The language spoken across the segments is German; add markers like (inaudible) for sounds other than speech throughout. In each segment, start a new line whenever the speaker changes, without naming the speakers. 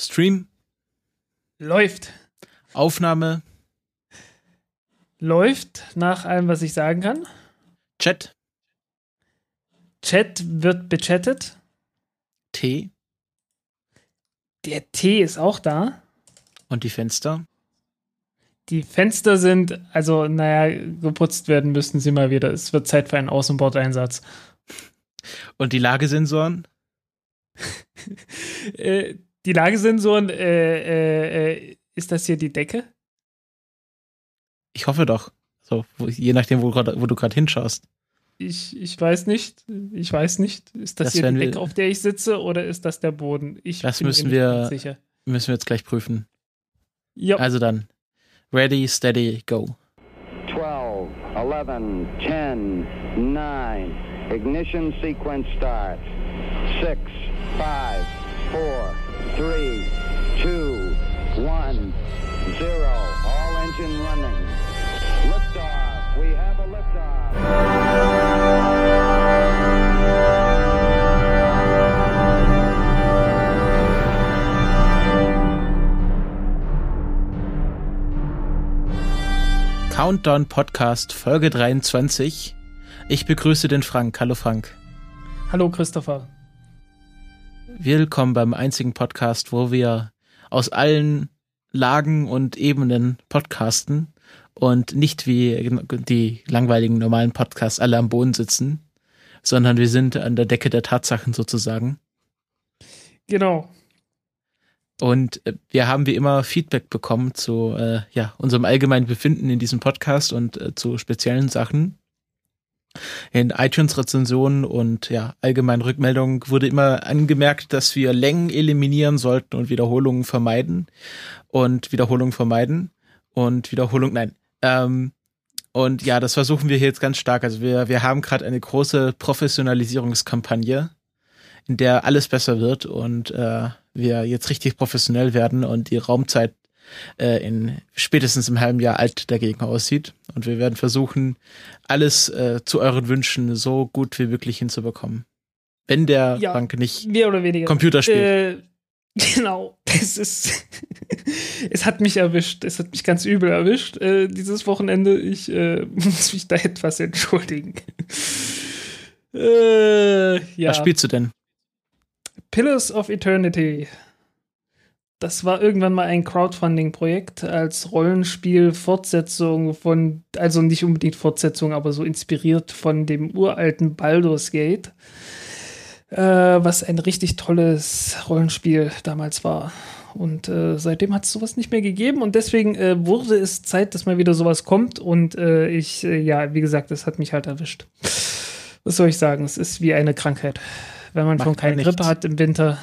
Stream.
Läuft.
Aufnahme.
Läuft nach allem, was ich sagen kann.
Chat.
Chat wird bechattet.
T.
Der T ist auch da.
Und die Fenster.
Die Fenster sind, also, naja, geputzt werden müssten sie mal wieder. Es wird Zeit für einen Außenbordeinsatz.
Und die Lagesensoren? (laughs)
äh, die Lagesensoren, äh, äh, äh, ist das hier die Decke?
Ich hoffe doch. So, wo, je nachdem, wo, wo du gerade hinschaust.
Ich, ich weiß nicht. Ich weiß nicht. Ist das, das hier die Decke, auf der ich sitze, oder ist das der Boden? Ich
das müssen wir, sicher. müssen wir jetzt gleich prüfen. Ja. Also dann. Ready, steady, go. 12, 11, 10, 9. Ignition sequence starts. 6, 5, 4, 3, 2, 1, 0. All engine running. Liftoff. We have a liftoff. Countdown Podcast Folge 23. Ich begrüße den Frank. Hallo Frank.
Hallo Christopher.
Willkommen beim einzigen Podcast, wo wir aus allen Lagen und Ebenen podcasten und nicht wie die langweiligen normalen Podcasts alle am Boden sitzen, sondern wir sind an der Decke der Tatsachen sozusagen.
Genau.
Und äh, wir haben wie immer Feedback bekommen zu äh, ja, unserem allgemeinen Befinden in diesem Podcast und äh, zu speziellen Sachen. In iTunes-Rezensionen und ja, allgemeinen Rückmeldungen wurde immer angemerkt, dass wir Längen eliminieren sollten und Wiederholungen vermeiden. Und Wiederholungen vermeiden. Und Wiederholung, nein. Ähm, und ja, das versuchen wir hier jetzt ganz stark. Also wir, wir haben gerade eine große Professionalisierungskampagne, in der alles besser wird und äh, wir jetzt richtig professionell werden und die Raumzeit äh, in spätestens im halben Jahr alt dagegen aussieht. Und wir werden versuchen, alles äh, zu euren Wünschen so gut wie möglich hinzubekommen. Wenn der ja, Bank nicht
mehr oder weniger.
Computer spielt. Äh,
genau, es ist, (laughs) es hat mich erwischt, es hat mich ganz übel erwischt, äh, dieses Wochenende. Ich äh, (laughs) muss mich da etwas entschuldigen.
Äh, ja. Was spielst du denn?
Pillars of Eternity. Das war irgendwann mal ein Crowdfunding-Projekt als Rollenspiel, Fortsetzung von, also nicht unbedingt Fortsetzung, aber so inspiriert von dem uralten Baldur's Gate, äh, was ein richtig tolles Rollenspiel damals war. Und äh, seitdem hat es sowas nicht mehr gegeben und deswegen äh, wurde es Zeit, dass mal wieder sowas kommt und äh, ich, äh, ja, wie gesagt, es hat mich halt erwischt. Was soll ich sagen? Es ist wie eine Krankheit wenn man Macht schon keine Grippe hat im Winter.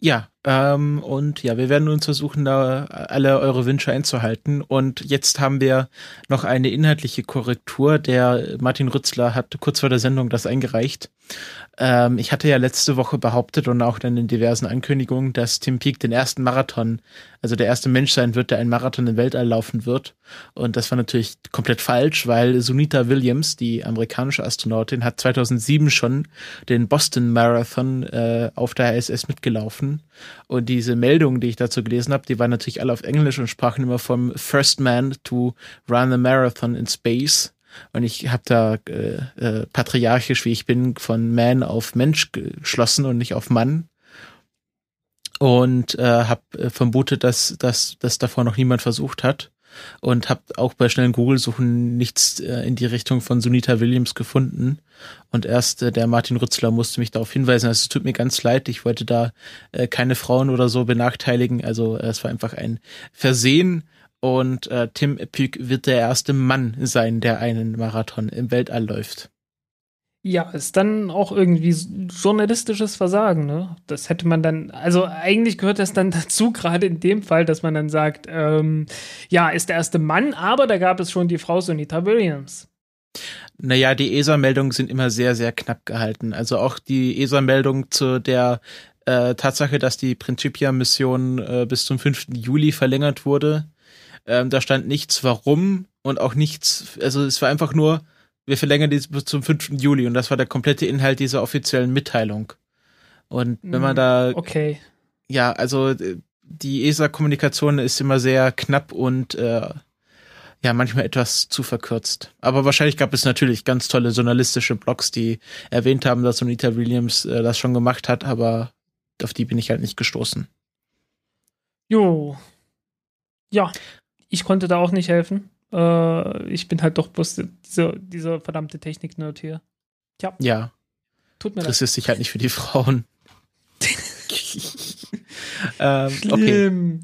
Tja.
Ähm, und ja, wir werden uns versuchen, da alle eure Wünsche einzuhalten. Und jetzt haben wir noch eine inhaltliche Korrektur. Der Martin Rützler hat kurz vor der Sendung das eingereicht. Ähm, ich hatte ja letzte Woche behauptet und auch dann in diversen Ankündigungen, dass Tim Peake den ersten Marathon, also der erste Mensch sein wird, der einen Marathon im Weltall laufen wird. Und das war natürlich komplett falsch, weil Sunita Williams, die amerikanische Astronautin, hat 2007 schon den Boston Marathon äh, auf der ISS mitgelaufen. Und diese Meldungen, die ich dazu gelesen habe, die waren natürlich alle auf Englisch und sprachen immer vom First Man to Run a Marathon in Space. Und ich habe da äh, äh, patriarchisch, wie ich bin, von Man auf Mensch geschlossen und nicht auf Mann. Und äh, habe äh, vermutet, dass, dass das davor noch niemand versucht hat. Und habe auch bei schnellen Google-Suchen nichts äh, in die Richtung von Sunita Williams gefunden. Und erst äh, der Martin Rützler musste mich darauf hinweisen. Also es tut mir ganz leid, ich wollte da äh, keine Frauen oder so benachteiligen. Also äh, es war einfach ein Versehen und äh, Tim Peake wird der erste Mann sein, der einen Marathon im Weltall läuft.
Ja, ist dann auch irgendwie journalistisches Versagen, ne? Das hätte man dann, also eigentlich gehört das dann (laughs) dazu, gerade in dem Fall, dass man dann sagt, ähm, ja, ist der erste Mann, aber da gab es schon die Frau Sonita Williams.
Naja, die ESA-Meldungen sind immer sehr, sehr knapp gehalten. Also auch die ESA-Meldung zu der äh, Tatsache, dass die Principia-Mission äh, bis zum 5. Juli verlängert wurde, ähm, da stand nichts warum und auch nichts, also es war einfach nur, wir verlängern die bis zum 5. Juli und das war der komplette Inhalt dieser offiziellen Mitteilung. Und wenn man da.
Okay.
Ja, also die ESA-Kommunikation ist immer sehr knapp und äh, ja, manchmal etwas zu verkürzt. Aber wahrscheinlich gab es natürlich ganz tolle journalistische Blogs, die erwähnt haben, dass Sonita Williams äh, das schon gemacht hat, aber auf die bin ich halt nicht gestoßen.
Jo. Ja, ich konnte da auch nicht helfen. Äh, ich bin halt doch bloß diese, diese verdammte Technik-Nerd hier.
Tja. Ja. Tut mir leid. Das ist sich halt nicht für die Frauen. (laughs) ähm, okay.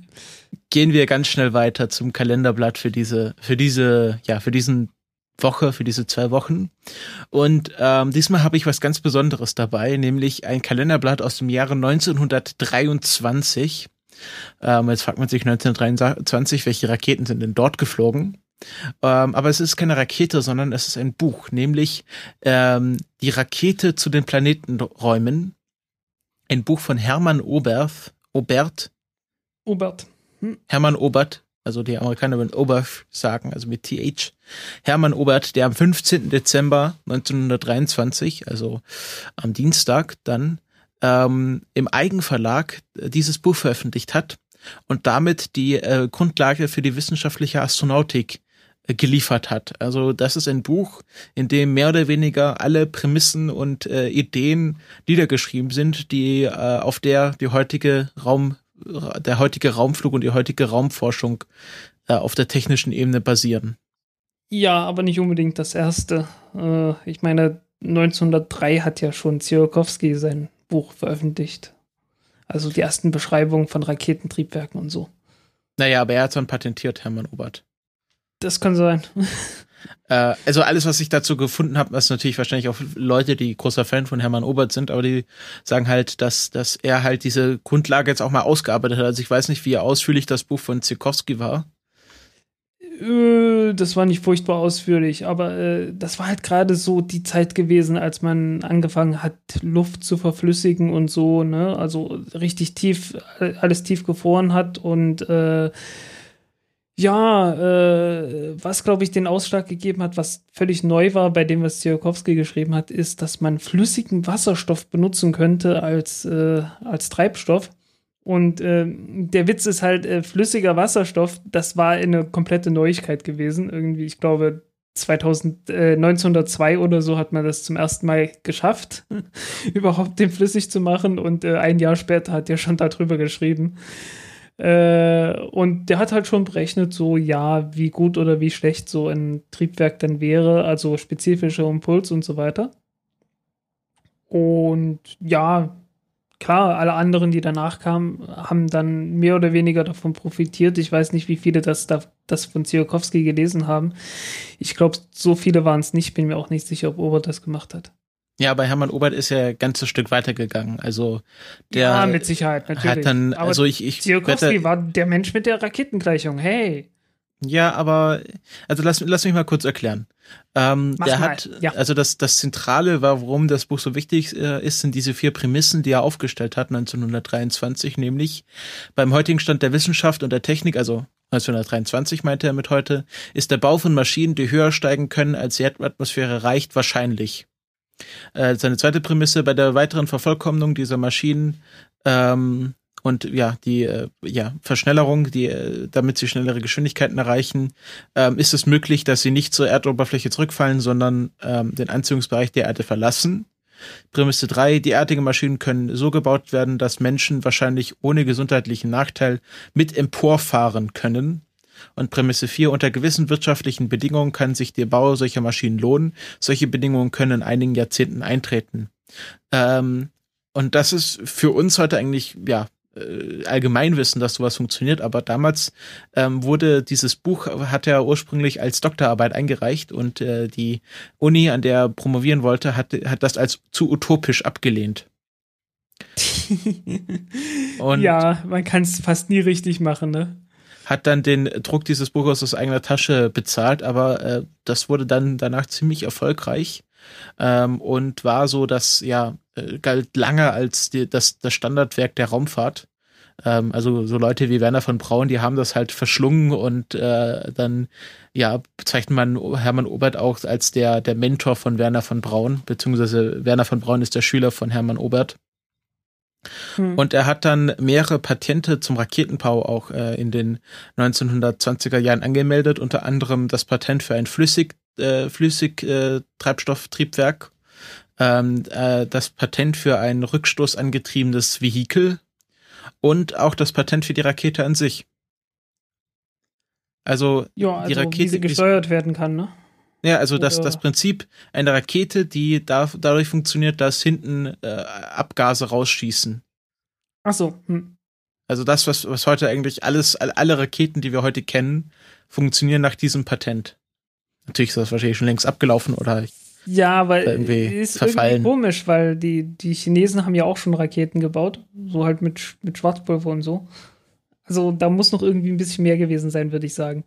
Gehen wir ganz schnell weiter zum Kalenderblatt für diese, für diese, ja, für diesen Woche, für diese zwei Wochen. Und ähm, diesmal habe ich was ganz Besonderes dabei, nämlich ein Kalenderblatt aus dem Jahre 1923. Ähm, jetzt fragt man sich 1923, welche Raketen sind denn dort geflogen? Ähm, aber es ist keine Rakete, sondern es ist ein Buch, nämlich ähm, die Rakete zu den Planetenräumen. Ein Buch von Hermann Oberth, Obert.
Obert.
Hm. Hermann Obert, also die Amerikaner würden Oberth sagen, also mit TH. Hermann Obert, der am 15. Dezember 1923, also am Dienstag, dann ähm, im Eigenverlag dieses Buch veröffentlicht hat und damit die äh, Grundlage für die wissenschaftliche Astronautik geliefert hat. Also das ist ein Buch, in dem mehr oder weniger alle Prämissen und äh, Ideen niedergeschrieben sind, die äh, auf der die heutige Raum der heutige Raumflug und die heutige Raumforschung äh, auf der technischen Ebene basieren.
Ja, aber nicht unbedingt das erste. Äh, ich meine, 1903 hat ja schon Tsiolkovsky sein Buch veröffentlicht. Also die ersten Beschreibungen von Raketentriebwerken und so.
Naja, aber er hat schon patentiert, Hermann Obert.
Das kann sein. (laughs)
Äh, also alles, was ich dazu gefunden habe, ist natürlich wahrscheinlich auch Leute, die großer Fan von Hermann Obert sind, aber die sagen halt, dass, dass er halt diese Grundlage jetzt auch mal ausgearbeitet hat. Also ich weiß nicht, wie ausführlich das Buch von Zikowski war.
Äh, das war nicht furchtbar ausführlich, aber äh, das war halt gerade so die Zeit gewesen, als man angefangen hat, Luft zu verflüssigen und so, ne? Also richtig tief, alles tief gefroren hat und äh, ja, äh, was glaube ich den Ausschlag gegeben hat, was völlig neu war bei dem, was Tsiolkovsky geschrieben hat, ist, dass man flüssigen Wasserstoff benutzen könnte als, äh, als Treibstoff. Und äh, der Witz ist halt, äh, flüssiger Wasserstoff, das war eine komplette Neuigkeit gewesen. Irgendwie, ich glaube, 2000, äh, 1902 oder so hat man das zum ersten Mal geschafft, (laughs) überhaupt den flüssig zu machen. Und äh, ein Jahr später hat er schon darüber geschrieben. Äh, und der hat halt schon berechnet, so ja, wie gut oder wie schlecht so ein Triebwerk dann wäre, also spezifischer Impuls und so weiter. Und ja, klar, alle anderen, die danach kamen, haben dann mehr oder weniger davon profitiert. Ich weiß nicht, wie viele das, das von Tsiolkovsky gelesen haben. Ich glaube, so viele waren es nicht. Bin mir auch nicht sicher, ob Obert das gemacht hat.
Ja, aber Hermann Obert ist ja ein ganzes Stück weitergegangen. Also der
ja, mit Sicherheit natürlich.
Hat dann, aber also ich, ich
Tsiolkovsky war der Mensch mit der Raketengleichung. Hey.
Ja, aber also lass, lass mich mal kurz erklären. Ähm, der mal. hat, ja. also das, das Zentrale, warum das Buch so wichtig äh, ist, sind diese vier Prämissen, die er aufgestellt hat 1923, nämlich beim heutigen Stand der Wissenschaft und der Technik, also 1923 meinte er mit heute, ist der Bau von Maschinen, die höher steigen können, als die Erdatmosphäre reicht, wahrscheinlich. Äh, seine zweite Prämisse bei der weiteren Vervollkommnung dieser Maschinen ähm, und ja, die äh, ja, Verschnellerung, die, äh, damit sie schnellere Geschwindigkeiten erreichen, ähm, ist es möglich, dass sie nicht zur Erdoberfläche zurückfallen, sondern ähm, den Anziehungsbereich der Erde verlassen. Prämisse 3, derartige Maschinen können so gebaut werden, dass Menschen wahrscheinlich ohne gesundheitlichen Nachteil mit emporfahren können. Und Prämisse 4, unter gewissen wirtschaftlichen Bedingungen kann sich der Bau solcher Maschinen lohnen. Solche Bedingungen können in einigen Jahrzehnten eintreten. Ähm, und das ist für uns heute eigentlich, ja, äh, Allgemeinwissen, dass sowas funktioniert, aber damals ähm, wurde dieses Buch, hat er ursprünglich als Doktorarbeit eingereicht und äh, die Uni, an der er promovieren wollte, hat, hat das als zu utopisch abgelehnt. (laughs)
und ja, man kann es fast nie richtig machen, ne?
Hat dann den Druck dieses Buches aus eigener Tasche bezahlt, aber äh, das wurde dann danach ziemlich erfolgreich ähm, und war so, dass ja äh, galt lange als die, das, das Standardwerk der Raumfahrt. Ähm, also so Leute wie Werner von Braun, die haben das halt verschlungen und äh, dann ja bezeichnet man Hermann Obert auch als der der Mentor von Werner von Braun, beziehungsweise Werner von Braun ist der Schüler von Hermann Obert. Hm. Und er hat dann mehrere Patente zum Raketenbau auch äh, in den 1920er Jahren angemeldet, unter anderem das Patent für ein Flüssig, äh, Flüssig äh, Treibstofftriebwerk, ähm, äh, das Patent für ein rückstoßangetriebenes Vehikel und auch das Patent für die Rakete an sich. Also,
ja, also
die Rakete,
wie sie gesteuert werden kann, ne?
Ja, also das, das Prinzip einer Rakete, die da, dadurch funktioniert, dass hinten äh, Abgase rausschießen.
Ach so. Hm.
Also das, was, was heute eigentlich alles, alle Raketen, die wir heute kennen, funktionieren nach diesem Patent. Natürlich ist das wahrscheinlich schon längst abgelaufen oder
ja, aber
irgendwie
ist
verfallen.
irgendwie komisch, weil die, die Chinesen haben ja auch schon Raketen gebaut, so halt mit, mit Schwarzpulver und so. Also da muss noch irgendwie ein bisschen mehr gewesen sein, würde ich sagen.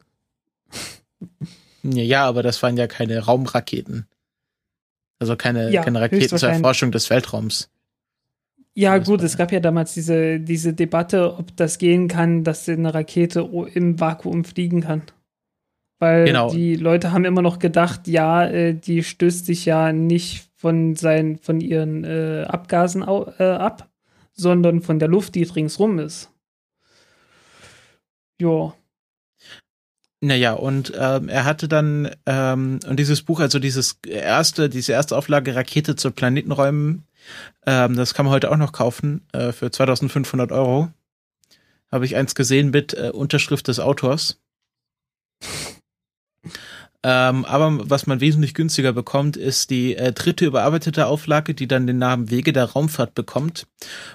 Ja, aber das waren ja keine Raumraketen. Also keine, ja, keine Raketen zur Erforschung des Weltraums.
Ja, gut, es gab ja damals diese, diese Debatte, ob das gehen kann, dass eine Rakete im Vakuum fliegen kann. Weil genau. die Leute haben immer noch gedacht, ja, äh, die stößt sich ja nicht von, seinen, von ihren äh, Abgasen äh, ab, sondern von der Luft, die ringsrum ist. Ja.
Naja, und ähm, er hatte dann, ähm, und dieses Buch, also dieses erste, diese erste Auflage Rakete zu Planetenräumen, ähm, das kann man heute auch noch kaufen äh, für 2500 Euro. Habe ich eins gesehen mit äh, Unterschrift des Autors. Ähm, aber was man wesentlich günstiger bekommt, ist die äh, dritte überarbeitete Auflage, die dann den Namen Wege der Raumfahrt bekommt.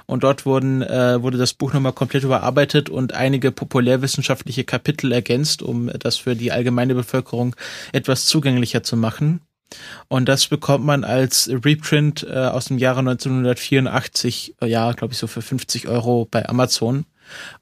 Und dort wurden, äh, wurde das Buch nochmal komplett überarbeitet und einige populärwissenschaftliche Kapitel ergänzt, um das für die allgemeine Bevölkerung etwas zugänglicher zu machen. Und das bekommt man als Reprint äh, aus dem Jahre 1984, äh, ja, glaube ich, so für 50 Euro bei Amazon.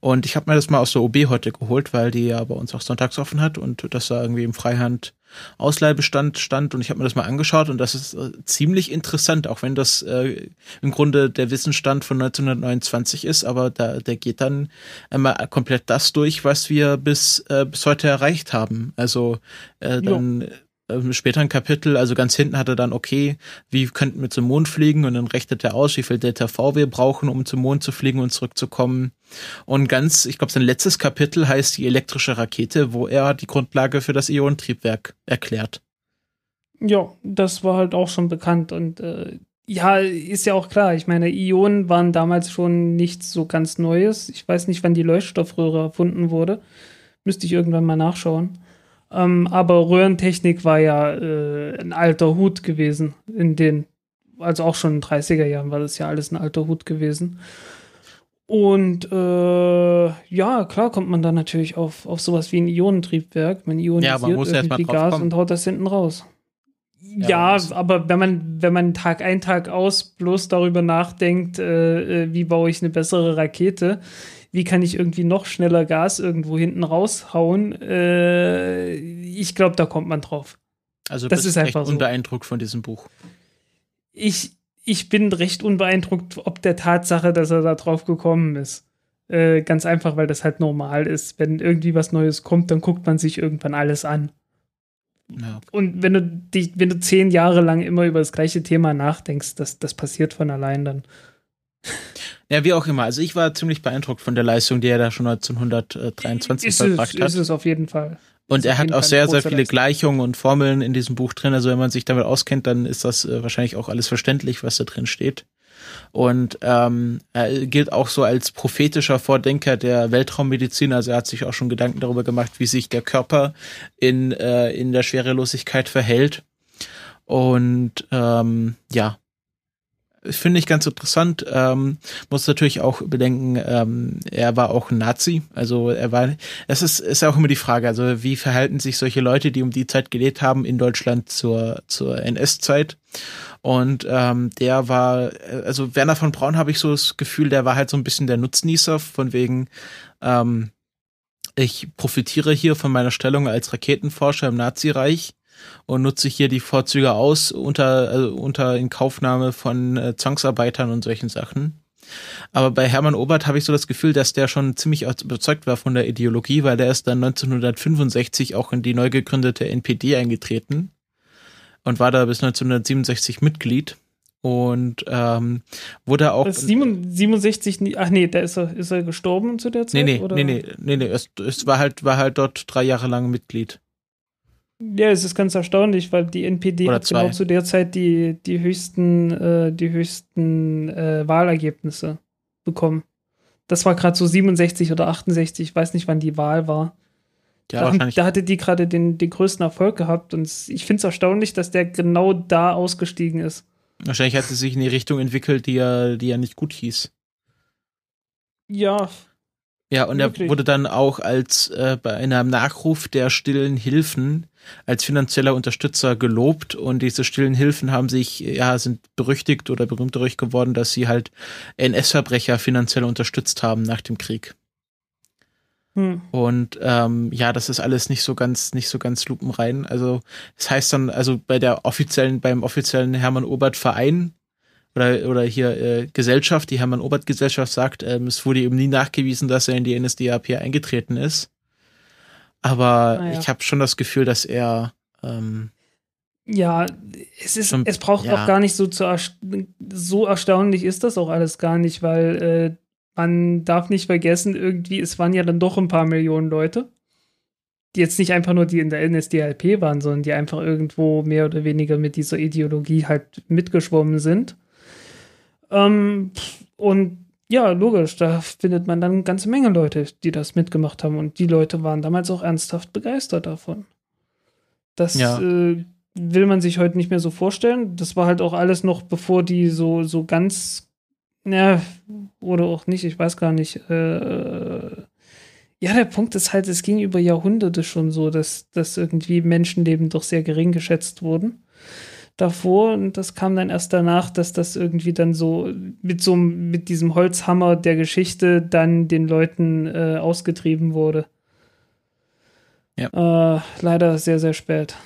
Und ich habe mir das mal aus der OB heute geholt, weil die ja bei uns auch sonntags offen hat und das da irgendwie im Freihand Ausleihbestand stand. Und ich habe mir das mal angeschaut und das ist äh, ziemlich interessant, auch wenn das äh, im Grunde der Wissensstand von 1929 ist, aber da der geht dann einmal komplett das durch, was wir bis äh, bis heute erreicht haben. Also äh, dann jo im späteren Kapitel, also ganz hinten hat er dann, okay, wie könnten wir zum Mond fliegen und dann rechnet er aus, wie viel Delta V wir brauchen, um zum Mond zu fliegen und zurückzukommen. Und ganz, ich glaube, sein letztes Kapitel heißt die elektrische Rakete, wo er die Grundlage für das Ionentriebwerk erklärt.
Ja, das war halt auch schon bekannt und äh, ja, ist ja auch klar. Ich meine, Ionen waren damals schon nichts so ganz Neues. Ich weiß nicht, wann die Leuchtstoffröhre erfunden wurde. Müsste ich irgendwann mal nachschauen. Ähm, aber Röhrentechnik war ja äh, ein alter Hut gewesen. In den, also auch schon in den 30er Jahren war das ja alles ein alter Hut gewesen. Und äh, ja, klar kommt man dann natürlich auf, auf sowas wie ein Ionentriebwerk. Man ionisiert
ja, man muss
irgendwie Gas kommen. und haut das hinten raus. Ja, ja aber wenn man, wenn man Tag ein, Tag aus bloß darüber nachdenkt, äh, äh wie baue ich eine bessere Rakete, wie kann ich irgendwie noch schneller Gas irgendwo hinten raushauen, äh, ich glaube, da kommt man drauf.
Also das ist einfach so. unbeeindruckt von diesem Buch.
Ich, ich bin recht unbeeindruckt, ob der Tatsache, dass er da drauf gekommen ist. Äh, ganz einfach, weil das halt normal ist. Wenn irgendwie was Neues kommt, dann guckt man sich irgendwann alles an. Ja. Und wenn du dich, wenn du zehn Jahre lang immer über das gleiche Thema nachdenkst, das, das passiert von allein dann.
Ja, wie auch immer. Also ich war ziemlich beeindruckt von der Leistung, die er da schon 1923 ist verbracht
es, hat. Ist es auf jeden Fall.
Und er hat auch sehr, sehr viele Gleichungen und Formeln in diesem Buch drin. Also wenn man sich damit auskennt, dann ist das äh, wahrscheinlich auch alles verständlich, was da drin steht. Und ähm, er gilt auch so als prophetischer Vordenker der Weltraummedizin. Also er hat sich auch schon Gedanken darüber gemacht, wie sich der Körper in, äh, in der Schwerelosigkeit verhält. Und ähm, ja, finde ich ganz interessant. Ähm, muss natürlich auch bedenken, ähm, er war auch ein Nazi. Also er war, es ist, ist auch immer die Frage, also wie verhalten sich solche Leute, die um die Zeit gelebt haben in Deutschland zur, zur NS-Zeit? Und ähm, der war, also Werner von Braun habe ich so das Gefühl, der war halt so ein bisschen der Nutznießer, von wegen, ähm, ich profitiere hier von meiner Stellung als Raketenforscher im Nazireich und nutze hier die Vorzüge aus unter, also unter Inkaufnahme von äh, Zwangsarbeitern und solchen Sachen. Aber bei Hermann Obert habe ich so das Gefühl, dass der schon ziemlich überzeugt war von der Ideologie, weil der ist dann 1965 auch in die neu gegründete NPD eingetreten und war da bis 1967 Mitglied. und ähm, wurde auch.
67, ach nee, da ist er, ist er gestorben zu der Zeit?
Nee, nee, oder? nee, nee, nee, nee, es, es war halt, war halt dort drei Jahre lang Mitglied.
Ja, es ist ganz erstaunlich, weil die NPD
Oder
hat genau zu der Zeit die, die höchsten, äh, die höchsten äh, Wahlergebnisse bekommen. Das war gerade so 67 oder 68, ich weiß nicht, wann die Wahl war. Ja, da, da hatte die gerade den, den größten Erfolg gehabt und ich finde es erstaunlich, dass der genau da ausgestiegen ist.
Wahrscheinlich hat sie sich in die Richtung entwickelt, die ja, die ja nicht gut hieß.
Ja.
Ja, und wirklich. er wurde dann auch als äh, bei einem Nachruf der stillen Hilfen als finanzieller Unterstützer gelobt und diese stillen Hilfen haben sich, ja, sind berüchtigt oder berühmt dadurch geworden, dass sie halt NS-Verbrecher finanziell unterstützt haben nach dem Krieg. Hm. Und ähm, ja, das ist alles nicht so ganz, nicht so ganz lupenrein. Also das heißt dann, also bei der offiziellen, beim offiziellen Hermann Obert Verein oder oder hier äh, Gesellschaft, die Hermann Obert Gesellschaft sagt, ähm, es wurde eben nie nachgewiesen, dass er in die NSDAP eingetreten ist. Aber ah, ja. ich habe schon das Gefühl, dass er ähm,
ja, es ist, schon, es braucht ja. auch gar nicht so zu so erstaunlich ist das auch alles gar nicht, weil äh, man darf nicht vergessen, irgendwie, es waren ja dann doch ein paar Millionen Leute, die jetzt nicht einfach nur die in der NSDAP waren, sondern die einfach irgendwo mehr oder weniger mit dieser Ideologie halt mitgeschwommen sind. Ähm, und ja, logisch, da findet man dann eine ganze Menge Leute, die das mitgemacht haben. Und die Leute waren damals auch ernsthaft begeistert davon. Das ja. äh, will man sich heute nicht mehr so vorstellen. Das war halt auch alles noch, bevor die so, so ganz ja, oder auch nicht, ich weiß gar nicht. Äh, ja, der Punkt ist halt, es ging über Jahrhunderte schon so, dass, dass irgendwie Menschenleben doch sehr gering geschätzt wurden davor und das kam dann erst danach, dass das irgendwie dann so mit so mit diesem Holzhammer der Geschichte dann den Leuten äh, ausgetrieben wurde. Ja. Äh, leider sehr, sehr spät.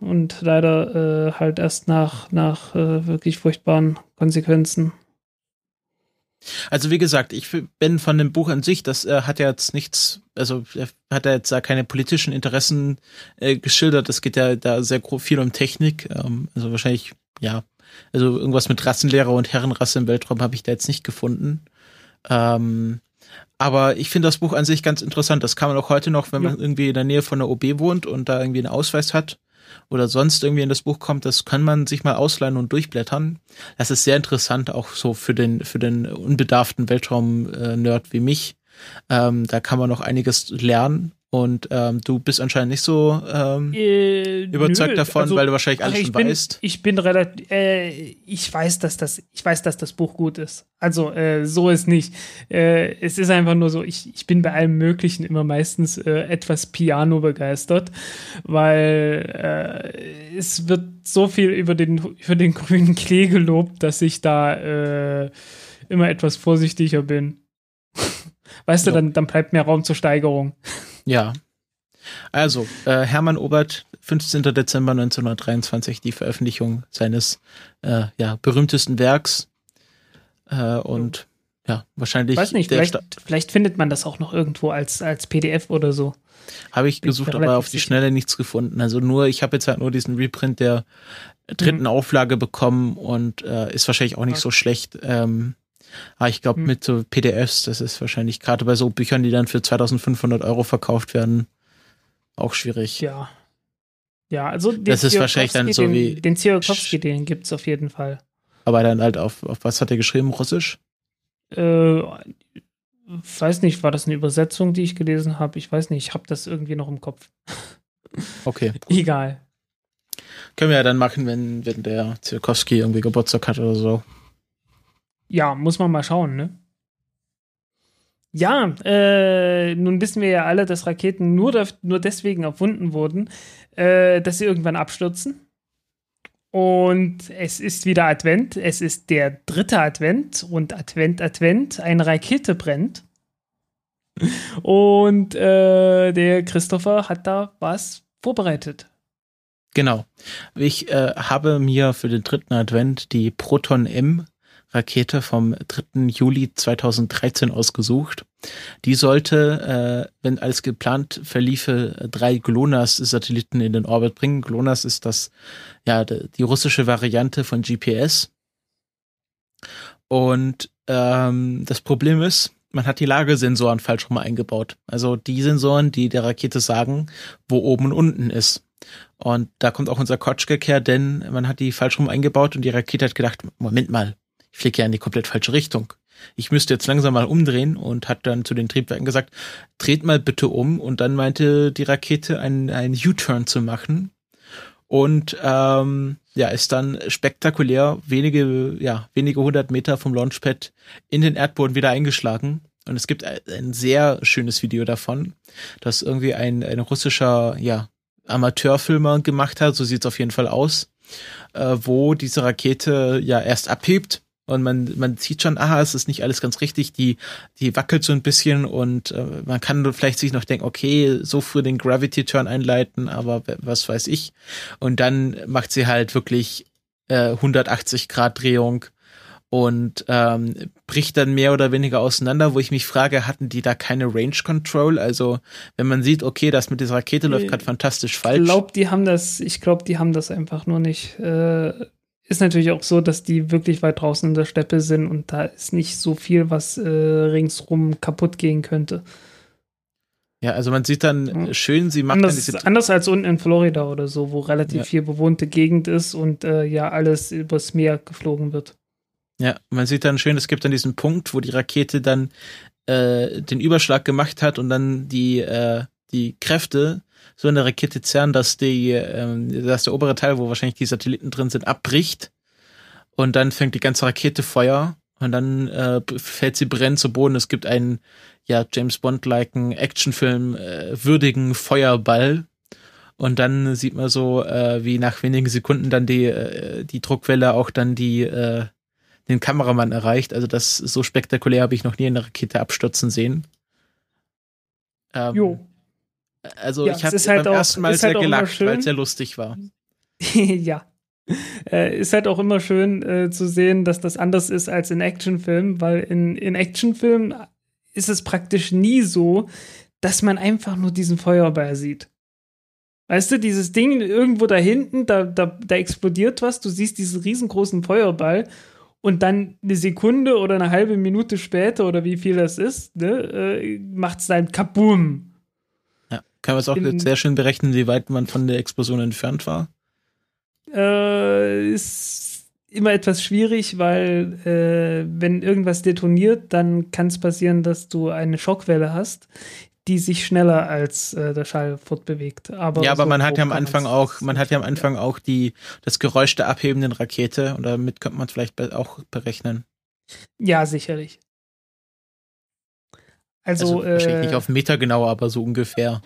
Und leider äh, halt erst nach, nach äh, wirklich furchtbaren Konsequenzen.
Also wie gesagt, ich bin von dem Buch an sich, das äh, hat ja jetzt nichts, also hat er jetzt da keine politischen Interessen äh, geschildert. Es geht ja da sehr viel um Technik. Ähm, also wahrscheinlich, ja, also irgendwas mit Rassenlehrer und Herrenrasse im Weltraum habe ich da jetzt nicht gefunden. Ähm, aber ich finde das Buch an sich ganz interessant. Das kann man auch heute noch, wenn man irgendwie in der Nähe von der OB wohnt und da irgendwie einen Ausweis hat, oder sonst irgendwie in das Buch kommt, das kann man sich mal ausleihen und durchblättern. Das ist sehr interessant, auch so für den, für den unbedarften Weltraum-Nerd wie mich. Ähm, da kann man noch einiges lernen und ähm, du bist anscheinend nicht so ähm, äh, überzeugt nö, davon, also, weil du wahrscheinlich alles schon
bin,
weißt.
Ich bin relativ, äh, ich weiß, dass das, ich weiß, dass das Buch gut ist. Also äh, so ist nicht. Äh, es ist einfach nur so, ich, ich bin bei allem Möglichen immer meistens äh, etwas Piano begeistert, weil äh, es wird so viel über den über den (laughs) grünen Klee gelobt, dass ich da immer etwas vorsichtiger bin. Weißt ja. du, dann, dann bleibt mehr Raum zur Steigerung.
Ja. Also, äh, Hermann Obert, 15. Dezember 1923, die Veröffentlichung seines äh, ja, berühmtesten Werks. Äh, und ja, wahrscheinlich.
Weiß nicht, vielleicht, vielleicht findet man das auch noch irgendwo als, als PDF oder so.
Habe ich Bin gesucht, aber auf die Schnelle nichts gefunden. Also nur, ich habe jetzt halt nur diesen Reprint der dritten mhm. Auflage bekommen und äh, ist wahrscheinlich auch nicht okay. so schlecht. Ähm, aber ich glaube, hm. mit so PDFs, das ist wahrscheinlich gerade bei so Büchern, die dann für 2500 Euro verkauft werden, auch schwierig.
Ja. Ja, also
das ist wahrscheinlich dann so
den,
wie.
Den Tsiolkovsky, den gibt es auf jeden Fall.
Aber dann halt auf, auf was hat er geschrieben? Russisch?
Äh, weiß nicht, war das eine Übersetzung, die ich gelesen habe? Ich weiß nicht, ich habe das irgendwie noch im Kopf. (laughs)
Okay.
Egal.
Können wir ja dann machen, wenn, wenn der Tsiolkovsky irgendwie Geburtstag hat oder so.
Ja, muss man mal schauen, ne? Ja, äh, nun wissen wir ja alle, dass Raketen nur, nur deswegen erfunden wurden, äh, dass sie irgendwann abstürzen. Und es ist wieder Advent. Es ist der dritte Advent und Advent, Advent, eine Rakete brennt. Und äh, der Christopher hat da was vorbereitet.
Genau. Ich äh, habe mir für den dritten Advent die Proton M Rakete vom 3. Juli 2013 ausgesucht. Die sollte, äh, wenn alles geplant verliefe, drei GLONASS-Satelliten in den Orbit bringen. GLONASS ist das, ja, die russische Variante von GPS. Und ähm, das Problem ist, man hat die Lagesensoren falsch rum eingebaut. Also die Sensoren, die der Rakete sagen, wo oben und unten ist. Und da kommt auch unser Kotschke her, denn man hat die falsch rum eingebaut und die Rakete hat gedacht, Moment mal, ich fliege ja in die komplett falsche Richtung. Ich müsste jetzt langsam mal umdrehen und hat dann zu den Triebwerken gesagt, dreht mal bitte um. Und dann meinte die Rakete, einen, U-Turn zu machen. Und ähm, ja, ist dann spektakulär wenige, ja, wenige hundert Meter vom Launchpad in den Erdboden wieder eingeschlagen. Und es gibt ein sehr schönes Video davon, das irgendwie ein, ein russischer, ja, Amateurfilmer gemacht hat, so sieht es auf jeden Fall aus, äh, wo diese Rakete ja erst abhebt und man, man sieht schon, aha, es ist nicht alles ganz richtig, die, die wackelt so ein bisschen und äh, man kann vielleicht sich noch denken, okay, so früh den Gravity Turn einleiten, aber was weiß ich. Und dann macht sie halt wirklich äh, 180 Grad Drehung und ähm, bricht dann mehr oder weniger auseinander, wo ich mich frage, hatten die da keine Range Control? Also wenn man sieht, okay, das mit dieser Rakete läuft gerade fantastisch falsch.
Ich glaube, die haben das, ich glaube, die haben das einfach nur nicht äh, ist natürlich auch so, dass die wirklich weit draußen in der Steppe sind und da ist nicht so viel, was äh, ringsrum kaputt gehen könnte.
Ja, also man sieht dann ja. schön, sie machen
anders, anders als unten in Florida oder so, wo relativ ja. viel bewohnte Gegend ist und äh, ja alles übers Meer geflogen wird.
Ja, man sieht dann schön, es gibt dann diesen Punkt, wo die Rakete dann äh, den Überschlag gemacht hat und dann die äh, die Kräfte so in der Rakete zerren, dass die, ähm, dass der obere Teil, wo wahrscheinlich die Satelliten drin sind, abbricht und dann fängt die ganze Rakete Feuer und dann äh, fällt sie brennend zu Boden. Es gibt einen ja James Bond-liken Actionfilm äh, würdigen Feuerball und dann sieht man so, äh, wie nach wenigen Sekunden dann die äh, die Druckwelle auch dann die äh, den Kameramann erreicht. Also das so spektakulär habe ich noch nie eine Rakete abstürzen sehen.
Ähm, jo.
Also ja, ich habe halt beim auch, ersten Mal sehr halt gelacht, weil es sehr lustig war. (laughs)
ja. Äh, ist halt auch immer schön äh, zu sehen, dass das anders ist als in Actionfilmen, weil in, in Actionfilmen ist es praktisch nie so, dass man einfach nur diesen Feuerball sieht. Weißt du, dieses Ding irgendwo da hinten, da, da, da explodiert was, du siehst diesen riesengroßen Feuerball und dann eine Sekunde oder eine halbe Minute später oder wie viel das ist, ne, äh, macht es dann Kaboom.
Kann man es auch in, sehr schön berechnen, wie weit man von der Explosion entfernt war?
Äh, ist immer etwas schwierig, weil äh, wenn irgendwas detoniert, dann kann es passieren, dass du eine Schockwelle hast, die sich schneller als äh, der Schall fortbewegt. Aber
ja, aber so man hat ja am Anfang auch, man hat ja am Anfang ja. auch die das Geräusch der abhebenden Rakete und damit könnte man vielleicht auch berechnen.
Ja, sicherlich.
Also, also wahrscheinlich nicht äh, auf Meter genau, aber so ungefähr.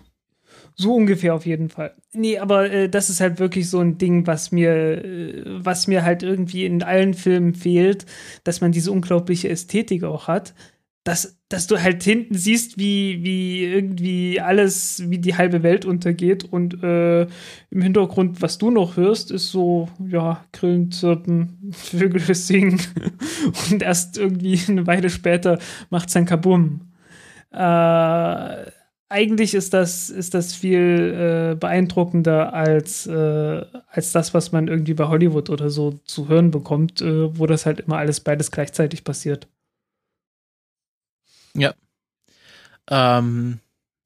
So ungefähr auf jeden Fall. Nee, aber äh, das ist halt wirklich so ein Ding, was mir, äh, was mir halt irgendwie in allen Filmen fehlt, dass man diese unglaubliche Ästhetik auch hat. Dass, dass du halt hinten siehst, wie, wie irgendwie alles, wie die halbe Welt untergeht und äh, im Hintergrund, was du noch hörst, ist so, ja, Grillen, Zirpen, (laughs) Vögel singen (laughs) und erst irgendwie eine Weile später macht's dann Kabum. Äh, eigentlich ist das, ist das viel äh, beeindruckender als, äh, als das, was man irgendwie bei Hollywood oder so zu hören bekommt, äh, wo das halt immer alles beides gleichzeitig passiert.
Ja. Ähm,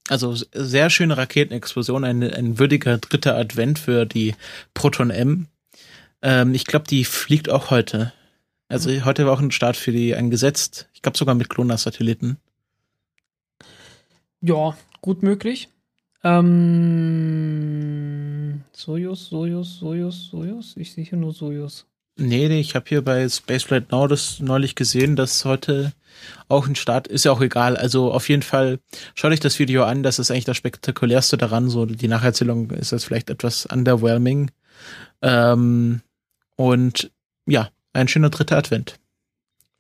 also sehr schöne Raketenexplosion, ein, ein würdiger dritter Advent für die Proton M. Ähm, ich glaube, die fliegt auch heute. Also mhm. heute war auch ein Start für die angesetzt. Ich glaube sogar mit Kloner-Satelliten.
Ja, gut möglich. Ähm, Sojus, Sojus, Sojus, Sojus? Ich sehe hier nur Sojus.
Nee, nee, ich habe hier bei Spaceflight Now das neulich gesehen, dass heute auch ein Start ist ja auch egal. Also auf jeden Fall schaut euch das Video an, das ist eigentlich das spektakulärste daran. So die Nacherzählung ist jetzt vielleicht etwas underwhelming. Ähm, und ja, ein schöner dritter Advent.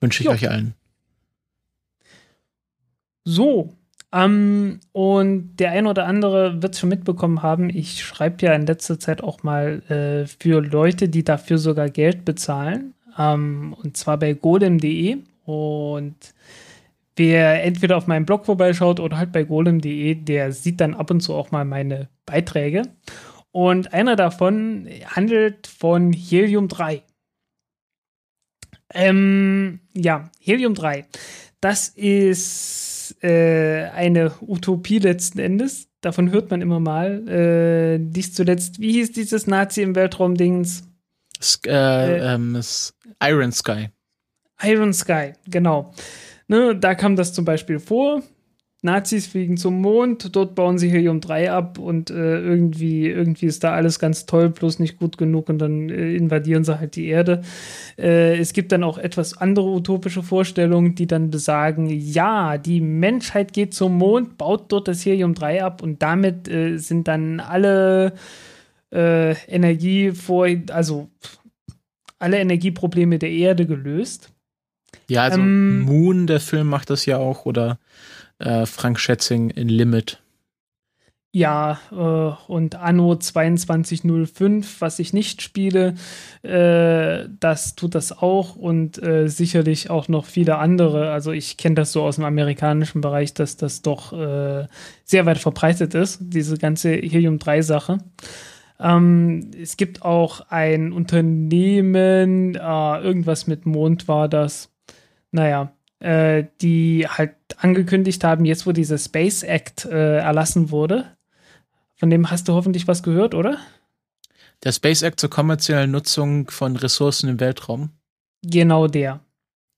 Wünsche ich jo. euch allen.
So, ähm, und der ein oder andere wird es schon mitbekommen haben, ich schreibe ja in letzter Zeit auch mal äh, für Leute, die dafür sogar Geld bezahlen. Ähm, und zwar bei golem.de. Und wer entweder auf meinem Blog vorbeischaut oder halt bei golem.de, der sieht dann ab und zu auch mal meine Beiträge. Und einer davon handelt von Helium 3. Ähm, ja, Helium 3. Das ist äh, eine Utopie letzten Endes. Davon hört man immer mal. Äh, dies zuletzt, wie hieß dieses Nazi im Weltraum-Dings?
Äh, äh, ähm, Iron Sky.
Iron Sky, genau. Ne, da kam das zum Beispiel vor. Nazis fliegen zum Mond, dort bauen sie Helium 3 ab und äh, irgendwie, irgendwie ist da alles ganz toll, bloß nicht gut genug und dann äh, invadieren sie halt die Erde. Äh, es gibt dann auch etwas andere utopische Vorstellungen, die dann besagen, ja, die Menschheit geht zum Mond, baut dort das Helium 3 ab und damit äh, sind dann alle äh, Energie vor, also alle Energieprobleme der Erde gelöst.
Ja, also ähm, Moon, der Film macht das ja auch, oder äh, Frank Schätzing in Limit.
Ja, äh, und Anno 2205, was ich nicht spiele, äh, das tut das auch und äh, sicherlich auch noch viele andere. Also ich kenne das so aus dem amerikanischen Bereich, dass das doch äh, sehr weit verbreitet ist, diese ganze Helium-3-Sache. Ähm, es gibt auch ein Unternehmen, äh, irgendwas mit Mond war das. Naja, äh, die halt angekündigt haben, jetzt wo dieser Space Act äh, erlassen wurde. Von dem hast du hoffentlich was gehört, oder?
Der Space Act zur kommerziellen Nutzung von Ressourcen im Weltraum.
Genau der.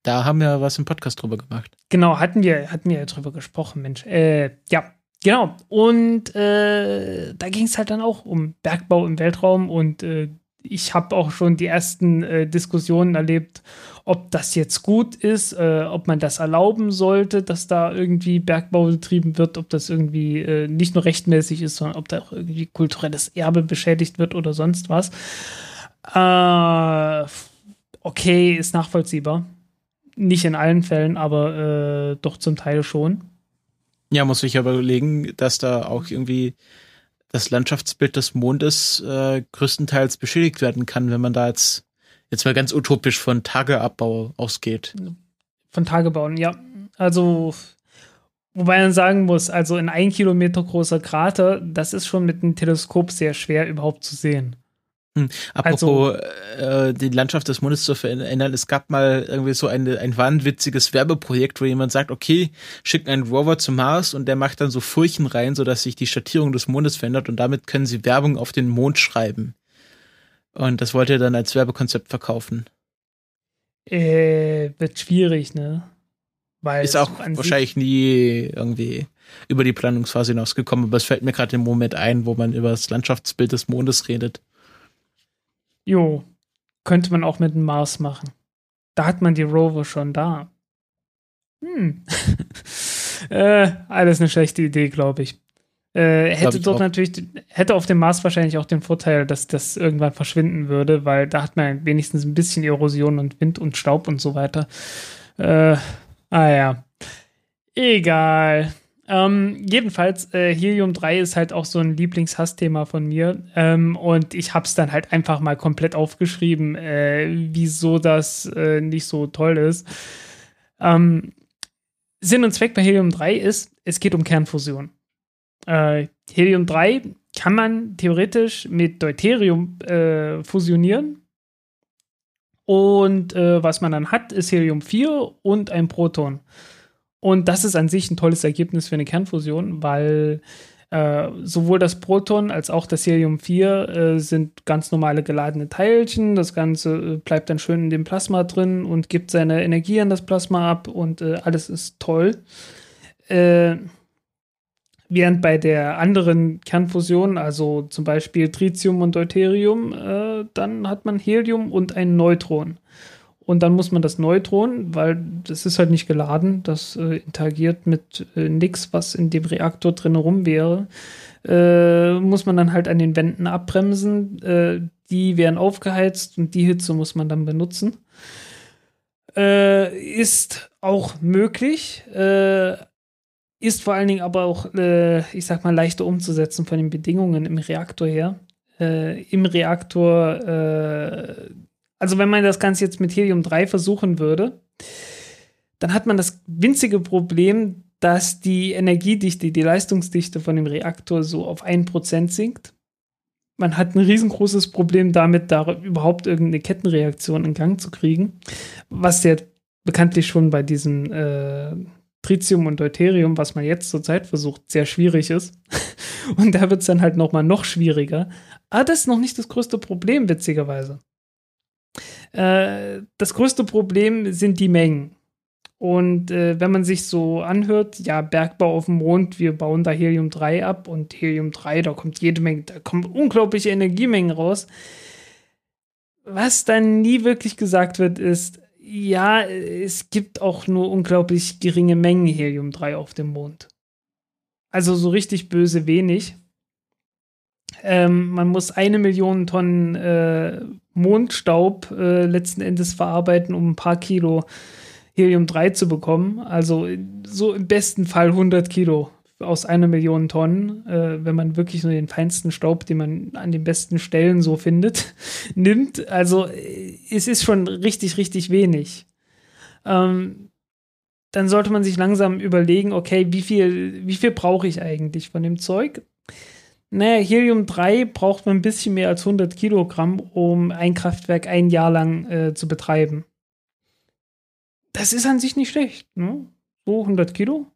Da haben wir was im Podcast drüber gemacht.
Genau, hatten wir, hatten wir ja drüber gesprochen, Mensch. Äh, ja, genau. Und äh, da ging es halt dann auch um Bergbau im Weltraum und äh, ich habe auch schon die ersten äh, Diskussionen erlebt, ob das jetzt gut ist, äh, ob man das erlauben sollte, dass da irgendwie Bergbau betrieben wird, ob das irgendwie äh, nicht nur rechtmäßig ist, sondern ob da auch irgendwie kulturelles Erbe beschädigt wird oder sonst was. Äh, okay, ist nachvollziehbar. Nicht in allen Fällen, aber äh, doch zum Teil schon.
Ja, muss ich aber überlegen, dass da auch irgendwie das Landschaftsbild des Mondes äh, größtenteils beschädigt werden kann, wenn man da jetzt jetzt mal ganz utopisch von Tageabbau ausgeht.
Von Tagebauen, ja. Also, wobei man sagen muss, also ein ein Kilometer großer Krater, das ist schon mit einem Teleskop sehr schwer überhaupt zu sehen.
Hm. Apropos also, äh, die Landschaft des Mondes zu verändern, es gab mal irgendwie so eine, ein wahnwitziges Werbeprojekt, wo jemand sagt, okay, schicken einen Rover zum Mars und der macht dann so Furchen rein, sodass sich die Schattierung des Mondes verändert und damit können sie Werbung auf den Mond schreiben. Und das wollte er dann als Werbekonzept verkaufen.
Äh, wird schwierig, ne?
Weil ist auch wahrscheinlich nie irgendwie über die Planungsphase hinausgekommen, aber es fällt mir gerade im Moment ein, wo man über das Landschaftsbild des Mondes redet.
Jo, könnte man auch mit dem Mars machen. Da hat man die Rover schon da. Hm. (laughs) äh, alles eine schlechte Idee, glaube ich. Äh, hätte dort auch. natürlich, hätte auf dem Mars wahrscheinlich auch den Vorteil, dass das irgendwann verschwinden würde, weil da hat man wenigstens ein bisschen Erosion und Wind und Staub und so weiter. Äh, ah ja. Egal. Ähm, jedenfalls, äh, Helium 3 ist halt auch so ein Lieblingshassthema von mir. Ähm, und ich hab's dann halt einfach mal komplett aufgeschrieben, äh, wieso das äh, nicht so toll ist. Ähm, Sinn und Zweck bei Helium 3 ist, es geht um Kernfusion. Äh, Helium 3 kann man theoretisch mit Deuterium äh, fusionieren. Und äh, was man dann hat, ist Helium 4 und ein Proton. Und das ist an sich ein tolles Ergebnis für eine Kernfusion, weil äh, sowohl das Proton als auch das Helium 4 äh, sind ganz normale geladene Teilchen. Das Ganze äh, bleibt dann schön in dem Plasma drin und gibt seine Energie an das Plasma ab und äh, alles ist toll. Äh, Während bei der anderen Kernfusion, also zum Beispiel Tritium und Deuterium, äh, dann hat man Helium und ein Neutron. Und dann muss man das Neutron, weil das ist halt nicht geladen, das äh, interagiert mit äh, nichts, was in dem Reaktor drin rum wäre, äh, muss man dann halt an den Wänden abbremsen. Äh, die werden aufgeheizt und die Hitze muss man dann benutzen. Äh, ist auch möglich, äh, ist vor allen Dingen aber auch, ich sag mal, leichter umzusetzen von den Bedingungen im Reaktor her. Im Reaktor, also wenn man das Ganze jetzt mit Helium 3 versuchen würde, dann hat man das winzige Problem, dass die Energiedichte, die Leistungsdichte von dem Reaktor so auf 1% sinkt. man hat ein riesengroßes Problem damit, da überhaupt irgendeine Kettenreaktion in Gang zu kriegen, was ja bekanntlich schon bei diesem äh, Tritium und Deuterium, was man jetzt zurzeit versucht, sehr schwierig ist. (laughs) Und da wird es dann halt noch mal noch schwieriger. Aber das ist noch nicht das größte Problem, witzigerweise. Äh, das größte Problem sind die Mengen. Und äh, wenn man sich so anhört, ja, Bergbau auf dem Mond, wir bauen da Helium-3 ab und Helium-3, da kommt jede Menge, da kommen unglaubliche Energiemengen raus. Was dann nie wirklich gesagt wird, ist, ja, es gibt auch nur unglaublich geringe Mengen Helium-3 auf dem Mond. Also so richtig böse wenig. Ähm, man muss eine Million Tonnen äh, Mondstaub äh, letzten Endes verarbeiten, um ein paar Kilo Helium-3 zu bekommen. Also so im besten Fall 100 Kilo aus einer Million Tonnen, äh, wenn man wirklich nur den feinsten Staub, den man an den besten Stellen so findet, (laughs) nimmt. Also äh, es ist schon richtig, richtig wenig. Ähm, dann sollte man sich langsam überlegen, okay, wie viel, wie viel brauche ich eigentlich von dem Zeug? Naja, Helium-3 braucht man ein bisschen mehr als 100 Kilogramm, um ein Kraftwerk ein Jahr lang äh, zu betreiben. Das ist an sich nicht schlecht, ne? So 100 Kilo.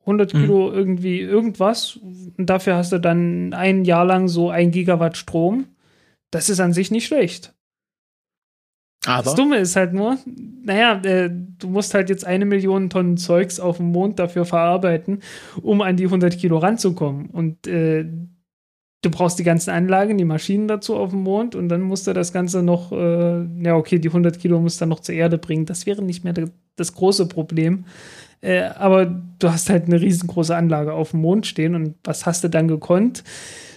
100 mhm. Kilo irgendwie irgendwas. Und dafür hast du dann ein Jahr lang so ein Gigawatt Strom. Das ist an sich nicht schlecht. Aber das Dumme ist halt nur, naja, äh, du musst halt jetzt eine Million Tonnen Zeugs auf dem Mond dafür verarbeiten, um an die 100 Kilo ranzukommen. Und äh, du brauchst die ganzen Anlagen, die Maschinen dazu auf dem Mond und dann musst du das Ganze noch, äh, ja, okay, die 100 Kilo musst du dann noch zur Erde bringen. Das wäre nicht mehr das große Problem. Äh, aber du hast halt eine riesengroße Anlage auf dem Mond stehen und was hast du dann gekonnt?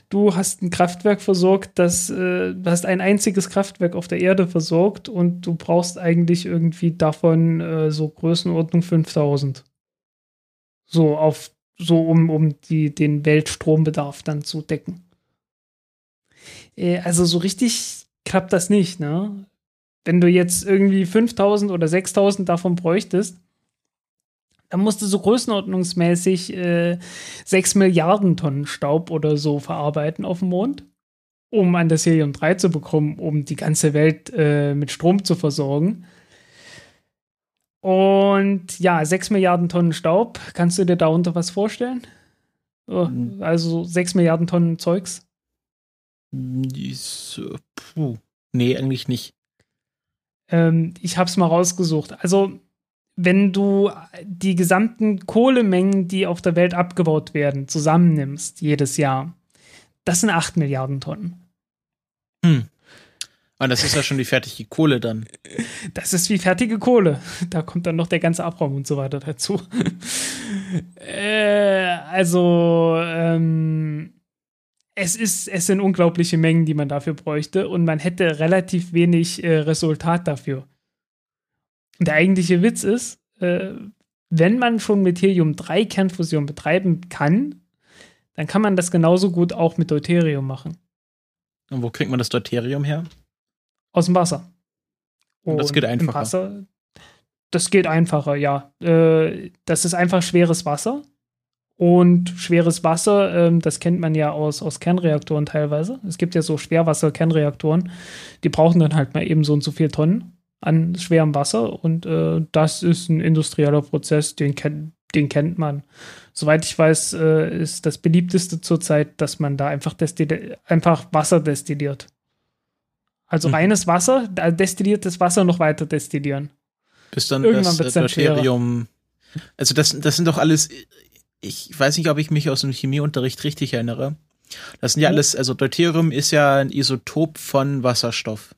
Du hast ein Kraftwerk versorgt, das, äh, du hast ein einziges Kraftwerk auf der Erde versorgt und du brauchst eigentlich irgendwie davon äh, so Größenordnung 5000. So auf, so um, um die, den Weltstrombedarf dann zu decken. Äh, also so richtig klappt das nicht, ne? Wenn du jetzt irgendwie 5000 oder 6000 davon bräuchtest, da musste so größenordnungsmäßig äh, 6 Milliarden Tonnen Staub oder so verarbeiten auf dem Mond, um an das Helium-3 zu bekommen, um die ganze Welt äh, mit Strom zu versorgen. Und ja, 6 Milliarden Tonnen Staub, kannst du dir darunter was vorstellen? Oh, also 6 Milliarden Tonnen Zeugs?
Puh. Nee, eigentlich nicht.
Ähm, ich hab's mal rausgesucht. Also wenn du die gesamten Kohlemengen, die auf der Welt abgebaut werden, zusammennimmst jedes Jahr, das sind 8 Milliarden Tonnen.
Hm. Und das ist ja schon die fertige Kohle dann. (laughs)
Das ist wie fertige Kohle. Da kommt dann noch der ganze Abraum und so weiter dazu. (laughs) äh, also, ähm, es ist, es sind unglaubliche Mengen, die man dafür bräuchte und man hätte relativ wenig äh, Resultat dafür. Der eigentliche Witz ist, äh, wenn man schon mit Helium-3 Kernfusion betreiben kann, dann kann man das genauso gut auch mit Deuterium machen.
Und wo kriegt man das Deuterium her?
Aus dem Wasser.
Und, Und das geht einfacher. Wasser,
das geht einfacher, ja. Äh, das ist einfach schweres Wasser. Und schweres Wasser, ähm, das kennt man ja aus, aus Kernreaktoren teilweise. Es gibt ja so Schwerwasser-Kernreaktoren, die brauchen dann halt mal eben so und so viel Tonnen an schwerem Wasser und äh, das ist ein industrieller Prozess, den, kenn, den kennt man. Soweit ich weiß, äh, ist das beliebteste zurzeit, dass man da einfach, einfach Wasser destilliert. Also mhm. reines Wasser, destilliertes Wasser noch weiter destillieren.
Bis dann Irgendwann das Deuterium. Also das, das sind doch alles, ich weiß nicht, ob ich mich aus dem Chemieunterricht richtig erinnere. Das sind ja alles, also Deuterium ist ja ein Isotop von Wasserstoff.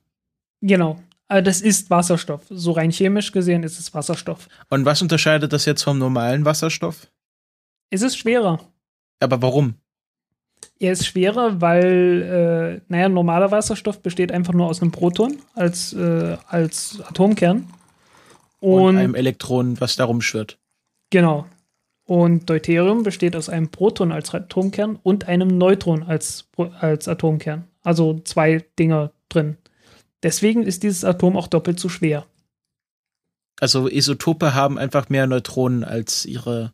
Genau. Aber das ist Wasserstoff. So rein chemisch gesehen ist es Wasserstoff.
Und was unterscheidet das jetzt vom normalen Wasserstoff?
Es ist schwerer.
Aber warum?
Er ist schwerer, weil, äh, naja, normaler Wasserstoff besteht einfach nur aus einem Proton als, äh, als Atomkern.
Und, und einem Elektron, was darum schwirrt.
Genau. Und Deuterium besteht aus einem Proton als Atomkern und einem Neutron als, als Atomkern. Also zwei Dinger drin. Deswegen ist dieses Atom auch doppelt so schwer.
Also Isotope haben einfach mehr Neutronen als ihre.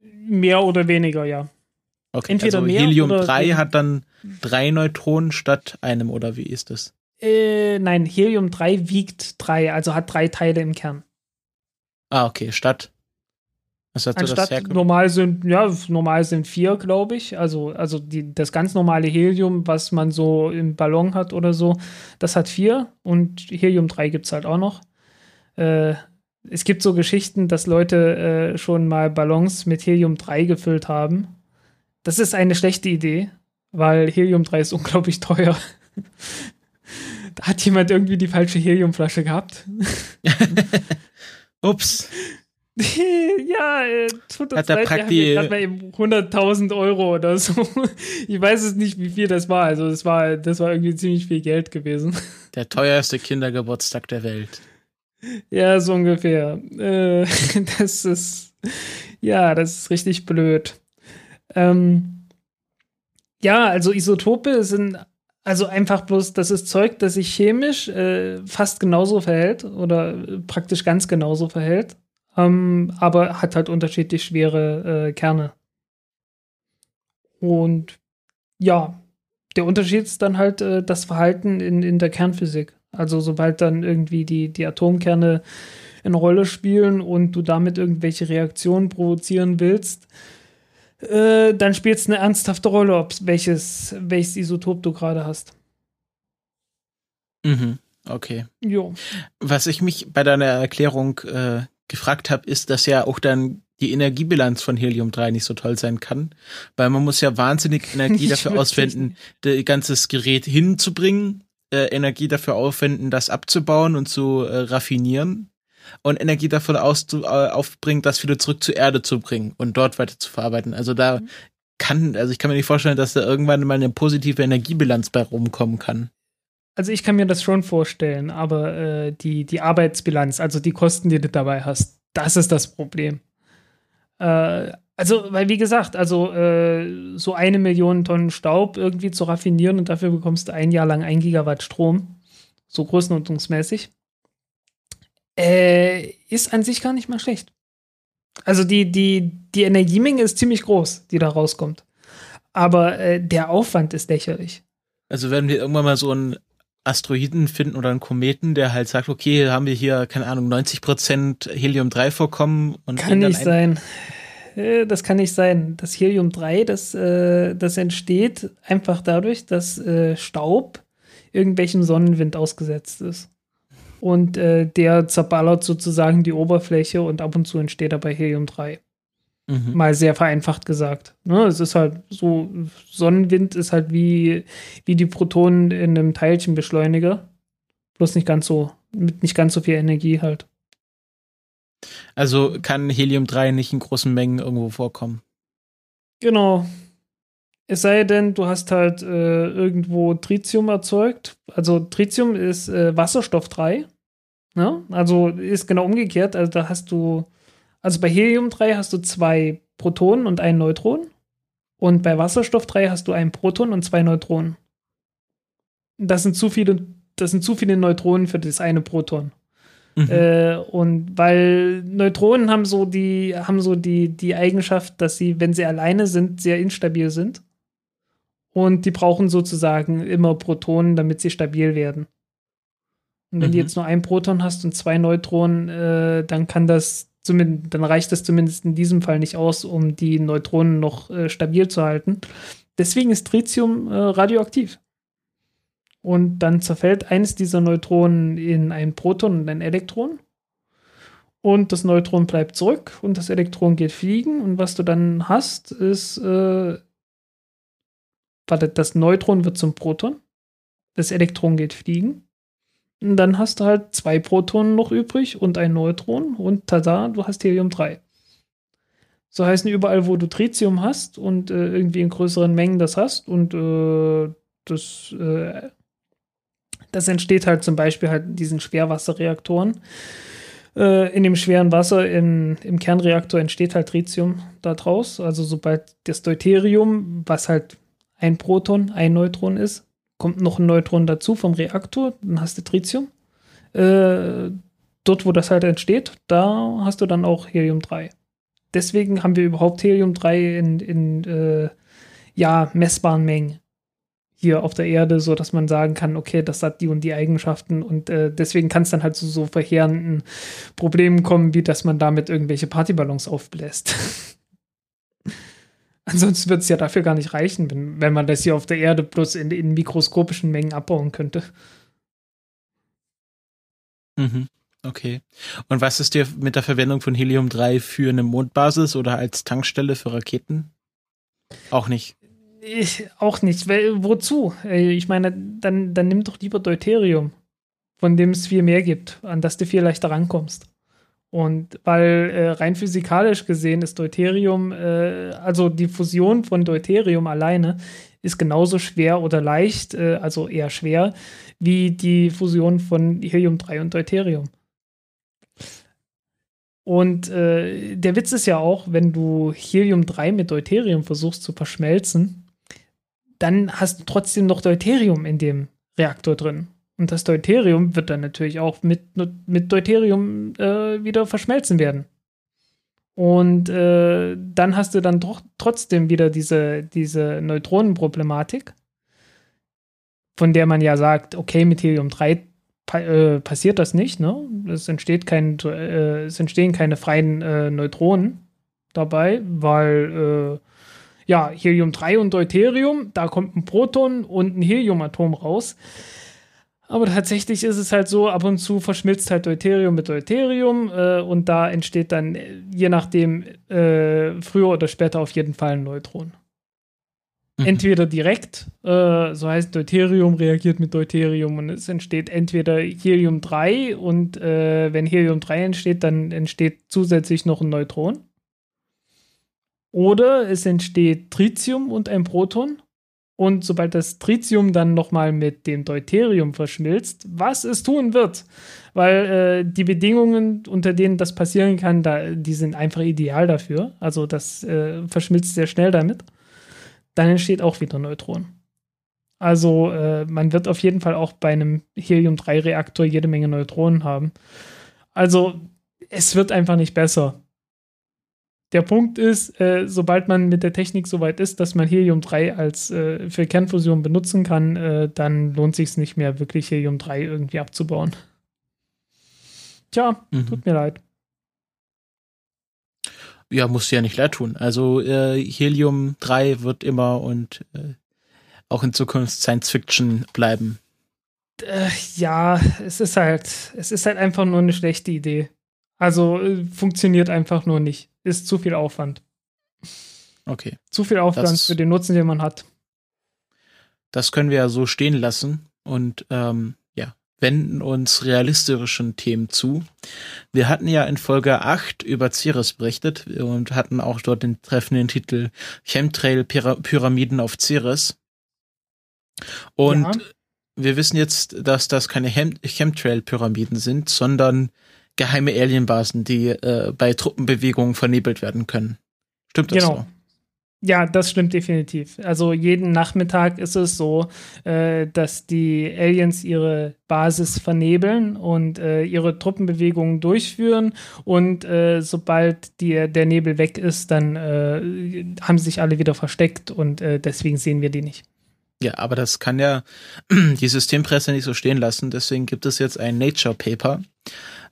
Mehr oder weniger, ja.
Okay, Entweder also mehr Helium 3 hat dann drei Neutronen statt einem, oder wie ist das?
Äh, nein, Helium 3 wiegt drei, also hat drei Teile im Kern.
Ah, okay, statt.
Was hat Anstatt das normal sind, ja, normal sind vier, glaube ich. Also, also die, das ganz normale Helium, was man so im Ballon hat oder so, das hat vier und Helium 3 gibt es halt auch noch. Äh, es gibt so Geschichten, dass Leute äh, schon mal Ballons mit Helium 3 gefüllt haben. Das ist eine schlechte Idee, weil Helium 3 ist (laughs) unglaublich teuer. (laughs) da hat jemand irgendwie die falsche Heliumflasche gehabt. (laughs)
Ups. (laughs)
ja, äh, tut uns leid, wir haben mal eben 100.000 Euro oder so. Ich weiß es nicht, wie viel das war. Also das war, das war irgendwie ziemlich viel Geld gewesen. (laughs)
Der teuerste Kindergeburtstag der Welt.
Ja, so ungefähr. Äh, (laughs) das ist, ja, das ist richtig blöd. Ähm, ja, also Isotope sind also einfach bloß, das ist Zeug, das sich chemisch äh, fast genauso verhält oder praktisch ganz genauso verhält, ähm, aber hat halt unterschiedlich schwere äh, Kerne. Und ja, der Unterschied ist dann halt äh, das Verhalten in, in der Kernphysik. Also sobald dann irgendwie die, die Atomkerne eine Rolle spielen und du damit irgendwelche Reaktionen provozieren willst, äh, dann spielt es eine ernsthafte Rolle, ob welches, welches Isotop du gerade hast.
Mhm, okay. Jo. Was ich mich bei deiner Erklärung äh, gefragt habe, ist, dass ja auch dann die Energiebilanz von Helium-3 nicht so toll sein kann, weil man muss ja wahnsinnig Energie (laughs) dafür auswenden, das ganze Gerät hinzubringen äh, Energie dafür aufwenden, das abzubauen und zu äh, raffinieren und Energie davon aus, äh, aufbringen, das wieder zurück zur Erde zu bringen und dort weiter zu verarbeiten. Also da mhm. kann, also ich kann mir nicht vorstellen, dass da irgendwann mal eine positive Energiebilanz bei rumkommen kann.
Also ich kann mir das schon vorstellen, aber äh, die, die Arbeitsbilanz, also die Kosten, die du dabei hast, das ist das Problem. Äh, also, weil wie gesagt, also äh, so eine Million Tonnen Staub irgendwie zu raffinieren und dafür bekommst du ein Jahr lang ein Gigawatt Strom, so größenordnungsmäßig, äh, ist an sich gar nicht mal schlecht. Also die, die, die Energiemenge ist ziemlich groß, die da rauskommt. Aber äh, der Aufwand ist lächerlich.
Also werden wir irgendwann mal so einen Asteroiden finden oder einen Kometen, der halt sagt, okay, haben wir hier, keine Ahnung, 90% Helium-3 vorkommen. Und
Kann nicht sein. Äh, das kann nicht sein. Das Helium-3, das, äh, das entsteht einfach dadurch, dass äh, Staub irgendwelchem Sonnenwind ausgesetzt ist. Und der zerballert sozusagen die Oberfläche und ab und zu entsteht dabei Helium-3. Mhm. Mal sehr vereinfacht gesagt. Ne, es ist halt so, Sonnenwind ist halt wie, wie die Protonen in einem Teilchenbeschleuniger. Bloß nicht ganz so, mit nicht ganz so viel Energie halt.
Also kann Helium-3 nicht in großen Mengen irgendwo vorkommen.
Genau. Es sei denn, du hast halt äh, irgendwo Tritium erzeugt. Also Tritium ist äh, Wasserstoff 3. Ne? Also ist genau umgekehrt. Also da hast du, also bei Helium 3 hast du zwei Protonen und ein Neutron. Und bei Wasserstoff 3 hast du ein Proton und zwei Neutronen. Das sind zu viele, das sind zu viele Neutronen für das eine Proton. Mhm. Äh, und weil Neutronen haben so die, haben so die, die Eigenschaft, dass sie, wenn sie alleine sind, sehr instabil sind. Und die brauchen sozusagen immer Protonen, damit sie stabil werden. Und wenn mhm. du jetzt nur ein Proton hast und zwei Neutronen, äh, dann kann das dann reicht das zumindest in diesem Fall nicht aus, um die Neutronen noch äh, stabil zu halten. Deswegen ist Tritium äh, radioaktiv. Und dann zerfällt eines dieser Neutronen in ein Proton und ein Elektron. Und das Neutron bleibt zurück und das Elektron geht fliegen. Und was du dann hast, ist, äh, warte, das Neutron wird zum Proton. Das Elektron geht fliegen. Dann hast du halt zwei Protonen noch übrig und ein Neutron. Und tada, du hast Helium 3. So heißen überall, wo du Tritium hast und äh, irgendwie in größeren Mengen das hast und äh, das äh, das entsteht halt zum Beispiel halt in diesen Schwerwasserreaktoren. Äh, in dem schweren Wasser in, im Kernreaktor entsteht halt Tritium da draus. Also sobald das Deuterium, was halt ein Proton, ein Neutron ist, kommt noch ein Neutron dazu vom Reaktor, dann hast du Tritium. Äh, dort, wo das halt entsteht, da hast du dann auch Helium-3. Deswegen haben wir überhaupt Helium-3 in, in, äh, ja, messbaren Mengen hier auf der Erde, so dass man sagen kann, okay, das hat die und die Eigenschaften und äh, deswegen kann es dann halt zu so verheerenden Problemen kommen, wie dass man damit irgendwelche Partyballons aufbläst. (laughs) Ansonsten wird es ja dafür gar nicht reichen, wenn, wenn man das hier auf der Erde bloß in, in mikroskopischen Mengen abbauen könnte.
Mhm. Okay. Und was ist dir mit der Verwendung von Helium-3 für eine Mondbasis oder als Tankstelle für Raketen? Auch nicht.
Ich, auch nicht. Weil, wozu? Ich meine, dann, dann nimm doch lieber Deuterium, von dem es viel mehr gibt, an das du viel leichter rankommst. Und weil äh, rein physikalisch gesehen ist Deuterium, äh, also die Fusion von Deuterium alleine ist genauso schwer oder leicht, äh, also eher schwer, wie die Fusion von Helium-3 und Deuterium. Und äh, der Witz ist ja auch, wenn du Helium-3 mit Deuterium versuchst zu verschmelzen, dann hast du trotzdem noch Deuterium in dem Reaktor drin. Und das Deuterium wird dann natürlich auch mit, mit Deuterium äh, wieder verschmelzen werden. Und äh, dann hast du dann doch trotzdem wieder diese, diese Neutronenproblematik, von der man ja sagt, okay, mit Helium-3 pa äh, passiert das nicht, ne? Es entsteht kein, äh, es entstehen keine freien äh, Neutronen dabei, weil äh, ja, Helium-3 und Deuterium, da kommt ein Proton und ein Heliumatom raus. Aber tatsächlich ist es halt so, ab und zu verschmilzt halt Deuterium mit Deuterium äh, und da entsteht dann, je nachdem, äh, früher oder später auf jeden Fall ein Neutron. Mhm. Entweder direkt, äh, so heißt Deuterium reagiert mit Deuterium und es entsteht entweder Helium-3 und äh, wenn Helium-3 entsteht, dann entsteht zusätzlich noch ein Neutron. Oder es entsteht Tritium und ein Proton. Und sobald das Tritium dann nochmal mit dem Deuterium verschmilzt, was es tun wird, weil äh, die Bedingungen, unter denen das passieren kann, da, die sind einfach ideal dafür. Also das äh, verschmilzt sehr schnell damit. Dann entsteht auch wieder Neutron. Also äh, man wird auf jeden Fall auch bei einem Helium-3-Reaktor jede Menge Neutronen haben. Also es wird einfach nicht besser. Der Punkt ist, äh, sobald man mit der Technik so weit ist, dass man Helium-3 als äh, für Kernfusion benutzen kann, äh, dann lohnt sich nicht mehr, wirklich Helium-3 irgendwie abzubauen. Tja, mhm. tut mir leid.
Ja, muss ja nicht leid tun. Also äh, Helium-3 wird immer und äh, auch in Zukunft Science Fiction bleiben.
Äh, ja, es ist halt, es ist halt einfach nur eine schlechte Idee. Also funktioniert einfach nur nicht. Ist zu viel Aufwand.
Okay.
Zu viel Aufwand das, für den Nutzen, den man hat.
Das können wir ja so stehen lassen und ähm, ja, wenden uns realistischen Themen zu. Wir hatten ja in Folge 8 über Ceres berichtet und hatten auch dort den treffenden Titel Chemtrail-Pyramiden auf Ceres. Und ja. wir wissen jetzt, dass das keine Chemtrail-Pyramiden sind, sondern geheime Alienbasen, die äh, bei Truppenbewegungen vernebelt werden können. Stimmt das genau. so?
Ja, das stimmt definitiv. Also jeden Nachmittag ist es so, äh, dass die Aliens ihre Basis vernebeln und äh, ihre Truppenbewegungen durchführen. Und äh, sobald die, der Nebel weg ist, dann äh, haben sie sich alle wieder versteckt und äh, deswegen sehen wir die nicht.
Ja, aber das kann ja (clears throat) die Systempresse nicht so stehen lassen. Deswegen gibt es jetzt ein Nature Paper,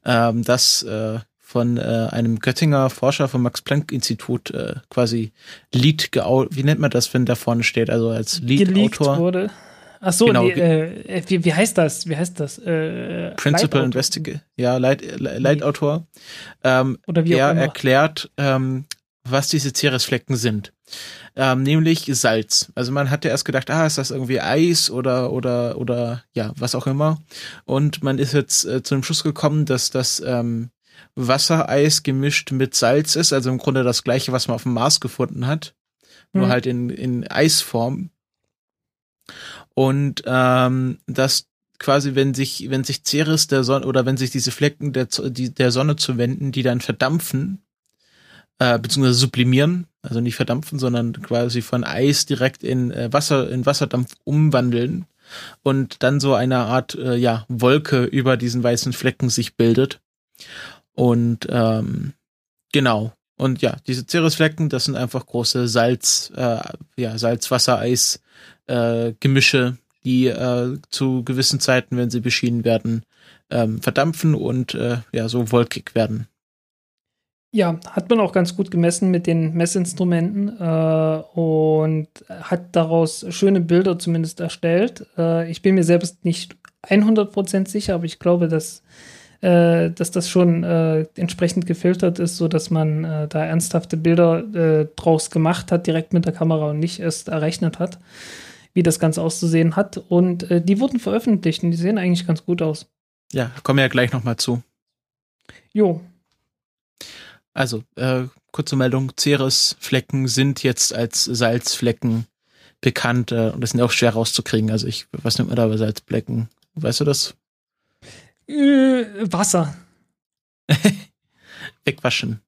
ähm, das äh, von äh, einem Göttinger Forscher vom Max-Planck-Institut äh, quasi Lead, wie nennt man das, wenn da vorne steht, also als Lead-Autor.
wurde. Ach so, genau. die, äh, wie, wie heißt das? Wie heißt das? Äh,
Principal Investigator, ja, Leitautor. Ähm, Oder wie er erklärt, ähm, was diese Ceresflecken sind. Ähm, nämlich Salz. Also man hatte erst gedacht, ah, ist das irgendwie Eis oder oder oder ja, was auch immer. Und man ist jetzt äh, zu dem Schluss gekommen, dass das ähm, Wassereis gemischt mit Salz ist, also im Grunde das gleiche, was man auf dem Mars gefunden hat, mhm. nur halt in, in Eisform. Und ähm, das quasi, wenn sich, wenn sich Ceres der Sonne oder wenn sich diese Flecken der, die, der Sonne zuwenden, die dann verdampfen, äh, beziehungsweise sublimieren, also nicht verdampfen, sondern quasi von Eis direkt in äh, Wasser, in Wasserdampf umwandeln und dann so eine Art äh, ja Wolke über diesen weißen Flecken sich bildet und ähm, genau Und ja, diese Ceresflecken, das sind einfach große Salz, äh, ja, Salz-Wasser-Eis-Gemische, äh, die äh, zu gewissen Zeiten, wenn sie beschienen werden, ähm, verdampfen und äh, ja, so wolkig werden.
Ja, hat man auch ganz gut gemessen mit den Messinstrumenten äh, und hat daraus schöne Bilder zumindest erstellt. Äh, ich bin mir selbst nicht 100% sicher, aber ich glaube, dass äh, dass das schon äh, entsprechend gefiltert ist, so dass man äh, da ernsthafte Bilder äh, draus gemacht hat, direkt mit der Kamera und nicht erst errechnet hat, wie das Ganze auszusehen hat. Und die wurden veröffentlicht und die sehen eigentlich ganz gut aus.
Ja, kommen wir ja gleich nochmal zu.
Jo.
Also, äh, kurze Meldung, Ceres-Flecken sind jetzt als Salzflecken bekannt äh, und das sind auch schwer rauszukriegen. Also ich, was nimmt man da bei Salzflecken? Weißt du das?
Äh, Wasser. (laughs)
wegwaschen.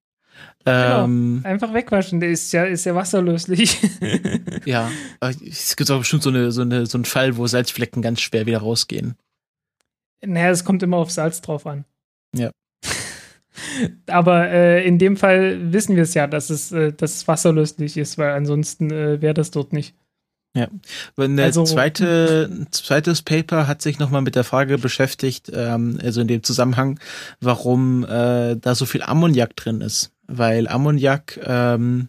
Genau, ähm, einfach wegwaschen, der ist ja, ist ja wasserlöslich. (laughs) (laughs)
ja, es gibt auch bestimmt so, eine, so, eine, so einen Fall, wo Salzflecken ganz schwer wieder rausgehen.
Naja, es kommt immer auf Salz drauf an.
Ja.
Aber äh, in dem Fall wissen wir es ja, dass es, äh, dass es wasserlöslich ist, weil ansonsten äh, wäre das dort nicht.
Ja, und der also, zweite, zweites Paper hat sich nochmal mit der Frage beschäftigt, ähm, also in dem Zusammenhang, warum äh, da so viel Ammoniak drin ist. Weil Ammoniak ähm,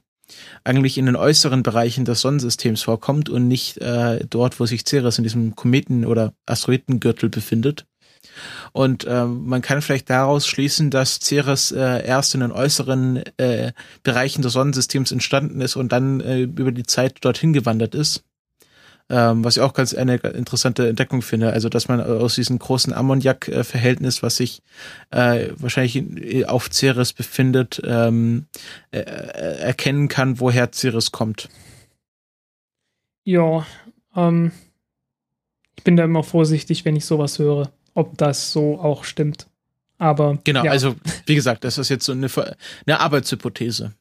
eigentlich in den äußeren Bereichen des Sonnensystems vorkommt und nicht äh, dort, wo sich Ceres in diesem Kometen- oder Asteroidengürtel befindet. Und äh, man kann vielleicht daraus schließen, dass Ceres äh, erst in den äußeren äh, Bereichen des Sonnensystems entstanden ist und dann äh, über die Zeit dorthin gewandert ist ähm, was ich auch ganz eine interessante Entdeckung finde. Also, dass man aus diesem großen Ammoniak-Verhältnis, was sich äh, wahrscheinlich auf Ceres befindet, ähm, äh, erkennen kann, woher Ceres kommt.
Ja, ähm, ich bin da immer vorsichtig, wenn ich sowas höre, ob das so auch stimmt. Aber
genau,
ja.
also wie gesagt, das ist jetzt so eine, eine Arbeitshypothese.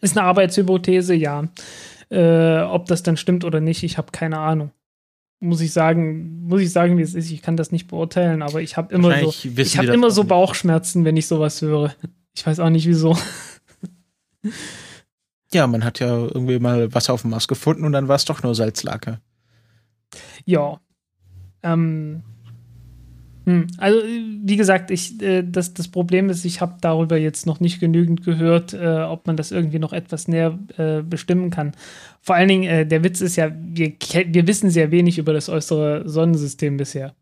Ist eine Arbeitshypothese, ja. Äh, ob das dann stimmt oder nicht, ich habe keine Ahnung. Muss ich sagen, muss ich sagen, wie es ist. Ich kann das nicht beurteilen, aber ich habe immer so, ich habe immer so Bauchschmerzen, wenn ich sowas höre. Ich weiß auch nicht wieso.
Ja, man hat ja irgendwie mal Wasser auf dem Mars gefunden und dann war es doch nur Salzlake.
Ja. Ähm, hm. Also, wie gesagt, ich, äh, das, das Problem ist, ich habe darüber jetzt noch nicht genügend gehört, äh, ob man das irgendwie noch etwas näher äh, bestimmen kann. Vor allen Dingen, äh, der Witz ist ja, wir, wir wissen sehr wenig über das äußere Sonnensystem bisher.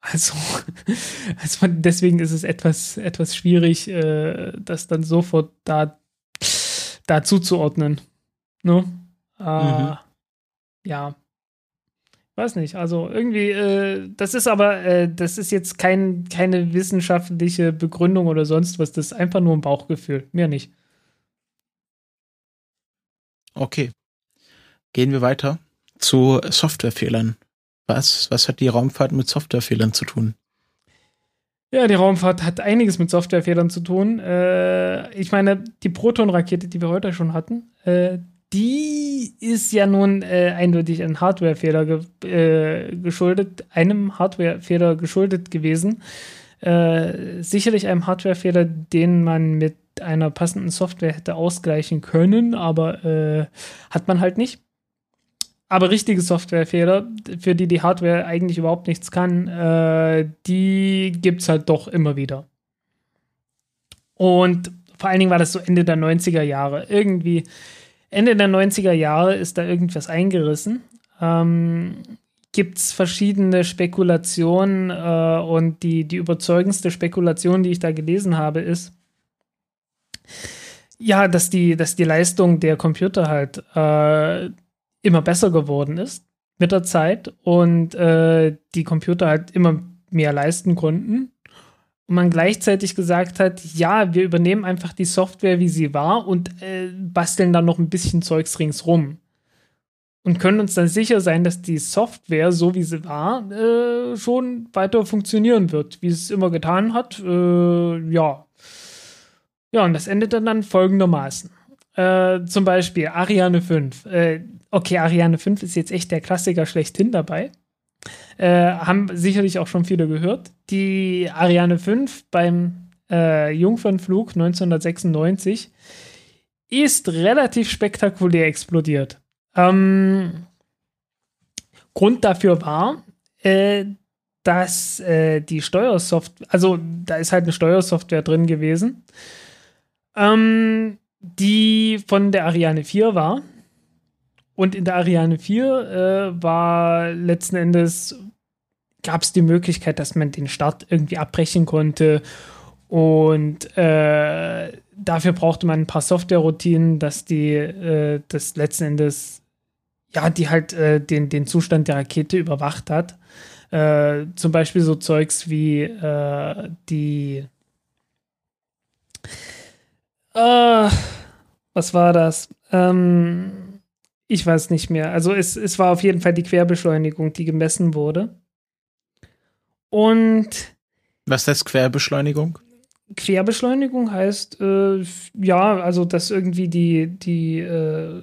Also, (laughs) also deswegen ist es etwas, etwas schwierig, äh, das dann sofort da, da zuzuordnen. Ne? Mhm. Ja weiß nicht, also irgendwie, äh, das ist aber, äh, das ist jetzt kein, keine wissenschaftliche Begründung oder sonst was, das ist einfach nur ein Bauchgefühl, mehr nicht.
Okay. Gehen wir weiter zu Softwarefehlern. Was, was hat die Raumfahrt mit Softwarefehlern zu tun?
Ja, die Raumfahrt hat einiges mit Softwarefehlern zu tun. Äh, ich meine, die Proton-Rakete, die wir heute schon hatten, äh, die ist ja nun äh, eindeutig ein Hardwarefehler ge äh, geschuldet, einem Hardwarefehler geschuldet gewesen. Äh, sicherlich einem Hardwarefehler, den man mit einer passenden Software hätte ausgleichen können, aber äh, hat man halt nicht. Aber richtige Softwarefehler, für die die Hardware eigentlich überhaupt nichts kann, äh, die gibt es halt doch immer wieder. Und vor allen Dingen war das so Ende der 90er Jahre. Irgendwie Ende der 90er Jahre ist da irgendwas eingerissen. Ähm, Gibt es verschiedene Spekulationen äh, und die, die überzeugendste Spekulation, die ich da gelesen habe, ist, ja, dass die, dass die Leistung der Computer halt äh, immer besser geworden ist mit der Zeit und äh, die Computer halt immer mehr leisten konnten und man gleichzeitig gesagt hat, ja, wir übernehmen einfach die Software, wie sie war und äh, basteln dann noch ein bisschen Zeugs ringsrum. Und können uns dann sicher sein, dass die Software, so wie sie war, äh, schon weiter funktionieren wird, wie es immer getan hat. Äh, ja. Ja, und das endet dann, dann folgendermaßen. Äh, zum Beispiel Ariane 5. Äh, okay, Ariane 5 ist jetzt echt der Klassiker schlechthin dabei. Äh, haben sicherlich auch schon viele gehört. Die Ariane 5 beim äh, Jungfernflug 1996 ist relativ spektakulär explodiert. Ähm, Grund dafür war, äh, dass äh, die Steuersoftware, also da ist halt eine Steuersoftware drin gewesen, ähm, die von der Ariane 4 war. Und in der Ariane 4 äh, war letzten Endes, gab es die Möglichkeit, dass man den Start irgendwie abbrechen konnte. Und äh, dafür brauchte man ein paar Software-Routinen, dass die äh, das letzten Endes, ja, die halt äh, den, den Zustand der Rakete überwacht hat. Äh, zum Beispiel so Zeugs wie äh, die äh, was war das? Ähm, ich weiß nicht mehr. Also es, es war auf jeden Fall die Querbeschleunigung, die gemessen wurde. Und
was heißt Querbeschleunigung?
Querbeschleunigung heißt, äh, ja, also dass irgendwie die, die, äh,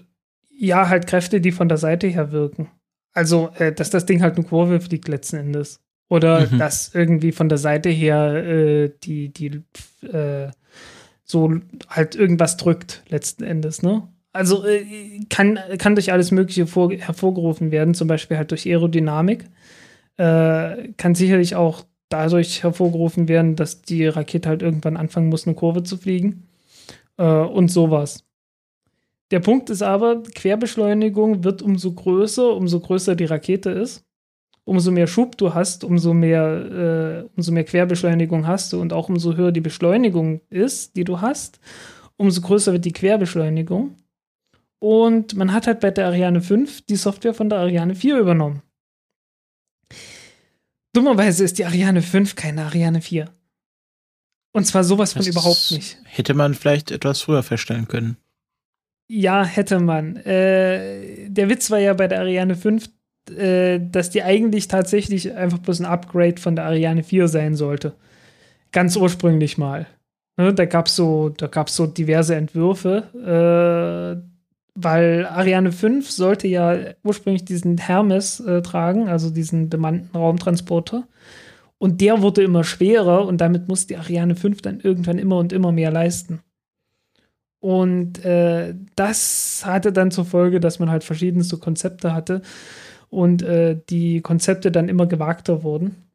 ja, halt Kräfte, die von der Seite her wirken. Also, äh, dass das Ding halt eine Kurve fliegt letzten Endes. Oder mhm. dass irgendwie von der Seite her äh, die, die, äh, so halt irgendwas drückt, letzten Endes, ne? Also äh, kann, kann durch alles Mögliche vor, hervorgerufen werden, zum Beispiel halt durch Aerodynamik. Äh, kann sicherlich auch dadurch hervorgerufen werden, dass die Rakete halt irgendwann anfangen muss, eine Kurve zu fliegen. Äh, und sowas. Der Punkt ist aber, Querbeschleunigung wird umso größer, umso größer die Rakete ist umso mehr Schub du hast, umso mehr, äh, umso mehr Querbeschleunigung hast du und auch umso höher die Beschleunigung ist, die du hast, umso größer wird die Querbeschleunigung. Und man hat halt bei der Ariane 5 die Software von der Ariane 4 übernommen. Dummerweise ist die Ariane 5 keine Ariane 4. Und zwar sowas von das überhaupt nicht.
Hätte man vielleicht etwas früher feststellen können.
Ja, hätte man. Äh, der Witz war ja bei der Ariane 5, äh, dass die eigentlich tatsächlich einfach bloß ein Upgrade von der Ariane 4 sein sollte. Ganz ursprünglich mal. Ne, da gab es so, so diverse Entwürfe, äh, weil Ariane 5 sollte ja ursprünglich diesen Hermes äh, tragen, also diesen bemannten Raumtransporter. Und der wurde immer schwerer und damit musste die Ariane 5 dann irgendwann immer und immer mehr leisten. Und äh, das hatte dann zur Folge, dass man halt verschiedenste Konzepte hatte und äh, die Konzepte dann immer gewagter wurden.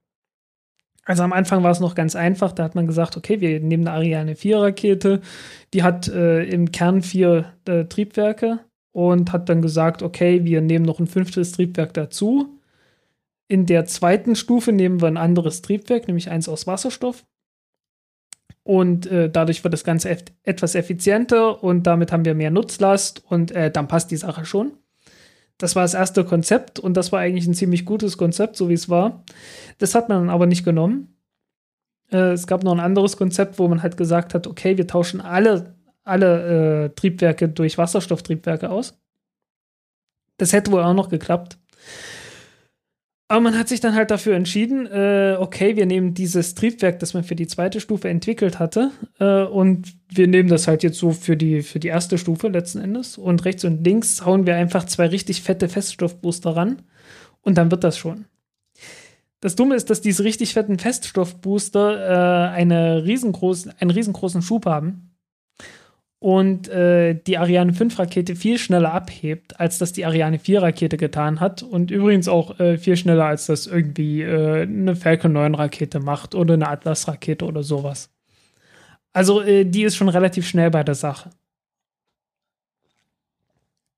Also am Anfang war es noch ganz einfach, da hat man gesagt, okay, wir nehmen eine Ariane 4 Rakete, die hat äh, im Kern vier äh, Triebwerke und hat dann gesagt, okay, wir nehmen noch ein fünftes Triebwerk dazu. In der zweiten Stufe nehmen wir ein anderes Triebwerk, nämlich eins aus Wasserstoff. Und äh, dadurch wird das Ganze etwas effizienter und damit haben wir mehr Nutzlast und äh, dann passt die Sache schon. Das war das erste Konzept und das war eigentlich ein ziemlich gutes Konzept, so wie es war. Das hat man aber nicht genommen. Äh, es gab noch ein anderes Konzept, wo man halt gesagt hat, okay, wir tauschen alle, alle äh, Triebwerke durch Wasserstofftriebwerke aus. Das hätte wohl auch noch geklappt. Aber man hat sich dann halt dafür entschieden, äh, okay, wir nehmen dieses Triebwerk, das man für die zweite Stufe entwickelt hatte, äh, und wir nehmen das halt jetzt so für die, für die erste Stufe letzten Endes. Und rechts und links hauen wir einfach zwei richtig fette Feststoffbooster ran und dann wird das schon. Das Dumme ist, dass diese richtig fetten Feststoffbooster äh, eine riesengroßen, einen riesengroßen Schub haben und äh, die Ariane 5 Rakete viel schneller abhebt, als das die Ariane 4 Rakete getan hat und übrigens auch äh, viel schneller, als das irgendwie äh, eine Falcon 9 Rakete macht oder eine Atlas Rakete oder sowas. Also äh, die ist schon relativ schnell bei der Sache.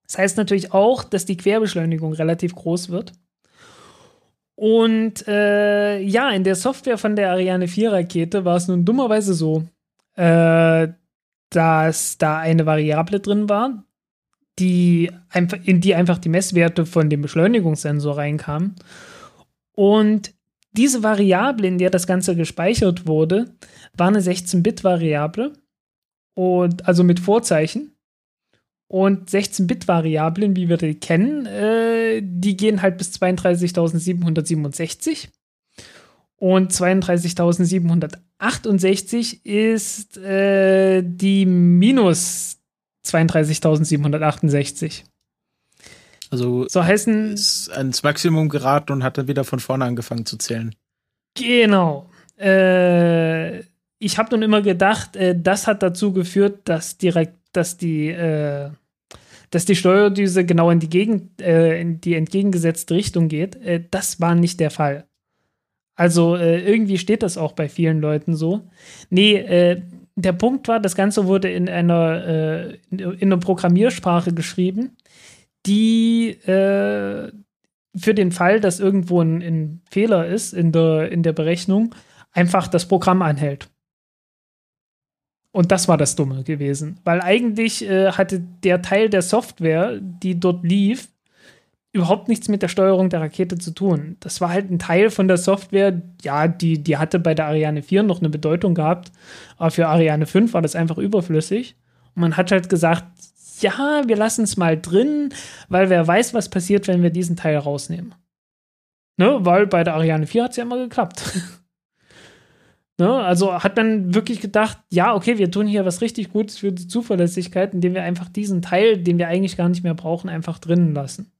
Das heißt natürlich auch, dass die Querbeschleunigung relativ groß wird. Und äh, ja, in der Software von der Ariane 4 Rakete war es nun dummerweise so, äh, dass da eine Variable drin war, die einfach, in die einfach die Messwerte von dem Beschleunigungssensor reinkamen. Und diese Variable, in der das Ganze gespeichert wurde, war eine 16-Bit-Variable und also mit Vorzeichen. Und 16-Bit-Variablen, wie wir die kennen, äh, die gehen halt bis 32.767. Und 32.768 ist äh, die minus 32.768.
Also
so heißen
ist ans Maximum geraten und hat dann wieder von vorne angefangen zu zählen.
Genau. Äh, ich habe nun immer gedacht, äh, das hat dazu geführt, dass direkt, dass die, äh, dass die Steuerdüse genau in die, Gegend, äh, in die entgegengesetzte Richtung geht. Äh, das war nicht der Fall. Also äh, irgendwie steht das auch bei vielen Leuten so. Nee, äh, der Punkt war, das Ganze wurde in einer, in, in einer Programmiersprache geschrieben, die für den Fall, dass irgendwo ein, ein Fehler ist in der, in der Berechnung, einfach das Programm anhält. Und das war das Dumme gewesen, weil eigentlich äh, hatte der Teil der Software, die dort lief, überhaupt nichts mit der Steuerung der Rakete zu tun. Das war halt ein Teil von der Software, ja, die, die hatte bei der Ariane 4 noch eine Bedeutung gehabt, aber für Ariane 5 war das einfach überflüssig. Und man hat halt gesagt, ja, wir lassen es mal drin, weil wer weiß, was passiert, wenn wir diesen Teil rausnehmen. Ne? Weil bei der Ariane 4 hat es ja immer geklappt. (laughs) Ne? Also hat man wirklich gedacht, ja, okay, wir tun hier was richtig Gutes für die Zuverlässigkeit, indem wir einfach diesen Teil, den wir eigentlich gar nicht mehr brauchen, einfach drinnen lassen.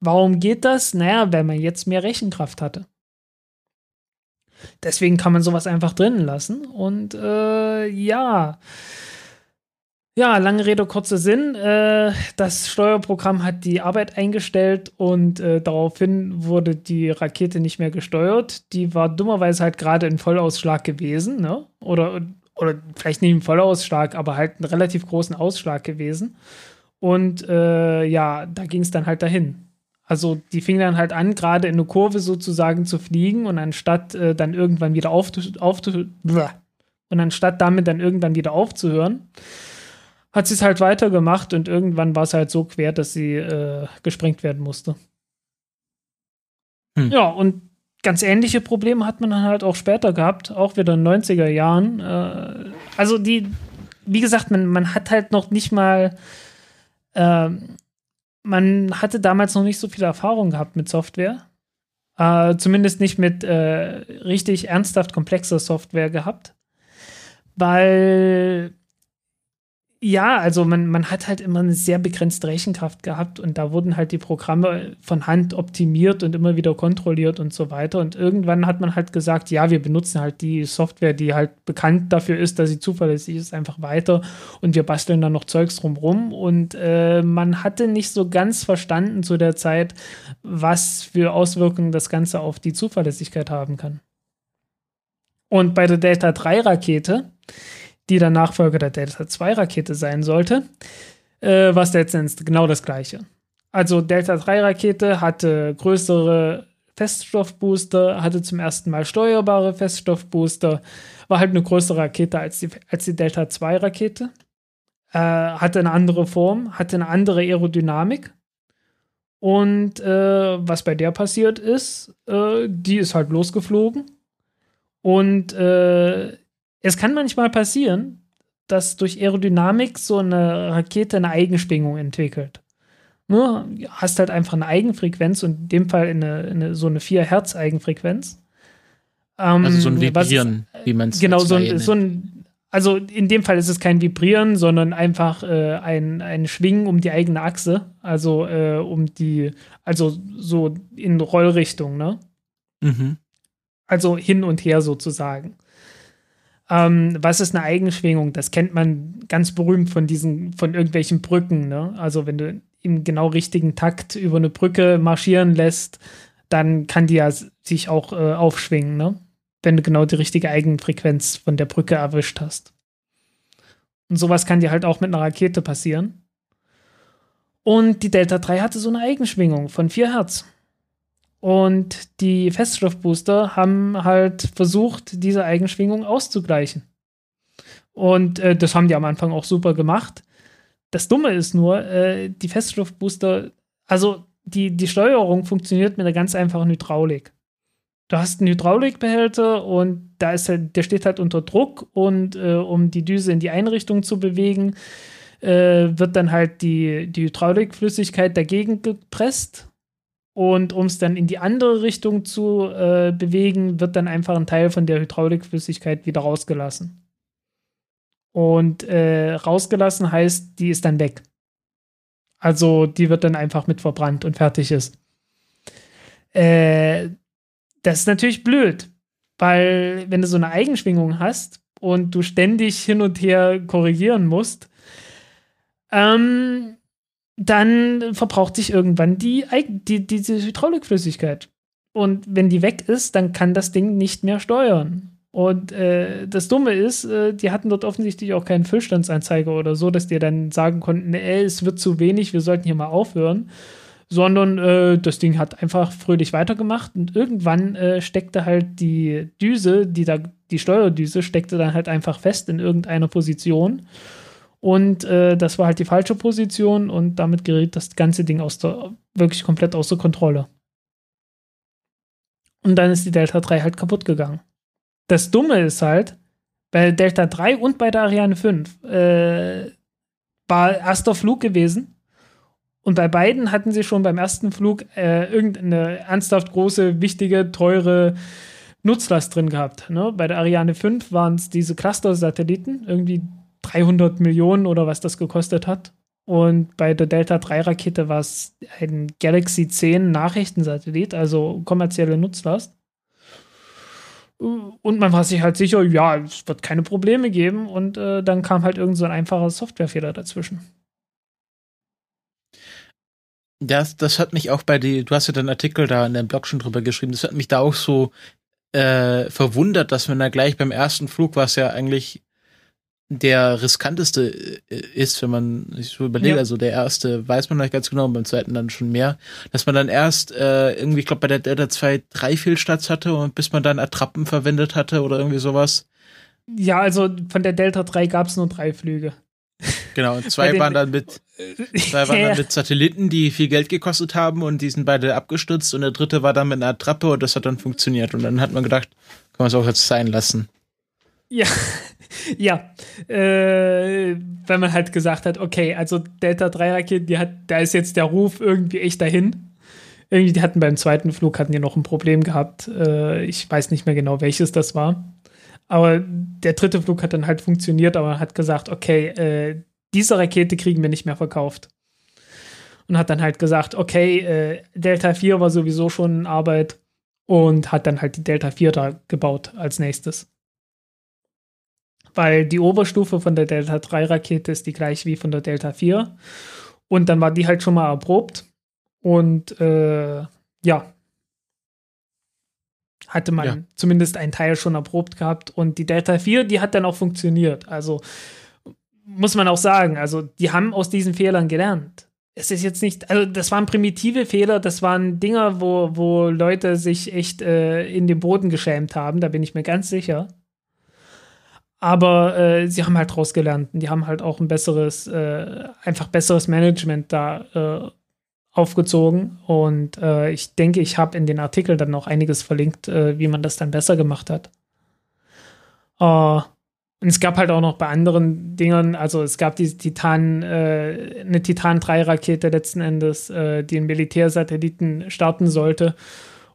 Warum geht das? Naja, weil man jetzt mehr Rechenkraft hatte. Deswegen kann man sowas einfach drinnen lassen. Und äh, ja, ja, lange Rede, kurzer Sinn. Äh, das Steuerprogramm hat die Arbeit eingestellt und äh, daraufhin wurde die Rakete nicht mehr gesteuert. Die war dummerweise halt gerade in Vollausschlag gewesen, ne? Oder, oder vielleicht nicht im Vollausschlag, aber halt einen relativ großen Ausschlag gewesen. Und äh, ja, da ging es dann halt dahin. Also die fing dann halt an, gerade in eine Kurve sozusagen zu fliegen und anstatt äh, dann irgendwann wieder aufzuhören, aufzu und anstatt damit dann irgendwann wieder aufzuhören, hat sie es halt weitergemacht und irgendwann war es halt so quer, dass sie äh, gesprengt werden musste. Hm. Ja, und ganz ähnliche Probleme hat man dann halt auch später gehabt, auch wieder in den 90er Jahren. Äh, also die, wie gesagt, man, man hat halt noch nicht mal, äh, man hatte damals noch nicht so viel Erfahrung gehabt mit Software. Äh, zumindest nicht mit äh, richtig ernsthaft komplexer Software gehabt. Weil ja, also man, man hat halt immer eine sehr begrenzte Rechenkraft gehabt und da wurden halt die Programme von Hand optimiert und immer wieder kontrolliert und so weiter. Und irgendwann hat man halt gesagt, ja, wir benutzen halt die Software, die halt bekannt dafür ist, dass sie zuverlässig ist, einfach weiter und wir basteln dann noch Zeugs drumrum. Und äh, man hatte nicht so ganz verstanden zu der Zeit, was für Auswirkungen das Ganze auf die Zuverlässigkeit haben kann. Und bei der Delta 3 Rakete, die der Nachfolger der Delta 2-Rakete sein sollte, äh, war es letztendlich genau das gleiche. Also Delta 3-Rakete hatte größere Feststoffbooster, hatte zum ersten Mal steuerbare Feststoffbooster, war halt eine größere Rakete als die, als die Delta 2-Rakete, äh, hatte eine andere Form, hatte eine andere Aerodynamik. Und äh, was bei der passiert ist, äh, die ist halt losgeflogen. Und äh, es kann manchmal passieren, dass durch Aerodynamik so eine Rakete eine Eigenschwingung entwickelt. Nur hast halt einfach eine Eigenfrequenz und in dem Fall eine, eine so eine 4 Hertz Eigenfrequenz.
Ähm, also so ein Vibrieren,
was, wie man es Genau, so ein, so ein, also in dem Fall ist es kein Vibrieren, sondern einfach äh, ein, ein Schwingen um die eigene Achse, also äh, um die, also so in Rollrichtung, ne? Mhm. Also hin und her sozusagen. Ähm, was ist eine Eigenschwingung? Das kennt man ganz berühmt von diesen, von irgendwelchen Brücken. Ne? Also wenn du im genau richtigen Takt über eine Brücke marschieren lässt, dann kann die ja sich auch äh, aufschwingen, ne? wenn du genau die richtige Eigenfrequenz von der Brücke erwischt hast. Und sowas kann dir halt auch mit einer Rakete passieren. Und die Delta 3 hatte so eine Eigenschwingung von 4 Hertz. Und die Feststoffbooster haben halt versucht, diese Eigenschwingung auszugleichen. Und äh, das haben die am Anfang auch super gemacht. Das Dumme ist nur, äh, die Feststoffbooster, also die, die Steuerung funktioniert mit einer ganz einfachen Hydraulik. Du hast einen Hydraulikbehälter und da ist halt, der steht halt unter Druck und äh, um die Düse in die Einrichtung zu bewegen, äh, wird dann halt die, die Hydraulikflüssigkeit dagegen gepresst und um es dann in die andere Richtung zu äh, bewegen, wird dann einfach ein Teil von der Hydraulikflüssigkeit wieder rausgelassen. Und äh, rausgelassen heißt, die ist dann weg. Also die wird dann einfach mit verbrannt und fertig ist. Äh, das ist natürlich blöd, weil wenn du so eine Eigenschwingung hast, und du ständig hin und her korrigieren musst, ähm, dann verbraucht sich irgendwann die, die, diese Hydraulikflüssigkeit. Und wenn die weg ist, dann kann das Ding nicht mehr steuern. Und äh, das Dumme ist, äh, die hatten dort offensichtlich auch keinen Füllstandsanzeiger oder so, dass die dann sagen konnten, ey, es wird zu wenig, wir sollten hier mal aufhören. Sondern äh, das Ding hat einfach fröhlich weitergemacht und irgendwann äh, steckte halt die Düse, die da, die Steuerdüse, steckte dann halt einfach fest in irgendeiner Position. Und äh, das war halt die falsche Position und damit geriet das ganze Ding aus der, wirklich komplett außer Kontrolle. Und dann ist die Delta 3 halt kaputt gegangen. Das Dumme ist halt, bei Delta 3 und bei der Ariane 5 äh, war erster Flug gewesen. Und bei beiden hatten sie schon beim ersten Flug äh, irgendeine ernsthaft große, wichtige, teure Nutzlast drin gehabt. Ne? Bei der Ariane 5 waren es diese Cluster-Satelliten, irgendwie 300 Millionen oder was das gekostet hat. Und bei der Delta 3 Rakete war es ein Galaxy 10 Nachrichtensatellit, also kommerzielle Nutzlast. Und man war sich halt sicher, ja, es wird keine Probleme geben. Und äh, dann kam halt irgend so ein einfacher Softwarefehler dazwischen.
Das, das hat mich auch bei die, du hast ja den Artikel da in deinem Blog schon drüber geschrieben, das hat mich da auch so äh, verwundert, dass man da gleich beim ersten Flug, was ja eigentlich der riskanteste äh, ist, wenn man sich so überlegt, ja. also der erste weiß man nicht ganz genau, beim zweiten dann schon mehr, dass man dann erst äh, irgendwie, ich glaube, bei der Delta 2 drei Fehlstarts hatte und bis man dann Attrappen verwendet hatte oder irgendwie sowas.
Ja, also von der Delta 3 gab es nur drei Flüge.
Genau, und zwei waren dann mit zwei waren (laughs) dann mit Satelliten, die viel Geld gekostet haben und die sind beide abgestürzt und der dritte war dann mit einer Attrappe und das hat dann funktioniert und dann hat man gedacht, kann man es auch jetzt sein lassen.
Ja, (laughs) ja, äh, wenn man halt gesagt hat, okay, also Delta 3 Rakete, die hat, da ist jetzt der Ruf irgendwie echt dahin. Irgendwie, die hatten beim zweiten Flug hatten die noch ein Problem gehabt. Äh, ich weiß nicht mehr genau, welches das war. Aber der dritte Flug hat dann halt funktioniert, aber hat gesagt, okay, äh, diese Rakete kriegen wir nicht mehr verkauft. Und hat dann halt gesagt, okay, äh, Delta 4 war sowieso schon in Arbeit und hat dann halt die Delta 4 da gebaut als nächstes weil die Oberstufe von der Delta 3 Rakete ist die gleiche wie von der Delta 4. Und dann war die halt schon mal erprobt. Und äh, ja, hatte man ja. zumindest einen Teil schon erprobt gehabt. Und die Delta 4, die hat dann auch funktioniert. Also muss man auch sagen, also die haben aus diesen Fehlern gelernt. Es ist jetzt nicht, also das waren primitive Fehler, das waren Dinger, wo, wo Leute sich echt äh, in den Boden geschämt haben, da bin ich mir ganz sicher. Aber äh, sie haben halt draus gelernt und die haben halt auch ein besseres, äh, einfach besseres Management da äh, aufgezogen. Und äh, ich denke, ich habe in den Artikeln dann noch einiges verlinkt, äh, wie man das dann besser gemacht hat. Uh, und es gab halt auch noch bei anderen Dingen, also es gab diese Titan, äh, eine Titan 3 Rakete letzten Endes, äh, die einen Militärsatelliten starten sollte.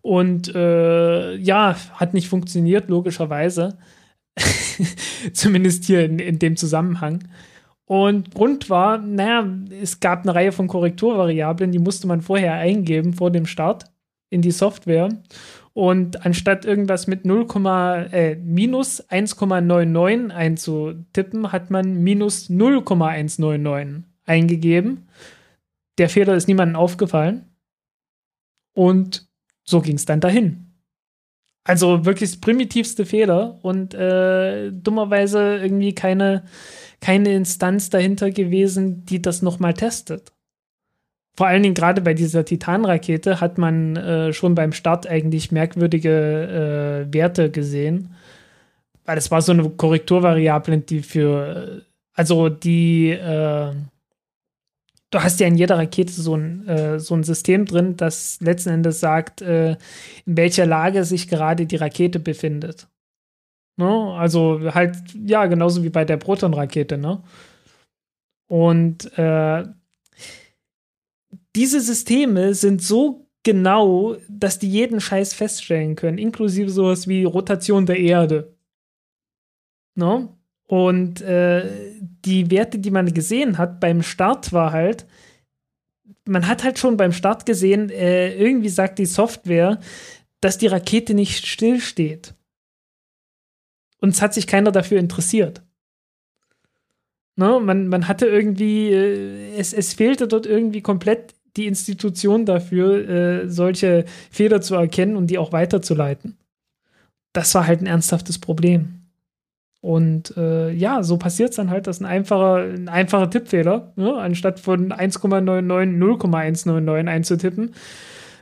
Und äh, ja, hat nicht funktioniert, logischerweise. (laughs) Zumindest hier in, in, dem Zusammenhang. Und Grund war, naja, es gab eine Reihe von Korrekturvariablen, die musste man vorher eingeben vor dem Start in die Software. Und anstatt irgendwas mit 0, äh, minus 1,99 einzutippen, hat man minus 0,199 eingegeben. Der Fehler ist niemandem aufgefallen. Und so ging es dann dahin. Also wirklich primitivste Fehler und äh, dummerweise irgendwie keine, keine Instanz dahinter gewesen, die das nochmal testet. Vor allen Dingen gerade bei dieser Titan-Rakete hat man äh, schon beim Start eigentlich merkwürdige äh, Werte gesehen. Weil es war so eine Korrekturvariable, die für, also die, äh, du hast ja in jeder Rakete so ein, äh, so ein System drin, das letzten Endes sagt, äh, in welcher Lage sich gerade die Rakete befindet. Ne? Also halt, ja, genauso wie bei der Proton-Rakete, ne? Und äh, diese Systeme sind so genau, dass die jeden Scheiß feststellen können, inklusive sowas wie Rotation der Erde. Ne? Und äh, die Werte, die man gesehen hat beim Start, war halt, man hat halt schon beim Start gesehen, äh, irgendwie sagt die Software, dass die Rakete nicht stillsteht. Und es hat sich keiner dafür interessiert. Ne? Man, man hatte irgendwie, äh, es, es fehlte dort irgendwie komplett die Institution dafür, äh, solche Fehler zu erkennen und die auch weiterzuleiten. Das war halt ein ernsthaftes Problem. Und äh, ja, so passiert es dann halt, dass ein einfacher, ein einfacher Tippfehler, ne, anstatt von 1,99 0,199 einzutippen,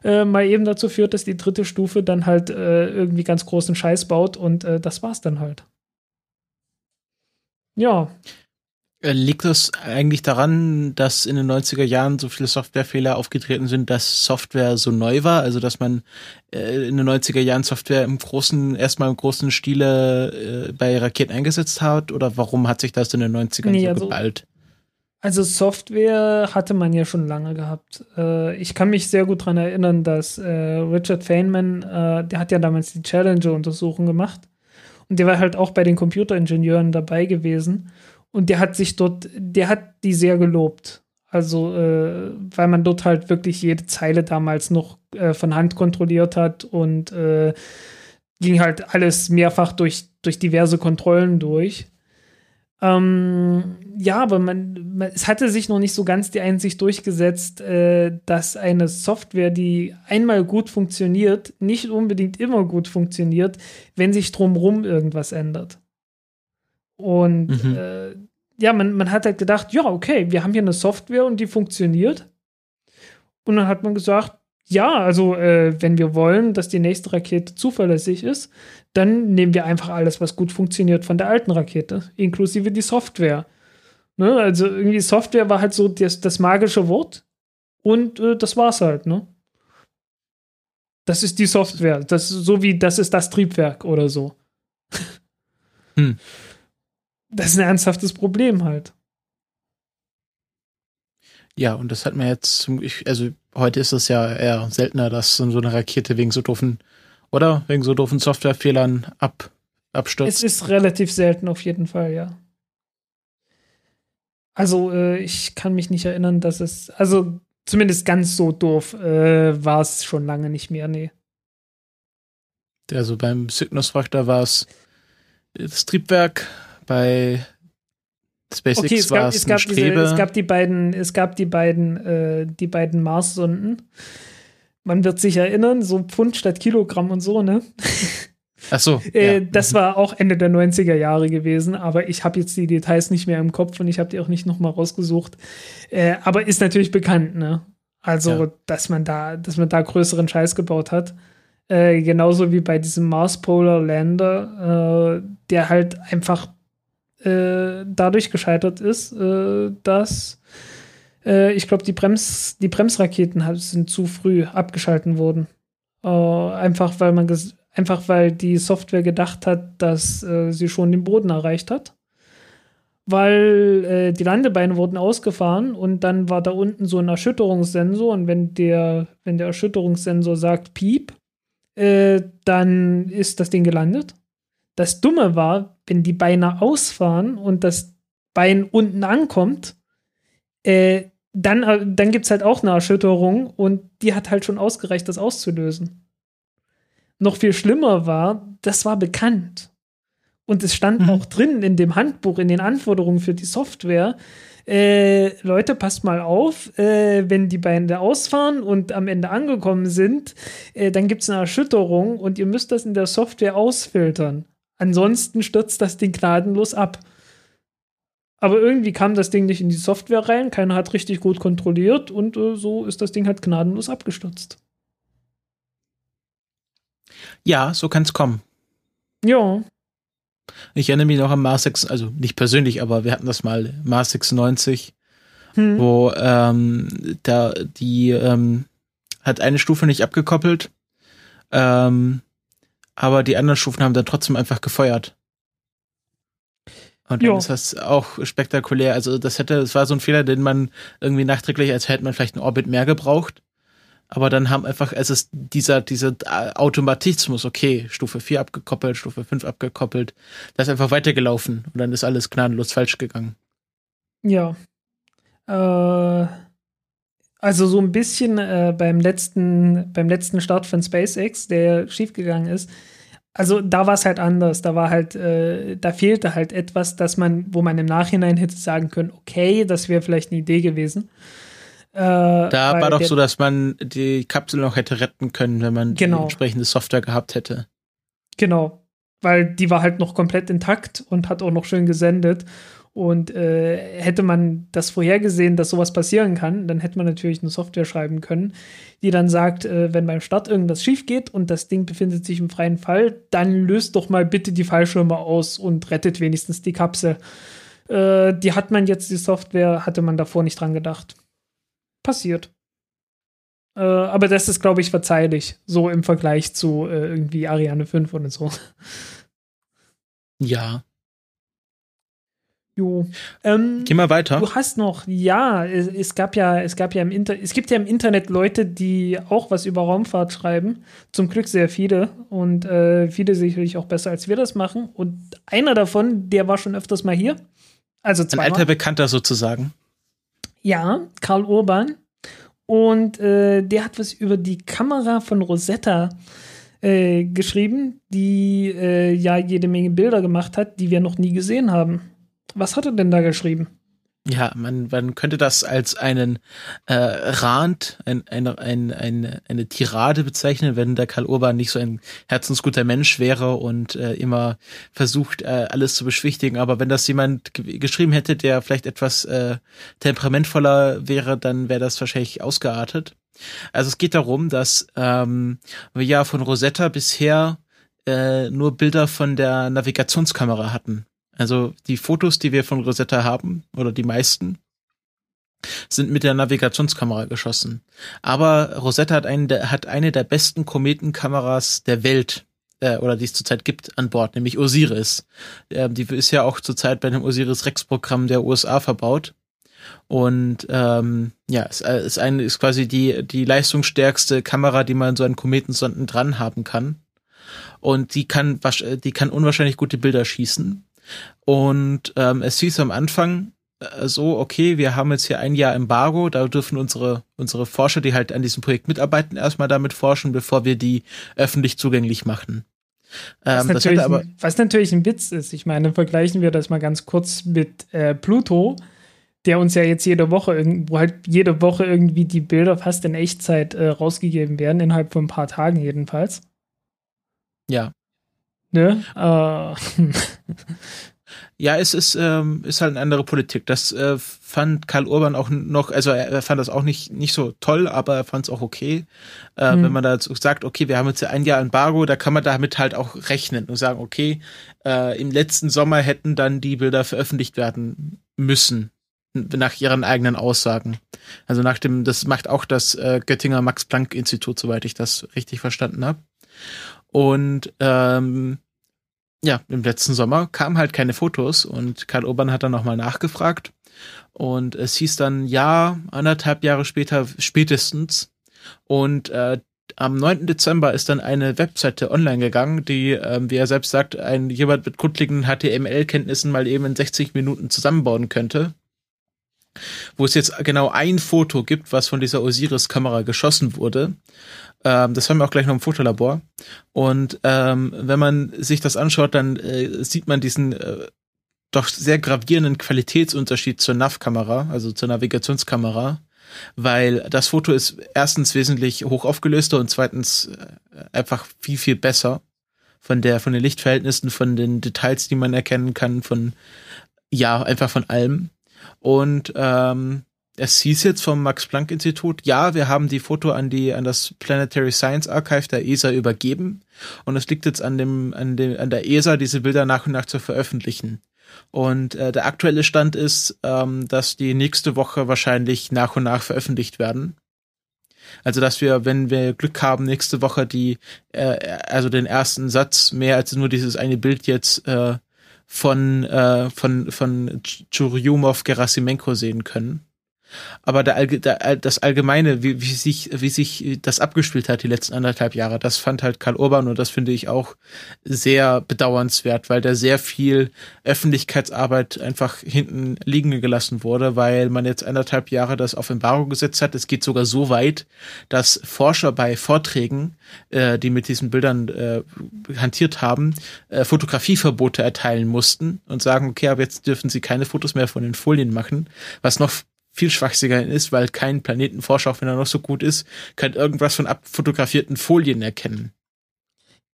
äh, mal eben dazu führt, dass die dritte Stufe dann halt äh, irgendwie ganz großen Scheiß baut und äh, das war's dann halt. Ja.
Äh, liegt das eigentlich daran, dass in den 90er Jahren so viele Softwarefehler aufgetreten sind, dass Software so neu war? Also, dass man äh, in den 90er Jahren Software im großen, erstmal im großen Stile äh, bei Raketen eingesetzt hat? Oder warum hat sich das in den 90ern nee, so also, geballt?
Also, Software hatte man ja schon lange gehabt. Äh, ich kann mich sehr gut daran erinnern, dass äh, Richard Feynman, äh, der hat ja damals die Challenger-Untersuchung gemacht. Und der war halt auch bei den Computeringenieuren dabei gewesen. Und der hat sich dort, der hat die sehr gelobt. Also, äh, weil man dort halt wirklich jede Zeile damals noch äh, von Hand kontrolliert hat und äh, ging halt alles mehrfach durch, durch diverse Kontrollen durch. Ähm, ja, aber man, man, es hatte sich noch nicht so ganz die Einsicht durchgesetzt, äh, dass eine Software, die einmal gut funktioniert, nicht unbedingt immer gut funktioniert, wenn sich drumherum irgendwas ändert. Und mhm. äh, ja, man, man hat halt gedacht, ja, okay, wir haben hier eine Software und die funktioniert. Und dann hat man gesagt, ja, also äh, wenn wir wollen, dass die nächste Rakete zuverlässig ist, dann nehmen wir einfach alles, was gut funktioniert von der alten Rakete, inklusive die Software. Ne? Also irgendwie Software war halt so das, das magische Wort und äh, das war's halt, ne? Das ist die Software. Das so wie das ist das Triebwerk oder so. Hm das ist ein ernsthaftes Problem halt.
Ja, und das hat man jetzt zum, also heute ist es ja eher seltener, dass so eine Rakete wegen so doofen, oder? Wegen so doofen Softwarefehlern ab, abstürzt.
Es ist relativ selten auf jeden Fall, ja. Also, äh, ich kann mich nicht erinnern, dass es, also zumindest ganz so doof äh, war es schon lange nicht mehr, nee.
Also beim Cygnus Frachter war es das Triebwerk, bei SpaceX okay, es
gab, es, gab diese, es gab die beiden, es gab die beiden, äh, die beiden Mars-Sonden. Man wird sich erinnern, so Pfund statt Kilogramm und so, ne?
Ach so. (laughs)
äh, ja. Das war auch Ende der 90er Jahre gewesen, aber ich habe jetzt die Details nicht mehr im Kopf und ich habe die auch nicht nochmal rausgesucht. Äh, aber ist natürlich bekannt, ne? Also, ja. dass man da, dass man da größeren Scheiß gebaut hat. Äh, genauso wie bei diesem Mars Polar Lander, äh, der halt einfach äh, dadurch gescheitert ist, äh, dass äh, ich glaube, die, Brems, die Bremsraketen sind zu früh abgeschalten worden. Äh, einfach weil man einfach weil die Software gedacht hat, dass äh, sie schon den Boden erreicht hat. Weil die Landebeine wurden ausgefahren und dann war da unten so ein Erschütterungssensor und wenn der, wenn der Erschütterungssensor sagt Piep, dann ist das Ding gelandet. Das Dumme war, wenn die Beine ausfahren und das Bein unten ankommt, äh, dann, äh, dann gibt es halt auch eine Erschütterung und die hat halt schon ausgereicht, das auszulösen. Noch viel schlimmer war, das war bekannt. Und es stand mhm. auch drin in dem Handbuch, in den Anforderungen für die Software, äh, Leute, passt mal auf, äh, wenn die Beine ausfahren und am Ende angekommen sind, äh, dann gibt es eine Erschütterung und ihr müsst das in der Software ausfiltern. Ansonsten stürzt das Ding gnadenlos ab. Aber irgendwie kam das Ding nicht in die Software rein, keiner hat richtig gut kontrolliert und äh, so ist das Ding halt gnadenlos abgestürzt.
Ja, so kann es kommen.
Ja.
Ich erinnere mich noch an Mars 6, also nicht persönlich, aber wir hatten das mal, Mars 96, hm. wo ähm, da die ähm, hat eine Stufe nicht abgekoppelt. Ähm, aber die anderen Stufen haben dann trotzdem einfach gefeuert. Und dann jo. ist das auch spektakulär. Also das hätte, es war so ein Fehler, den man irgendwie nachträglich, als hätte man vielleicht einen Orbit mehr gebraucht. Aber dann haben einfach, es ist dieser, dieser Automatismus, okay, Stufe 4 abgekoppelt, Stufe 5 abgekoppelt, das ist einfach weitergelaufen und dann ist alles gnadenlos falsch gegangen.
Ja. Äh, also so ein bisschen äh, beim letzten, beim letzten Start von SpaceX, der schiefgegangen ist, Also da war es halt anders. Da war halt, äh, da fehlte halt etwas, dass man, wo man im Nachhinein hätte sagen können, okay, das wäre vielleicht eine Idee gewesen.
Äh, da war doch so, dass man die Kapsel noch hätte retten können, wenn man
genau.
die entsprechende Software gehabt hätte.
Genau, weil die war halt noch komplett intakt und hat auch noch schön gesendet. Und äh, hätte man das vorhergesehen, dass sowas passieren kann, dann hätte man natürlich eine Software schreiben können, die dann sagt, äh, wenn beim Start irgendwas schief geht und das Ding befindet sich im freien Fall, dann löst doch mal bitte die Fallschirme aus und rettet wenigstens die Kapsel. Äh, die hat man jetzt, die Software, hatte man davor nicht dran gedacht. Passiert. Äh, aber das ist, glaube ich, verzeihlich, so im Vergleich zu äh, irgendwie Ariane 5 oder so.
Ja,
Jo. Ähm,
Geh mal weiter.
Du hast noch, ja, es, es, gab ja, es gab ja im Internet, es gibt ja im Internet Leute, die auch was über Raumfahrt schreiben. Zum Glück sehr viele und äh, viele sicherlich auch besser, als wir das machen. Und einer davon, der war schon öfters mal hier. Also zweimal.
Ein alter Bekannter sozusagen.
Ja, Karl Urban. Und äh, der hat was über die Kamera von Rosetta äh, geschrieben, die äh, ja jede Menge Bilder gemacht hat, die wir noch nie gesehen haben. Was hat er denn da geschrieben?
Ja, man, man könnte das als einen äh, Rand, ein, ein, ein, ein, eine Tirade bezeichnen, wenn der Karl Urban nicht so ein herzensguter Mensch wäre und äh, immer versucht, äh, alles zu beschwichtigen. Aber wenn das jemand geschrieben hätte, der vielleicht etwas äh, temperamentvoller wäre, dann wäre das wahrscheinlich ausgeartet. Also es geht darum, dass ähm, wir ja von Rosetta bisher äh, nur Bilder von der Navigationskamera hatten. Also die Fotos, die wir von Rosetta haben, oder die meisten, sind mit der Navigationskamera geschossen. Aber Rosetta hat, einen, hat eine der besten Kometenkameras der Welt, äh, oder die es zurzeit gibt, an Bord, nämlich Osiris. Äh, die ist ja auch zurzeit bei dem Osiris-Rex-Programm der USA verbaut. Und ähm, ja, es äh, ist, ein, ist quasi die, die leistungsstärkste Kamera, die man so an Kometensonden dran haben kann. Und die kann, die kann unwahrscheinlich gute Bilder schießen. Und ähm, es hieß am Anfang äh, so, okay, wir haben jetzt hier ein Jahr Embargo, da dürfen unsere, unsere Forscher, die halt an diesem Projekt mitarbeiten, erstmal damit forschen, bevor wir die öffentlich zugänglich machen.
Ähm, was, natürlich, aber, was natürlich ein Witz ist. Ich meine, vergleichen wir das mal ganz kurz mit äh, Pluto, der uns ja jetzt jede Woche, wo halt jede Woche irgendwie die Bilder fast in Echtzeit äh, rausgegeben werden, innerhalb von ein paar Tagen jedenfalls.
Ja.
Ne? Äh, (laughs)
ja, es ist, ähm, ist halt eine andere Politik. Das äh, fand Karl Urban auch noch, also er fand das auch nicht, nicht so toll, aber er fand es auch okay. Äh, mhm. Wenn man da sagt, okay, wir haben jetzt ein Jahr Embargo, da kann man damit halt auch rechnen und sagen, okay, äh, im letzten Sommer hätten dann die Bilder veröffentlicht werden müssen nach ihren eigenen Aussagen. Also nach dem, das macht auch das äh, Göttinger Max Planck Institut, soweit ich das richtig verstanden habe. Und ähm, ja, im letzten Sommer kamen halt keine Fotos und Karl Urban hat dann nochmal nachgefragt. Und es hieß dann, ja, anderthalb Jahre später spätestens. Und äh, am 9. Dezember ist dann eine Webseite online gegangen, die, ähm, wie er selbst sagt, ein jemand mit grundlegenden HTML-Kenntnissen mal eben in 60 Minuten zusammenbauen könnte. Wo es jetzt genau ein Foto gibt, was von dieser Osiris-Kamera geschossen wurde. Ähm, das haben wir auch gleich noch im Fotolabor. Und ähm, wenn man sich das anschaut, dann äh, sieht man diesen äh, doch sehr gravierenden Qualitätsunterschied zur NAV-Kamera, also zur Navigationskamera, weil das Foto ist erstens wesentlich hoch aufgelöster und zweitens äh, einfach viel, viel besser von der, von den Lichtverhältnissen, von den Details, die man erkennen kann, von, ja, einfach von allem. Und ähm, es hieß jetzt vom Max-Planck-Institut, ja, wir haben die Foto an die, an das Planetary Science Archive der ESA übergeben. Und es liegt jetzt an dem, an dem, an der ESA, diese Bilder nach und nach zu veröffentlichen. Und äh, der aktuelle Stand ist, ähm, dass die nächste Woche wahrscheinlich nach und nach veröffentlicht werden. Also dass wir, wenn wir Glück haben, nächste Woche die, äh, also den ersten Satz mehr als nur dieses eine Bild jetzt äh, von äh, von von Churyumov Gerasimenko sehen können. Aber der, der, das Allgemeine, wie, wie, sich, wie sich das abgespielt hat, die letzten anderthalb Jahre, das fand halt Karl Urban und das finde ich auch sehr bedauernswert, weil da sehr viel Öffentlichkeitsarbeit einfach hinten liegen gelassen wurde, weil man jetzt anderthalb Jahre das auf Embargo gesetzt hat. Es geht sogar so weit, dass Forscher bei Vorträgen, äh, die mit diesen Bildern äh, hantiert haben, äh, Fotografieverbote erteilen mussten und sagen, okay, aber jetzt dürfen sie keine Fotos mehr von den Folien machen, was noch viel schwachsinniger ist, weil kein Planetenforscher, auch wenn er noch so gut ist, kann irgendwas von abfotografierten Folien erkennen.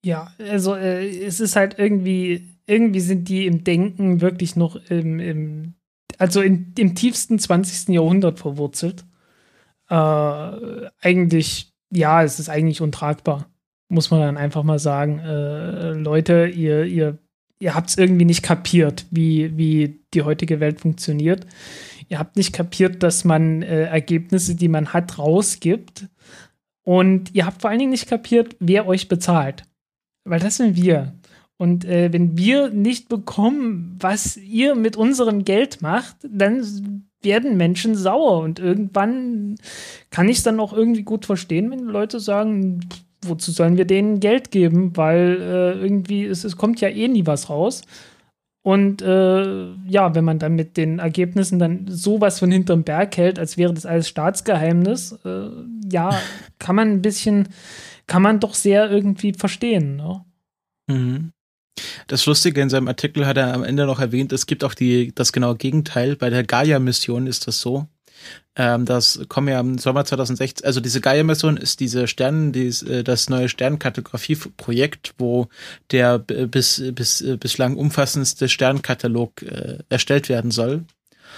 Ja, also äh, es ist halt irgendwie, irgendwie sind die im Denken wirklich noch im, im also in, im tiefsten 20. Jahrhundert verwurzelt. Äh, eigentlich, ja, es ist eigentlich untragbar, muss man dann einfach mal sagen. Äh, Leute, ihr, ihr, ihr habt es irgendwie nicht kapiert, wie, wie die heutige Welt funktioniert. Ihr habt nicht kapiert, dass man äh, Ergebnisse, die man hat, rausgibt. Und ihr habt vor allen Dingen nicht kapiert, wer euch bezahlt. Weil das sind wir. Und äh, wenn wir nicht bekommen, was ihr mit unserem Geld macht, dann werden Menschen sauer. Und irgendwann kann ich es dann auch irgendwie gut verstehen, wenn Leute sagen, wozu sollen wir denen Geld geben? Weil äh, irgendwie es, es kommt ja eh nie was raus. Und äh, ja, wenn man dann mit den Ergebnissen dann sowas von hinterm Berg hält, als wäre das alles Staatsgeheimnis, äh, ja, (laughs) kann man ein bisschen, kann man doch sehr irgendwie verstehen. Ne?
Mhm. Das Lustige in seinem Artikel hat er am Ende noch erwähnt, es gibt auch die, das genaue Gegenteil. Bei der Gaia-Mission ist das so. Ähm, das kommen ja im Sommer 2016, also diese Gaia-Mission ist diese Sternen, dies, äh, das neue Sternkartografie-Projekt, wo der bis, bis, äh, bislang umfassendste Sternkatalog äh, erstellt werden soll.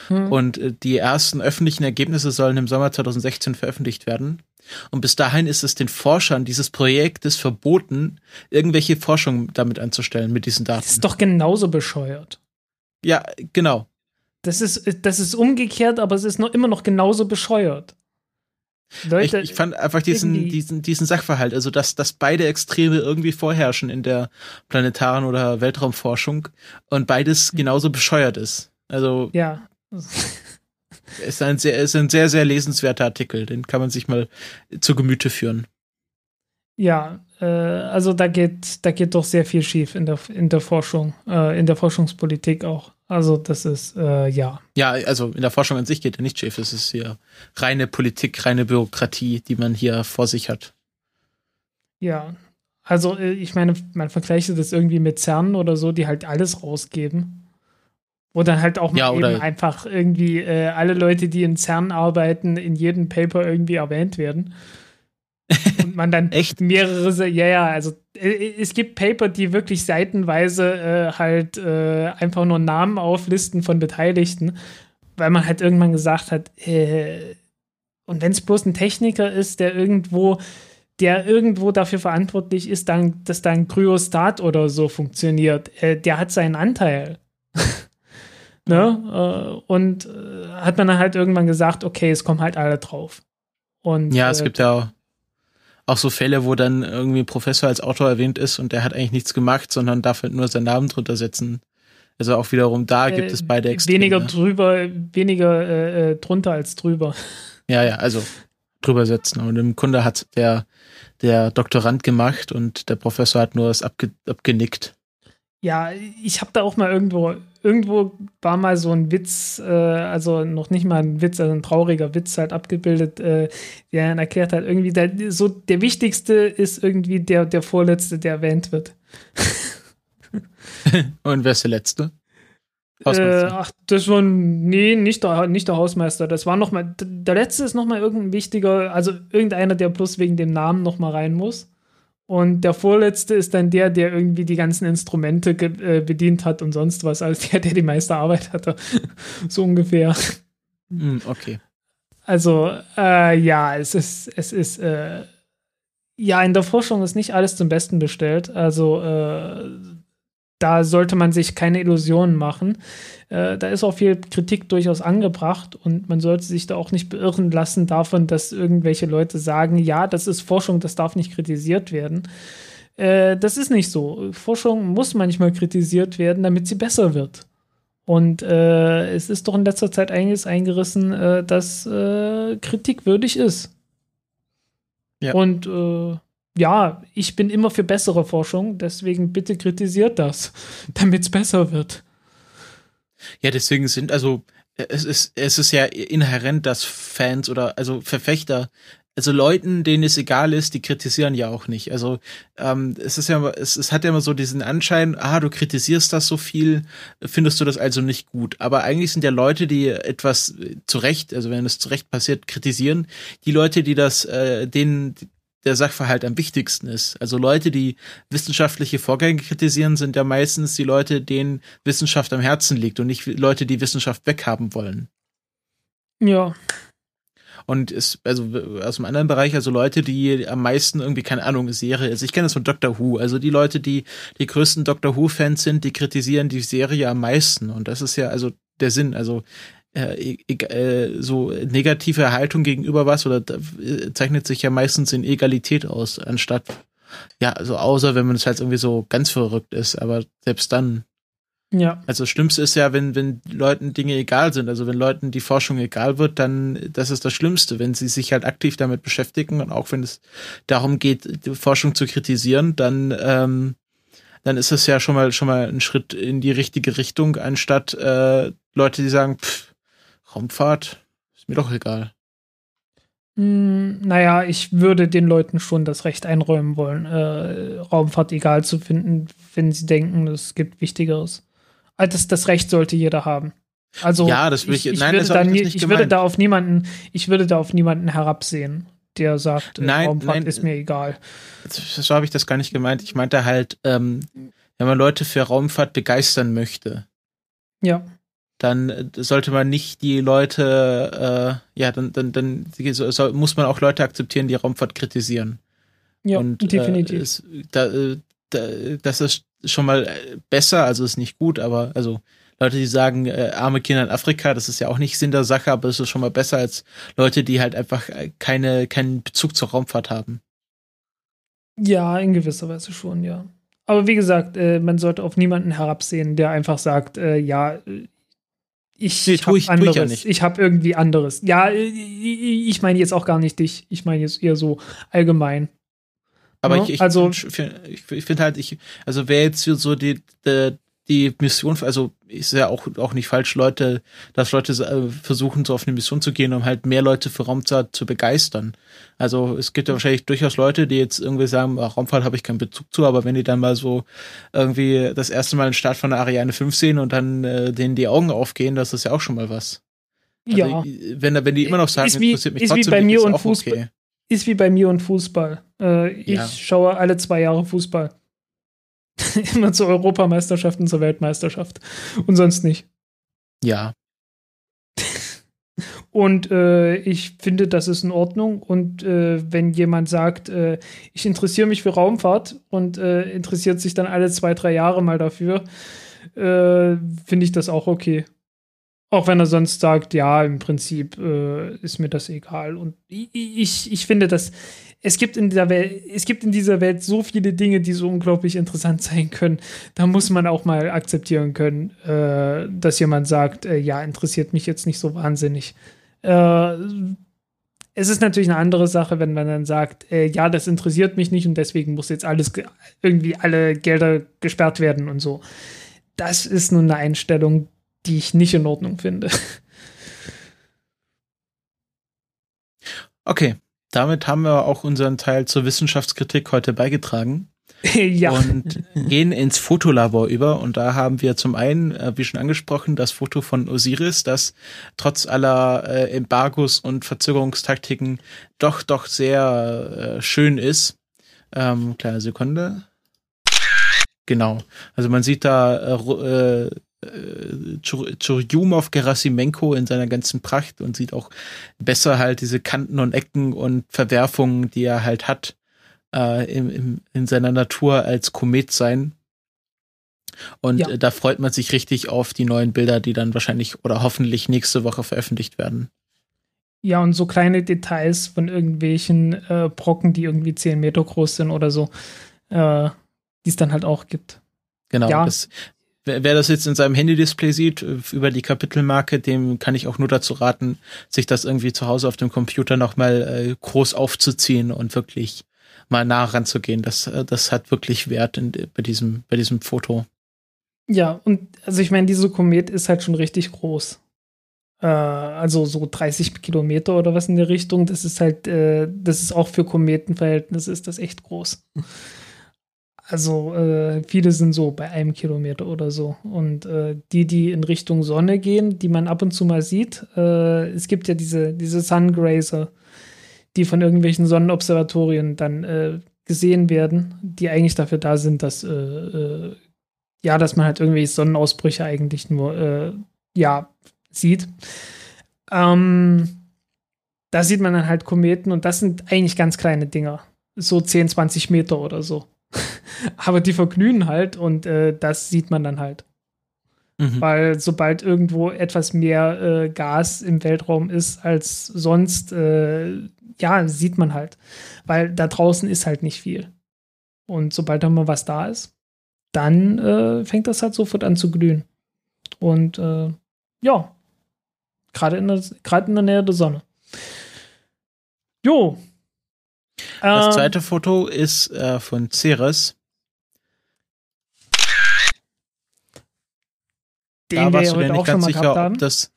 Hm. Und äh, die ersten öffentlichen Ergebnisse sollen im Sommer 2016 veröffentlicht werden. Und bis dahin ist es den Forschern dieses Projektes verboten, irgendwelche Forschung damit anzustellen, mit diesen Daten. Das
ist doch genauso bescheuert.
Ja, genau.
Das ist, das ist umgekehrt, aber es ist noch immer noch genauso bescheuert.
Leute, ich, ich fand einfach diesen, diesen, diesen Sachverhalt, also dass, dass beide Extreme irgendwie vorherrschen in der planetaren oder Weltraumforschung und beides hm. genauso bescheuert ist. Also.
Ja.
ist ein sehr, ist ein sehr, sehr lesenswerter Artikel. Den kann man sich mal zu Gemüte führen.
Ja, äh, also da geht, da geht doch sehr viel schief in der, in der Forschung, äh, in der Forschungspolitik auch. Also das ist, äh, ja.
Ja, also in der Forschung an sich geht ja nicht schief. Es ist hier reine Politik, reine Bürokratie, die man hier vor sich hat.
Ja, also äh, ich meine, man vergleicht das irgendwie mit CERN oder so, die halt alles rausgeben. Wo dann halt auch ja, eben einfach irgendwie äh, alle Leute, die in CERN arbeiten, in jedem Paper irgendwie erwähnt werden. (laughs) Und man dann
Echt?
mehrere, ja, ja, also es gibt Paper, die wirklich seitenweise äh, halt äh, einfach nur Namen auflisten von Beteiligten, weil man halt irgendwann gesagt hat, äh, und wenn es bloß ein Techniker ist, der irgendwo, der irgendwo dafür verantwortlich ist, dann, dass da ein Kryostat oder so funktioniert, äh, der hat seinen Anteil. (laughs) ne? Äh, und hat man dann halt irgendwann gesagt, okay, es kommen halt alle drauf. Und,
ja, es gibt ja auch so Fälle, wo dann irgendwie ein Professor als Autor erwähnt ist und der hat eigentlich nichts gemacht, sondern darf halt nur seinen Namen drunter setzen. Also auch wiederum da äh, gibt es beide
Extreme. Weniger drüber, weniger äh, äh, drunter als drüber. (laughs)
Ja, ja, also drüber setzen. Und im Kunde hat der, der Doktorand gemacht und der Professor hat nur das abge, abgenickt.
Ja, ich habe da auch mal irgendwo, irgendwo war mal so ein Witz, äh, also noch nicht mal ein Witz, also ein trauriger Witz halt abgebildet, äh, der dann erklärt hat, irgendwie der, so der wichtigste ist irgendwie der, der vorletzte, der erwähnt wird. (laughs)
Und wer ist der letzte?
Äh, ach, das war nee, nicht der, nicht der Hausmeister. Das war noch mal, der letzte ist noch mal irgendein wichtiger, also irgendeiner, der bloß wegen dem Namen noch mal rein muss. Und der vorletzte ist dann der, der irgendwie die ganzen Instrumente äh, bedient hat und sonst was, als der, der die meiste Arbeit hatte. (laughs) so ungefähr.
Hm, okay.
Also, äh, ja, es ist, es ist, äh, ja, in der Forschung ist nicht alles zum Besten bestellt. Also, äh, da sollte man sich keine Illusionen machen. Äh, da ist auch viel Kritik durchaus angebracht und man sollte sich da auch nicht beirren lassen davon, dass irgendwelche Leute sagen, ja, das ist Forschung, das darf nicht kritisiert werden. Äh, das ist nicht so. Forschung muss manchmal kritisiert werden, damit sie besser wird. Und äh, es ist doch in letzter Zeit einiges eingerissen, äh, das äh, kritikwürdig ist. Ja. Und äh, ja, ich bin immer für bessere Forschung, deswegen bitte kritisiert das, (laughs) damit es besser wird.
Ja, deswegen sind also es ist es ist ja inhärent, dass Fans oder also Verfechter also Leuten, denen es egal ist, die kritisieren ja auch nicht. Also ähm, es ist ja, es, es hat ja immer so diesen Anschein, ah, du kritisierst das so viel, findest du das also nicht gut. Aber eigentlich sind ja Leute, die etwas zu Recht, also wenn es zu Recht passiert, kritisieren, die Leute, die das, äh, denen der Sachverhalt am wichtigsten ist. Also Leute, die wissenschaftliche Vorgänge kritisieren, sind ja meistens die Leute, denen Wissenschaft am Herzen liegt und nicht Leute, die Wissenschaft weghaben wollen.
Ja,
und ist, also aus einem anderen Bereich, also Leute, die am meisten irgendwie, keine Ahnung, Serie, also ich kenne das von Doctor Who, also die Leute, die die größten Doctor Who-Fans sind, die kritisieren die Serie am meisten. Und das ist ja also der Sinn, also äh, äh, so negative Haltung gegenüber was oder äh, zeichnet sich ja meistens in Egalität aus, anstatt ja, also außer wenn man es halt irgendwie so ganz verrückt ist, aber selbst dann
ja.
Also das Schlimmste ist ja, wenn, wenn Leuten Dinge egal sind. Also wenn Leuten die Forschung egal wird, dann das ist das Schlimmste, wenn sie sich halt aktiv damit beschäftigen und auch wenn es darum geht, die Forschung zu kritisieren, dann, ähm, dann ist das ja schon mal schon mal ein Schritt in die richtige Richtung, anstatt äh, Leute, die sagen, pff, Raumfahrt, ist mir doch egal.
Hm, naja, ich würde den Leuten schon das Recht einräumen wollen, äh, Raumfahrt egal zu finden, wenn sie denken, es gibt Wichtigeres. Also das, das Recht sollte jeder haben. Also
ja, das will ich,
ich, nein, würde, da, nie, ich würde da auf niemanden, ich würde da auf niemanden herabsehen, der sagt,
äh, nein,
Raumfahrt
nein,
ist mir egal.
So habe ich das gar nicht gemeint. Ich meinte halt, ähm, wenn man Leute für Raumfahrt begeistern möchte,
ja,
dann äh, sollte man nicht die Leute, äh, ja, dann, dann, dann so, muss man auch Leute akzeptieren, die Raumfahrt kritisieren.
Ja, Und, definitiv. Äh,
es, da, äh, da, das ist schon mal äh, besser, also ist nicht gut, aber also Leute, die sagen, äh, arme Kinder in Afrika, das ist ja auch nicht Sinn der Sache, aber es ist schon mal besser als Leute, die halt einfach äh, keine, keinen Bezug zur Raumfahrt haben.
Ja, in gewisser Weise schon, ja. Aber wie gesagt, äh, man sollte auf niemanden herabsehen, der einfach sagt, äh, ja, ich nee, habe anderes. Ich, ja nicht. ich habe irgendwie anderes. Ja, ich meine jetzt auch gar nicht dich. Ich meine jetzt eher so allgemein.
Aber ja, ich, ich, also, finde ich find halt, ich, also wer jetzt so die, die, die Mission, also ist ja auch, auch nicht falsch, Leute, dass Leute äh, versuchen, so auf eine Mission zu gehen, um halt mehr Leute für Raumfahrt zu begeistern. Also es gibt ja wahrscheinlich durchaus Leute, die jetzt irgendwie sagen, ach, Raumfahrt habe ich keinen Bezug zu, aber wenn die dann mal so irgendwie das erste Mal einen Start von der Ariane 5 sehen und dann äh, denen die Augen aufgehen, das ist ja auch schon mal was.
Also, ja.
Wenn, wenn die immer noch sagen,
ist wie, interessiert mich ist trotzdem, wie bei mir und Fußball. Okay. Ist wie bei mir und Fußball. Äh, ich ja. schaue alle zwei Jahre Fußball. (laughs) Immer zur Europameisterschaft und zur Weltmeisterschaft. Und sonst nicht.
Ja. (laughs)
Und äh, ich finde, das ist in Ordnung. Und äh, wenn jemand sagt, äh, ich interessiere mich für Raumfahrt und äh, interessiert sich dann alle zwei, drei Jahre mal dafür, äh, finde ich das auch okay. Auch wenn er sonst sagt, ja, im Prinzip äh, ist mir das egal. Und ich, ich finde, dass es gibt in dieser Welt, es gibt in dieser Welt so viele Dinge, die so unglaublich interessant (laughs) sein können. Da muss man auch mal akzeptieren können, äh, dass jemand sagt, äh, ja, interessiert mich jetzt nicht so wahnsinnig. Äh, es ist natürlich eine andere Sache, wenn man dann sagt, äh, ja, das interessiert mich nicht und deswegen muss jetzt alles irgendwie alle Gelder gesperrt werden und so. Das ist nun eine Einstellung, die ich nicht in Ordnung finde.
Okay, damit haben wir auch unseren Teil zur Wissenschaftskritik heute beigetragen. (laughs)
ja.
Und gehen ins Fotolabor über. Und da haben wir zum einen, äh, wie schon angesprochen, das Foto von Osiris, das trotz aller äh, Embargos und Verzögerungstaktiken doch, doch sehr äh, schön ist. Ähm, kleine Sekunde. Genau. Also man sieht da äh, äh Churyumov Gerasimenko in seiner ganzen Pracht und sieht auch besser halt diese Kanten und Ecken und Verwerfungen, die er halt hat, äh, im, im, in seiner Natur als Komet sein. Und ja. da freut man sich richtig auf die neuen Bilder, die dann wahrscheinlich oder hoffentlich nächste Woche veröffentlicht werden.
Ja, und so kleine Details von irgendwelchen äh, Brocken, die irgendwie 10 Meter groß sind oder so, äh, die es dann halt auch gibt.
Genau, ja. das wer, wer das jetzt in seinem Handy-Display sieht, über die Kapitelmarke, dem kann ich auch nur dazu raten, sich das irgendwie zu Hause auf dem Computer nochmal äh, groß aufzuziehen und wirklich mal nah ranzugehen. Das, äh, das hat wirklich Wert in, bei, diesem, bei diesem Foto.
Ja, und also ich meine, diese Komet ist halt schon richtig groß. Äh, also so 30 Kilometer oder was in der Richtung. Das ist halt, äh, das ist auch für Kometenverhältnisse ist das echt groß. (laughs) Also äh, viele sind so bei einem Kilometer oder so. Und äh, die, die in Richtung Sonne gehen, die man ab und zu mal sieht, äh, es gibt ja diese, diese Sungrazer, die von irgendwelchen Sonnenobservatorien dann äh, gesehen werden, die eigentlich dafür da sind, dass äh, äh, ja, dass man halt irgendwelche Sonnenausbrüche eigentlich nur ja sieht. Ähm, da sieht man dann halt Kometen und das sind eigentlich ganz kleine Dinger. So 10, 20 Meter oder so. (laughs) Aber die verglühen halt und äh, das sieht man dann halt. Mhm. Weil sobald irgendwo etwas mehr äh, Gas im Weltraum ist als sonst, äh, ja, sieht man halt. Weil da draußen ist halt nicht viel. Und sobald da mal was da ist, dann äh, fängt das halt sofort an zu glühen. Und äh, ja, gerade in, der, in der Nähe der Sonne. Jo.
Das ähm, zweite Foto ist äh, von Ceres. Den da warst du dir nicht ganz sicher, ob das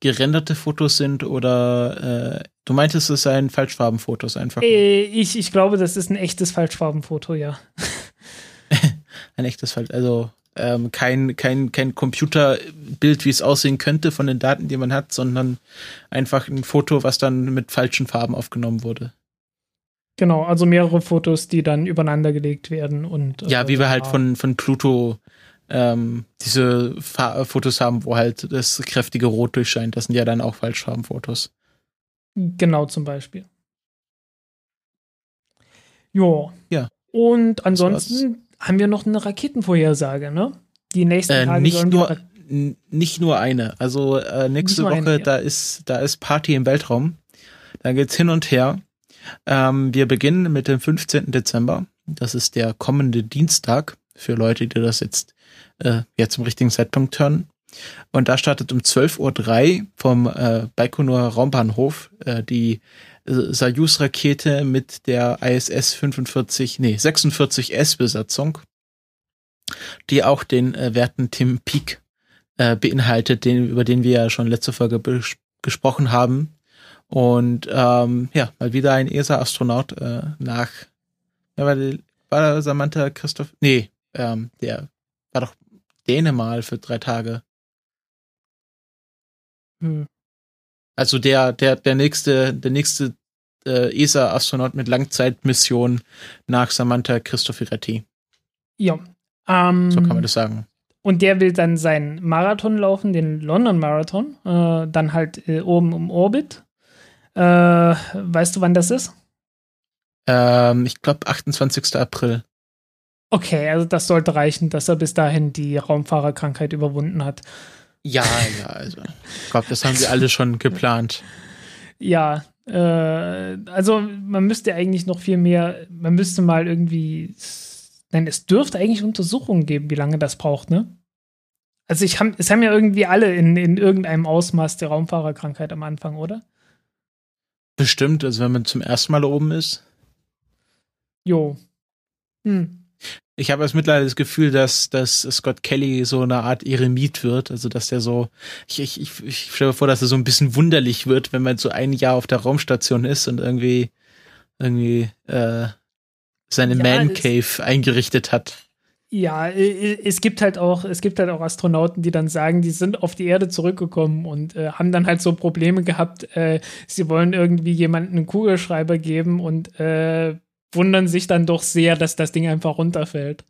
gerenderte Fotos sind oder äh, du meintest, es seien Falschfarbenfotos einfach.
Äh, ich, ich glaube, das ist ein echtes Falschfarbenfoto, ja. (laughs)
ein echtes Falsch, also ähm, kein, kein, kein Computerbild, wie es aussehen könnte von den Daten, die man hat, sondern einfach ein Foto, was dann mit falschen Farben aufgenommen wurde.
Genau, also mehrere Fotos, die dann übereinander gelegt werden und.
Ja, äh, wie wir halt von, von Pluto ähm, diese Fa Fotos haben, wo halt das kräftige Rot durchscheint. Das sind ja dann auch Falschfarbenfotos.
Genau, zum Beispiel. Jo. Ja. Und ansonsten haben wir noch eine Raketenvorhersage, ne?
Die nächsten äh, Tage nicht nur nicht nur eine. Also äh, nächste Woche eine, ja. da ist da ist Party im Weltraum. Da geht's hin und her. Ähm, wir beginnen mit dem 15. Dezember. Das ist der kommende Dienstag für Leute, die das jetzt äh, ja zum richtigen Zeitpunkt hören. Und da startet um 12.03 Uhr vom äh, Baikonur Raumbahnhof äh, die äh, Soyuz-Rakete mit der ISS 45, nee, 46S-Besatzung, die auch den äh, werten Tim Peak äh, beinhaltet, den, über den wir ja schon letzte Folge gesprochen haben. Und ähm, ja, mal wieder ein ESA-Astronaut äh, nach, ja, war, war Samantha Christoph, nee, ähm, der war doch Dänemark für drei Tage. Hm. Also der, der, der nächste, der nächste äh, ESA-Astronaut mit Langzeitmission nach Samantha Cristoforetti.
Ja.
Ähm, so kann man das sagen.
Und der will dann seinen Marathon laufen, den London Marathon, äh, dann halt äh, oben im Orbit. Äh, weißt du, wann das ist?
Ähm, ich glaube 28. April.
Okay, also das sollte reichen, dass er bis dahin die Raumfahrerkrankheit überwunden hat.
Ja, ja, also ich glaube, das haben sie alle schon geplant.
Ja, äh, also man müsste eigentlich noch viel mehr, man müsste mal irgendwie, nein, es dürfte eigentlich Untersuchungen geben, wie lange das braucht, ne? Also ich hab, es haben ja irgendwie alle in, in irgendeinem Ausmaß der Raumfahrerkrankheit am Anfang, oder?
Bestimmt, also wenn man zum ersten Mal oben ist.
Jo. Hm.
Ich habe jetzt mittlerweile das Gefühl, dass, dass Scott Kelly so eine Art Eremit wird. Also, dass der so, ich, ich, ich, ich stelle mir vor, dass er so ein bisschen wunderlich wird, wenn man so ein Jahr auf der Raumstation ist und irgendwie, irgendwie, äh, seine ja, Man Cave eingerichtet hat.
Ja, es gibt halt auch, es gibt halt auch Astronauten, die dann sagen, die sind auf die Erde zurückgekommen und äh, haben dann halt so Probleme gehabt, äh, sie wollen irgendwie jemanden einen Kugelschreiber geben und äh, wundern sich dann doch sehr, dass das Ding einfach runterfällt.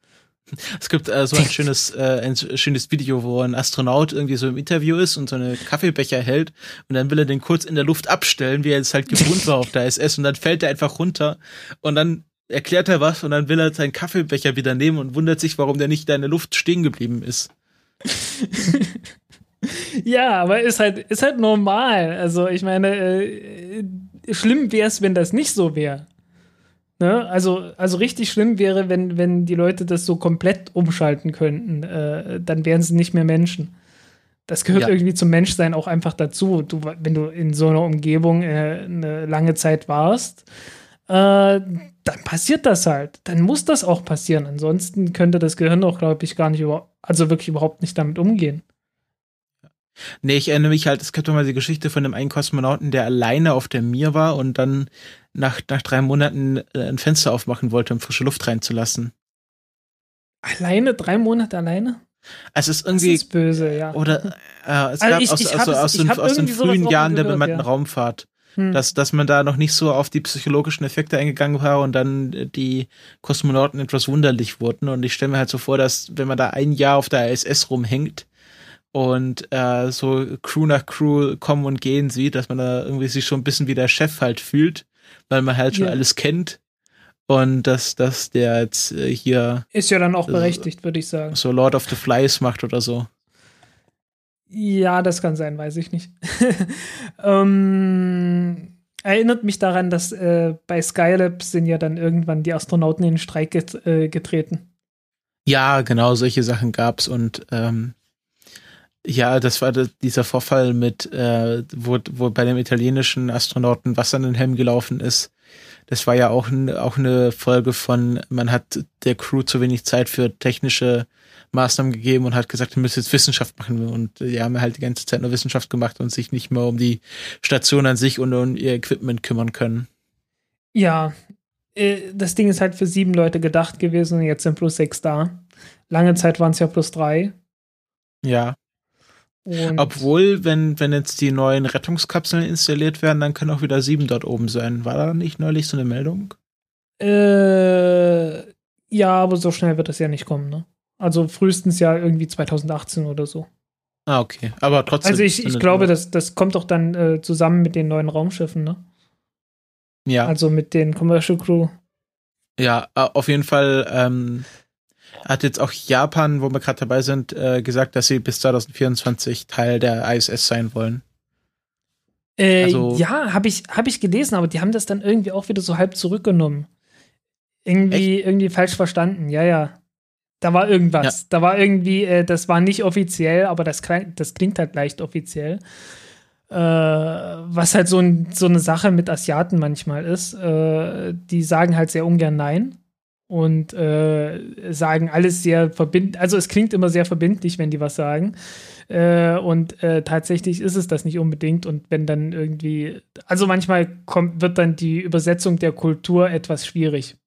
Es gibt äh, so ein (laughs) schönes, äh, ein schönes Video, wo ein Astronaut irgendwie so im Interview ist und so eine Kaffeebecher hält und dann will er den kurz in der Luft abstellen, wie er jetzt halt gewohnt (laughs) war auf der ISS und dann fällt er einfach runter und dann erklärt er was und dann will er seinen Kaffeebecher wieder nehmen und wundert sich, warum der nicht da in der Luft stehen geblieben ist. (laughs)
ja, aber ist halt, ist halt normal. Also ich meine, äh, schlimm wäre es, wenn das nicht so wäre. Ne? Also, also richtig schlimm wäre, wenn, wenn die Leute das so komplett umschalten könnten. Äh, dann wären sie nicht mehr Menschen. Das gehört ja. irgendwie zum Menschsein auch einfach dazu. Du, wenn du in so einer Umgebung äh, eine lange Zeit warst, äh, dann passiert das halt. Dann muss das auch passieren. Ansonsten könnte das Gehirn auch, glaube ich, gar nicht über, also wirklich überhaupt nicht damit umgehen.
Nee, ich erinnere mich halt, es gab doch mal die Geschichte von dem einen Kosmonauten, der alleine auf der Mir war und dann nach, nach drei Monaten äh, ein Fenster aufmachen wollte, um frische Luft reinzulassen.
Alleine? Drei Monate alleine?
Es ist irgendwie.
Das ist böse, ja.
Oder äh, es also gab ich, aus, ich also, aus, den, aus den frühen Jahren gehört, der bemannten ja. Raumfahrt. Hm. Dass, dass man da noch nicht so auf die psychologischen Effekte eingegangen war und dann die Kosmonauten etwas wunderlich wurden. Und ich stelle mir halt so vor, dass wenn man da ein Jahr auf der ISS rumhängt, und äh, so Crew nach Crew kommen und gehen sieht, dass man da irgendwie sich schon ein bisschen wie der Chef halt fühlt, weil man halt schon ja. alles kennt. Und dass, dass der jetzt äh, hier.
Ist ja dann auch berechtigt, würde ich sagen.
So Lord of the Flies macht oder so.
Ja, das kann sein, weiß ich nicht. (laughs) ähm, erinnert mich daran, dass äh, bei Skylab sind ja dann irgendwann die Astronauten in den Streik get äh, getreten.
Ja, genau, solche Sachen gab's und ähm, ja, das war dieser Vorfall mit, äh, wo, wo bei dem italienischen Astronauten Wasser in den Helm gelaufen ist. Das war ja auch, auch eine Folge von, man hat der Crew zu wenig Zeit für technische Maßnahmen gegeben und hat gesagt, wir müssen jetzt Wissenschaft machen. Und die haben halt die ganze Zeit nur Wissenschaft gemacht und sich nicht mehr um die Station an sich und um ihr Equipment kümmern können.
Ja, äh, das Ding ist halt für sieben Leute gedacht gewesen und jetzt sind plus sechs da. Lange Zeit waren es ja plus drei.
Ja. Und Obwohl, wenn, wenn jetzt die neuen Rettungskapseln installiert werden, dann können auch wieder sieben dort oben sein. War da nicht neulich so eine Meldung?
Äh, ja, aber so schnell wird das ja nicht kommen, ne? Also frühestens ja irgendwie 2018 oder so.
Ah, okay. Aber trotzdem.
Also ich, ich glaube, das, das kommt doch dann äh, zusammen mit den neuen Raumschiffen, ne?
Ja.
Also mit den Commercial Crew.
Ja, auf jeden Fall ähm, hat jetzt auch Japan, wo wir gerade dabei sind, äh, gesagt, dass sie bis 2024 Teil der ISS sein wollen.
Äh, also, ja, habe ich, hab ich gelesen, aber die haben das dann irgendwie auch wieder so halb zurückgenommen. Irgendwie, echt? irgendwie falsch verstanden, ja, ja. Da war irgendwas. Ja. Da war irgendwie, äh, das war nicht offiziell, aber das, das klingt halt leicht offiziell. Äh, was halt so, ein, so eine Sache mit Asiaten manchmal ist. Äh, die sagen halt sehr ungern Nein und äh, sagen alles sehr verbindlich. Also es klingt immer sehr verbindlich, wenn die was sagen. Äh, und äh, tatsächlich ist es das nicht unbedingt. Und wenn dann irgendwie, also manchmal kommt, wird dann die Übersetzung der Kultur etwas schwierig.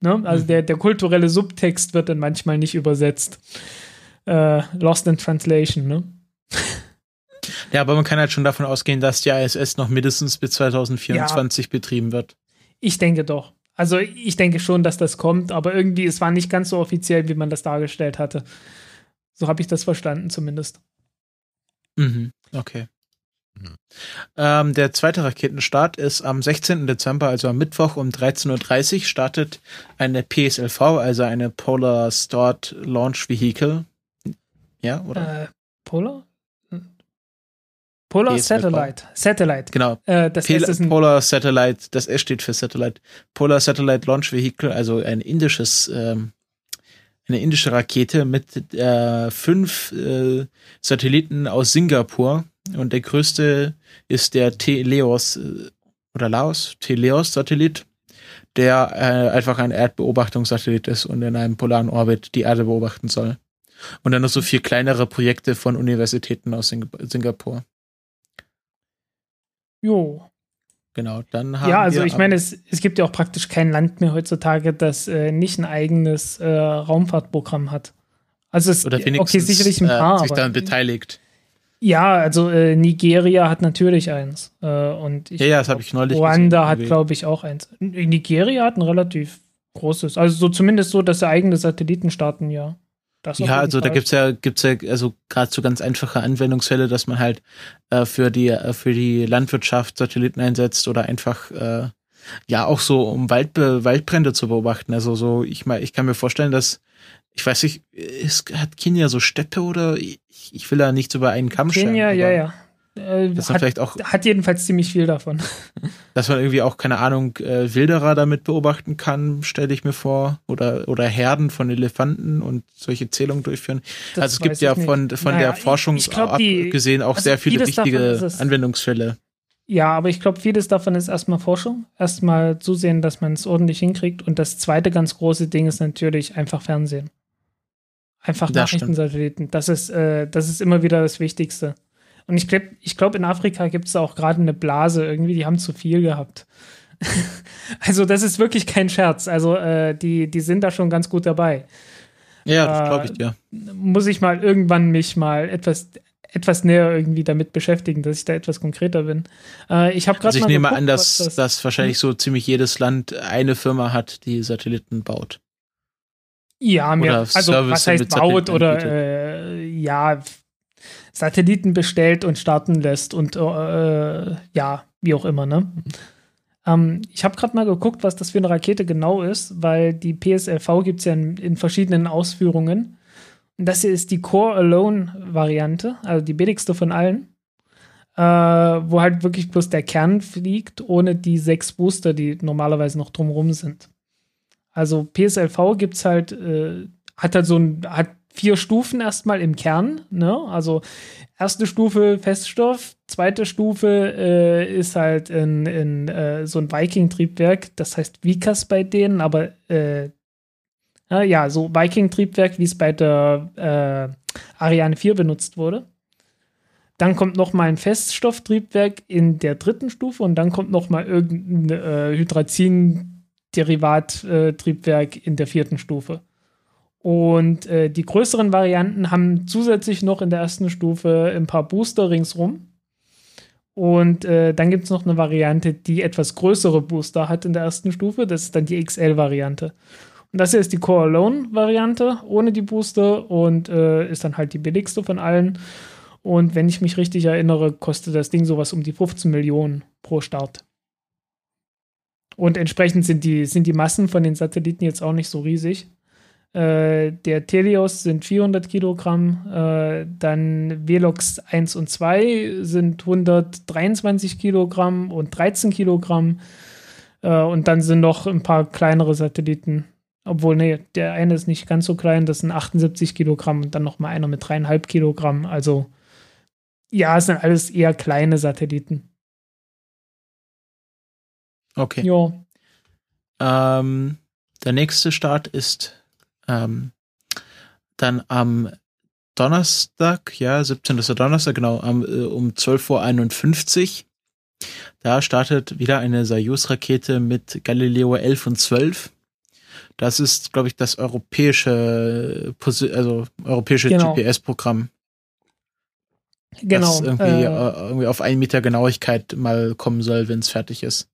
Ne? Also mhm. der, der kulturelle Subtext wird dann manchmal nicht übersetzt. Äh, lost in Translation, ne? (laughs)
Ja, aber man kann halt schon davon ausgehen, dass die ISS noch mindestens bis 2024 ja, betrieben wird.
Ich denke doch. Also ich denke schon, dass das kommt, aber irgendwie, es war nicht ganz so offiziell, wie man das dargestellt hatte. So habe ich das verstanden zumindest.
Mhm, okay. Ähm, der zweite Raketenstart ist am 16. Dezember, also am Mittwoch um 13.30 Uhr, startet eine PSLV, also eine Polar Stored Launch Vehicle. Ja, oder?
Äh, Polar? Polar Satellite. Satellite.
Genau. Äh, das Pel ist Polar Satellite, das S steht für Satellite. Polar Satellite Launch Vehicle, also ein indisches, ähm, eine indische Rakete mit äh, fünf äh, Satelliten aus Singapur. Und der größte ist der Teleos äh, oder Laos, Teleos Satellit, der äh, einfach ein Erdbeobachtungssatellit ist und in einem polaren Orbit die Erde beobachten soll. Und dann noch so vier kleinere Projekte von Universitäten aus Sing Singapur.
Jo.
Genau, dann haben
Ja, also ich meine, es, es gibt ja auch praktisch kein Land mehr heutzutage, das äh, nicht ein eigenes äh, Raumfahrtprogramm hat. Also es
Oder wenigstens, okay, sicherlich ein paar, äh, sich daran beteiligt.
Ja, also äh, Nigeria hat natürlich eins. Äh, und ich
ja, ja, das habe ich neulich
Ruanda gesehen, hat, glaube ich, auch eins. Nigeria hat ein relativ großes. Also so zumindest so, dass sie eigene Satelliten starten, ja.
Das ja, also Fall. da gibt's ja, gibt's ja also gerade so ganz einfache Anwendungsfälle, dass man halt äh, für die äh, für die Landwirtschaft Satelliten einsetzt oder einfach äh, ja auch so um Waldbe Waldbrände zu beobachten. Also so ich mal ich kann mir vorstellen, dass ich weiß nicht, ist, hat Kenia so Steppe oder ich, ich will da nicht über einen Kamm
Kenia,
stellen.
ja, ja. Äh,
Das
hat,
vielleicht auch,
hat jedenfalls ziemlich viel davon. (laughs)
dass man irgendwie auch, keine Ahnung, äh, Wilderer damit beobachten kann, stelle ich mir vor. Oder, oder Herden von Elefanten und solche Zählungen durchführen.
Das
also es gibt ja
ich nicht.
von, von
Naja,
der Forschung
ich glaub, die-
abgesehen auch
also
sehr viele wichtige
es.
Anwendungsfälle.
Ja, aber ich glaube, vieles davon ist erstmal Forschung. Erstmal zusehen, dass man es ordentlich hinkriegt. Und das zweite ganz große Ding ist natürlich einfach Fernsehen. Einfach
Das
Nachrichtensatelliten. Das ist, äh, das ist immer wieder das Wichtigste. Und ich glaube, ich glaub, in Afrika gibt es auch gerade eine Blase irgendwie, die haben zu viel gehabt. (laughs) also, das ist wirklich kein Scherz. Also, äh, die, die sind da schon ganz gut dabei.
Ja, das
Äh,
glaube ich dir.
Muss ich mal irgendwann mich mal etwas, etwas näher irgendwie damit beschäftigen, dass ich da etwas konkreter bin. Äh, ich habe gerade
Also ich nehme
geguckt,
an, dass,
das-
dass wahrscheinlich so ziemlich jedes Land eine Firma hat, die Satelliten baut.
Ja, mehr,
Oder
also
Service
was heißt baut
Satelliten
oder äh, ja, Satelliten bestellt und starten lässt und äh, ja, wie auch immer, ne? Ähm, ich habe gerade mal geguckt, was das für eine Rakete genau ist, weil die PSLV gibt es ja in, in verschiedenen Ausführungen. Und das hier ist die Core-Alone-Variante, also die billigste von allen. Äh, wo halt wirklich bloß der Kern fliegt, ohne die sechs Booster, die normalerweise noch drumrum sind. Also PSLV gibt's halt, äh, hat halt so ein, hat vier Stufen erstmal im Kern, ne? Also erste Stufe Feststoff, zweite Stufe äh, ist halt in, in äh, so ein Viking-Triebwerk, das heißt Vikas bei denen, aber äh, ja, so Viking-Triebwerk, wie es bei der äh, Ariane 4 benutzt wurde. Dann kommt noch mal ein Feststofftriebwerk in der dritten Stufe und dann kommt noch mal irgendein äh, Hydrazin-Derivat-Triebwerk in der vierten Stufe. Und äh, die größeren Varianten haben zusätzlich noch in der ersten Stufe ein paar Booster ringsrum. Und äh, dann gibt es noch eine Variante, die etwas größere Booster hat in der ersten Stufe. Das ist dann die XL-Variante. Und das hier ist die Core Alone-Variante ohne die Booster und äh, ist dann halt die billigste von allen. Und wenn ich mich richtig erinnere, kostet das Ding sowas um die 15 Millionen pro Start. Und entsprechend sind die, sind die Massen von den Satelliten jetzt auch nicht so riesig. Äh, der Telios sind 400 Kilogramm, äh, dann Velox 1 und 2 sind 123 Kilogramm und 13 Kilogramm. Äh, und dann sind noch ein paar kleinere Satelliten. Obwohl, nee, der eine ist nicht ganz so klein, das sind 78 Kilogramm und dann noch mal einer mit dreieinhalb Kilogramm. Also, ja, es sind alles eher kleine Satelliten.
Okay.
Ja,
Ähm, der nächste Start ist ähm, dann am Donnerstag, ja, 17. ist der Donnerstag, genau, am, äh, um 12.51 Uhr. Da startet wieder eine Soyuz-Rakete mit Galileo 11 und 12. Das ist, glaube ich, das europäische, also europäische
Genau.
GPS-Programm.
genau.
Das irgendwie,
äh,
äh, irgendwie auf einen Meter Genauigkeit mal kommen soll, wenn es fertig ist.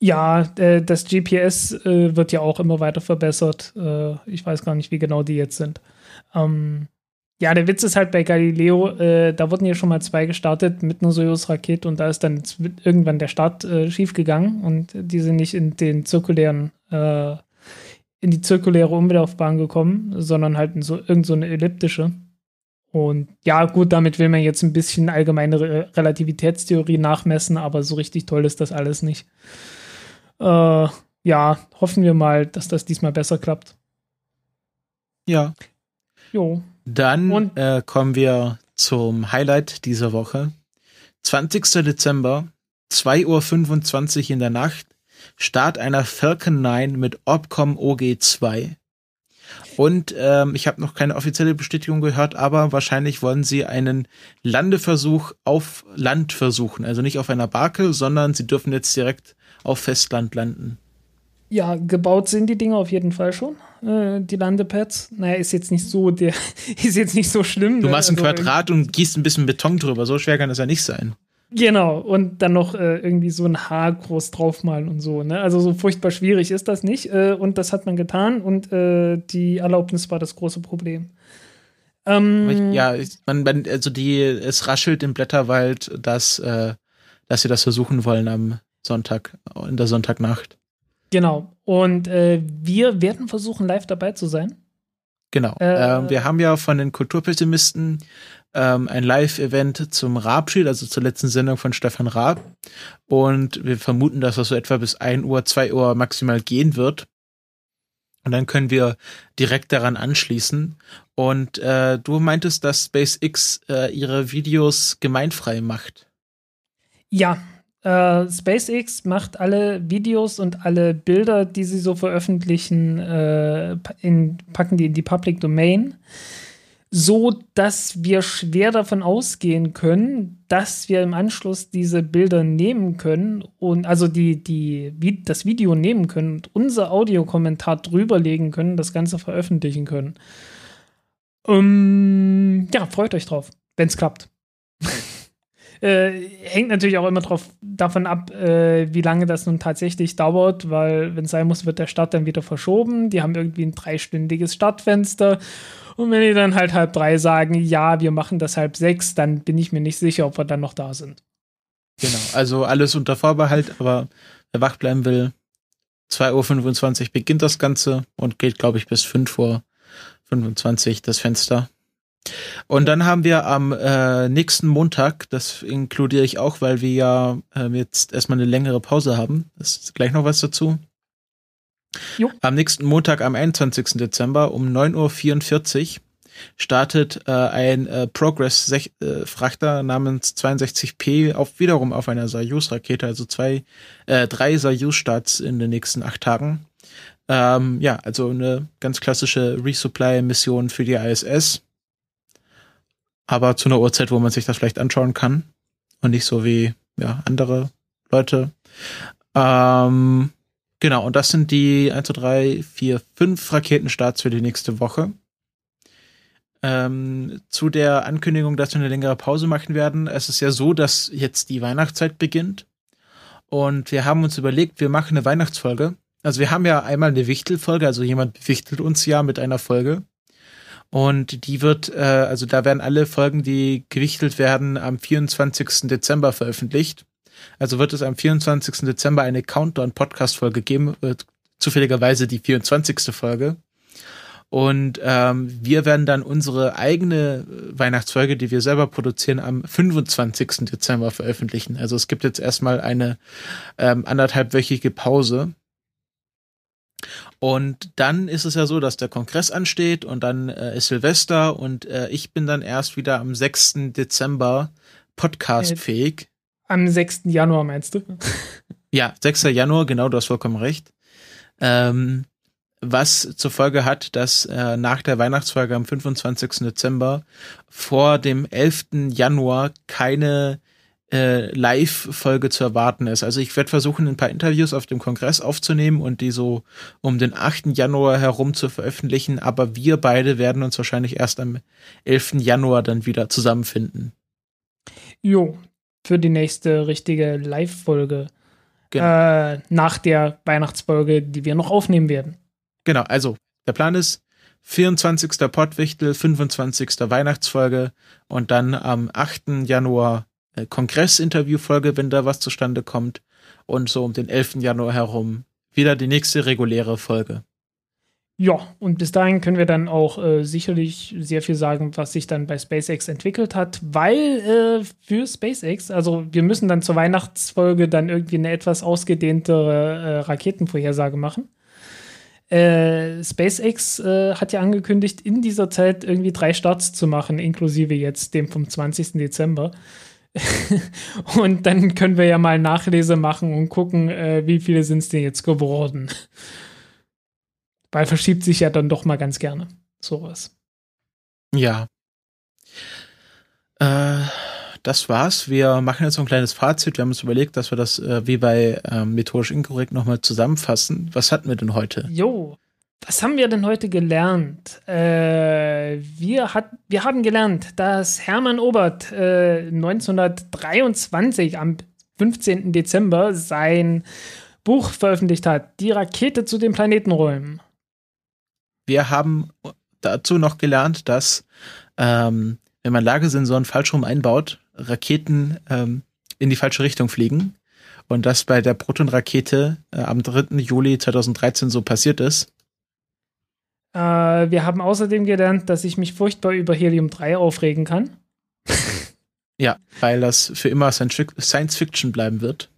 Ja, äh, das GPS äh, wird ja auch immer weiter verbessert. Äh, ich weiß gar nicht, wie genau die jetzt sind. Ähm, ja, der Witz ist halt bei Galileo, da wurden ja schon mal zwei gestartet mit einer Soyuz-Rakete und da ist dann irgendwann der Start schiefgegangen und die sind nicht in den zirkulären, in die zirkuläre Umlaufbahn gekommen, sondern halt in so irgend so elliptische. Und ja, gut, damit will man jetzt ein bisschen allgemeine Re Relativitätstheorie nachmessen, aber so richtig toll ist das alles nicht. Äh, ja, hoffen wir mal, dass das diesmal besser klappt.
Ja.
Jo.
Dann äh, kommen wir zum Highlight dieser Woche. 20. Dezember, 2.25 Uhr in der Nacht, Start einer Falcon 9 mit Opcom OG2. Und ähm, ich habe noch keine offizielle Bestätigung gehört, aber wahrscheinlich wollen sie einen Landeversuch auf Land versuchen. Also nicht auf einer Barke, sondern sie dürfen jetzt direkt auf Festland landen.
Ja, gebaut sind die Dinger auf jeden Fall schon. Äh, die Landepads. Naja, ist jetzt nicht so der, (laughs) ist jetzt nicht so schlimm.
Du
ne?
machst ein
Also,
Quadrat und gießt ein bisschen Beton drüber. So schwer kann das ja nicht sein.
Genau, und dann noch äh, irgendwie so ein Haar groß draufmalen und so. Ne? Also so furchtbar schwierig ist das nicht. Äh, und das hat man getan und äh, die Erlaubnis war das große Problem. Ähm,
Ja, man, man, also die, es raschelt im Blätterwald, dass, äh, dass sie das versuchen wollen am Sonntag, in der Sonntagnacht.
Genau. Und äh, wir werden versuchen, live dabei zu sein.
Genau. Äh, ähm, wir haben ja von den Kulturpessimisten ähm, ein Live-Event zum Raab-Spiel, also zur letzten Sendung von Stefan Raab. Und wir vermuten, dass das so etwa bis 1 Uhr, 2 Uhr maximal gehen wird. Und dann können wir direkt daran anschließen. Und äh, du meintest, dass SpaceX äh, ihre Videos gemeinfrei macht.
Ja, äh, SpaceX macht alle Videos und alle Bilder, die sie so veröffentlichen, äh, in, packen die in die Public Domain so dass wir schwer davon ausgehen können, dass wir im Anschluss diese Bilder nehmen können und also die, die, das Video nehmen können und unser Audiokommentar drüberlegen können, das Ganze veröffentlichen können. Um, ja, freut euch drauf, wenn es klappt. Äh, hängt natürlich auch immer drauf, davon ab, äh, wie lange das nun tatsächlich dauert, weil, wenn es sein muss, wird der Start dann wieder verschoben. Die haben irgendwie ein dreistündiges Startfenster und wenn die dann halt halb drei sagen, ja, wir machen das halb sechs, dann bin ich mir nicht sicher, ob wir dann noch da sind.
Genau, also alles unter Vorbehalt, aber wer wach bleiben will, 2.25 Uhr beginnt das Ganze und geht, glaube ich, bis 5.25 Uhr das Fenster. Und dann haben wir am äh, nächsten Montag, das inkludiere ich auch, weil wir ja äh, jetzt erstmal eine längere Pause haben. Das ist gleich noch was dazu. Jo. Am nächsten Montag, am 21. Dezember um 9.44 Uhr startet äh, ein äh, Progress-Frachter äh, namens 62P auf, wiederum auf einer Soyuz-Rakete, also zwei, äh, drei Soyuz-Starts in den nächsten acht Tagen. Ähm, ja, also eine ganz klassische Resupply-Mission für die ISS. Aber zu einer Uhrzeit, wo man sich das vielleicht anschauen kann. Und nicht so wie ja, andere Leute. Ähm, Genau, und das sind die 1, 2, 3, 4, 5 Raketenstarts für die nächste Woche. Ähm, zu der Ankündigung, dass wir eine längere Pause machen werden. Es ist ja so, dass jetzt die Weihnachtszeit beginnt. Und wir haben uns überlegt, wir machen eine Weihnachtsfolge. Also wir haben ja einmal eine Wichtelfolge, also jemand wichtelt uns ja mit einer Folge. Und die wird, äh, also da werden alle Folgen, die gewichtelt werden, am 24. Dezember veröffentlicht. Also wird es am 24. Dezember eine Countdown-Podcast-Folge geben, äh, zufälligerweise die 24. Folge. Und ähm, wir werden dann unsere eigene Weihnachtsfolge, die wir selber produzieren, am 25. Dezember veröffentlichen. Also es gibt jetzt erstmal eine ähm, anderthalbwöchige Pause. Und dann ist es ja so, dass der Kongress ansteht und dann äh, ist Silvester und äh, ich bin dann erst wieder am 6. Dezember podcastfähig.
Am 6. Januar meinst du? (laughs)
Ja, 6. Januar, genau, du hast vollkommen recht. Ähm, was zur Folge hat, dass äh, nach der Weihnachtsfolge am 25. Dezember vor dem 11. Januar keine äh, Live-Folge zu erwarten ist. Also ich werde versuchen, ein paar Interviews auf dem Kongress aufzunehmen und die so um den 8. Januar herum zu veröffentlichen, aber wir beide werden uns wahrscheinlich erst am 11. Januar dann wieder zusammenfinden.
Jo, für die nächste richtige Live-Folge. Genau. Äh, nach der Weihnachtsfolge, die wir noch aufnehmen werden.
Genau, also der Plan ist 24. Pottwichtel, 25. Weihnachtsfolge und dann am 8. Januar Kongressinterviewfolge, wenn da was zustande kommt. Und so um den 11. Januar herum wieder die nächste reguläre Folge.
Ja, und bis dahin können wir dann auch äh, sicherlich sehr viel sagen, was sich dann bei SpaceX entwickelt hat, weil äh, für SpaceX, also wir müssen dann zur Weihnachtsfolge dann irgendwie eine etwas ausgedehntere äh, Raketenvorhersage machen. Äh, SpaceX äh, hat ja angekündigt, in dieser Zeit irgendwie drei Starts zu machen, inklusive jetzt dem vom 20. Dezember. (laughs) und dann können wir ja mal Nachlese machen und gucken, äh, wie viele sind es denn jetzt geworden. Weil verschiebt sich ja dann doch mal ganz gerne sowas.
Ja. Äh, das war's. Wir machen jetzt so ein kleines Fazit. Wir haben uns überlegt, dass wir das äh, wie bei ähm, methodisch inkorrekt nochmal zusammenfassen. Was hatten wir denn heute?
Jo, was haben wir denn heute gelernt? Äh, wir, hat, wir haben gelernt, dass Hermann Obert äh, 1923 am 15. Dezember sein Buch veröffentlicht hat, Die Rakete zu den Planetenräumen
wir haben dazu noch gelernt, dass ähm, wenn man Lagesensoren falsch rum einbaut, Raketen ähm, in die falsche Richtung fliegen. Und das bei der Proton-Rakete äh, am 3. Juli 2013 so passiert ist.
Äh, wir haben außerdem gelernt, dass ich mich furchtbar über Helium 3 aufregen kann. (laughs)
ja, weil das für immer Science Fiction bleiben wird.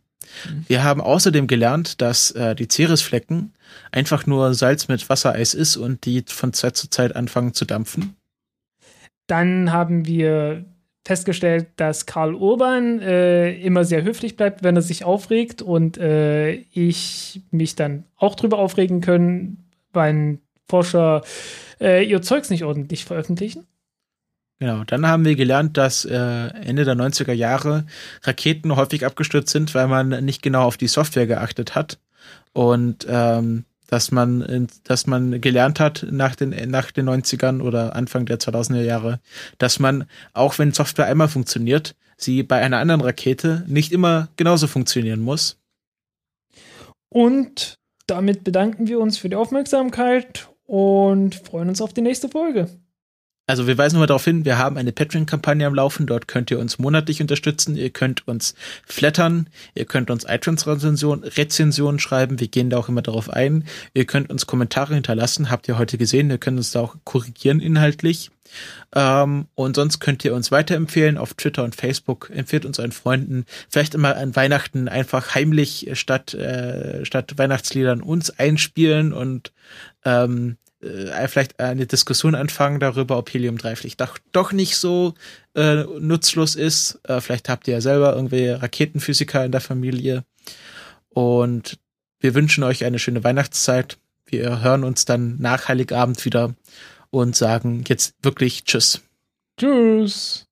Mhm. Wir haben außerdem gelernt, dass äh, die Ceresflecken einfach nur Salz mit Wassereis ist und die von Zeit zu Zeit anfangen zu dampfen.
Dann haben wir festgestellt, dass Karl Urban äh, immer sehr höflich bleibt, wenn er sich aufregt und äh, ich mich dann auch drüber aufregen können, wenn Forscher äh, ihr Zeugs nicht ordentlich veröffentlichen.
Genau, dann haben wir gelernt, dass äh, Ende der 90er Jahre Raketen häufig abgestürzt sind, weil man nicht genau auf die Software geachtet hat. Und ähm, dass man, dass man gelernt hat nach den, nach den 90ern oder Anfang der 2000er Jahre, dass man, auch wenn Software einmal funktioniert, sie bei einer anderen Rakete nicht immer genauso funktionieren muss.
Und damit bedanken wir uns für die Aufmerksamkeit und freuen uns auf die nächste Folge.
Also wir weisen nur darauf hin, wir haben eine Patreon-Kampagne am Laufen. Dort könnt ihr uns monatlich unterstützen. Ihr könnt uns flattern. Ihr könnt uns iTunes-Rezensionen Rezensionen schreiben. Wir gehen da auch immer darauf ein. Ihr könnt uns Kommentare hinterlassen. Habt ihr heute gesehen. Ihr könnt uns da auch korrigieren inhaltlich. Ähm, und sonst könnt ihr uns weiterempfehlen auf Twitter und Facebook. Empfehlt uns euren Freunden. Vielleicht immer an Weihnachten einfach heimlich statt, äh, statt Weihnachtsliedern uns einspielen und ähm, äh, vielleicht eine Diskussion anfangen darüber, ob Helium-3 vielleicht doch, doch nicht so äh, nutzlos ist. Äh, vielleicht habt ihr ja selber irgendwie Raketenphysiker in der Familie. Und wir wünschen euch eine schöne Weihnachtszeit. Wir hören uns dann nach Heiligabend wieder und sagen jetzt wirklich Tschüss.
Tschüss.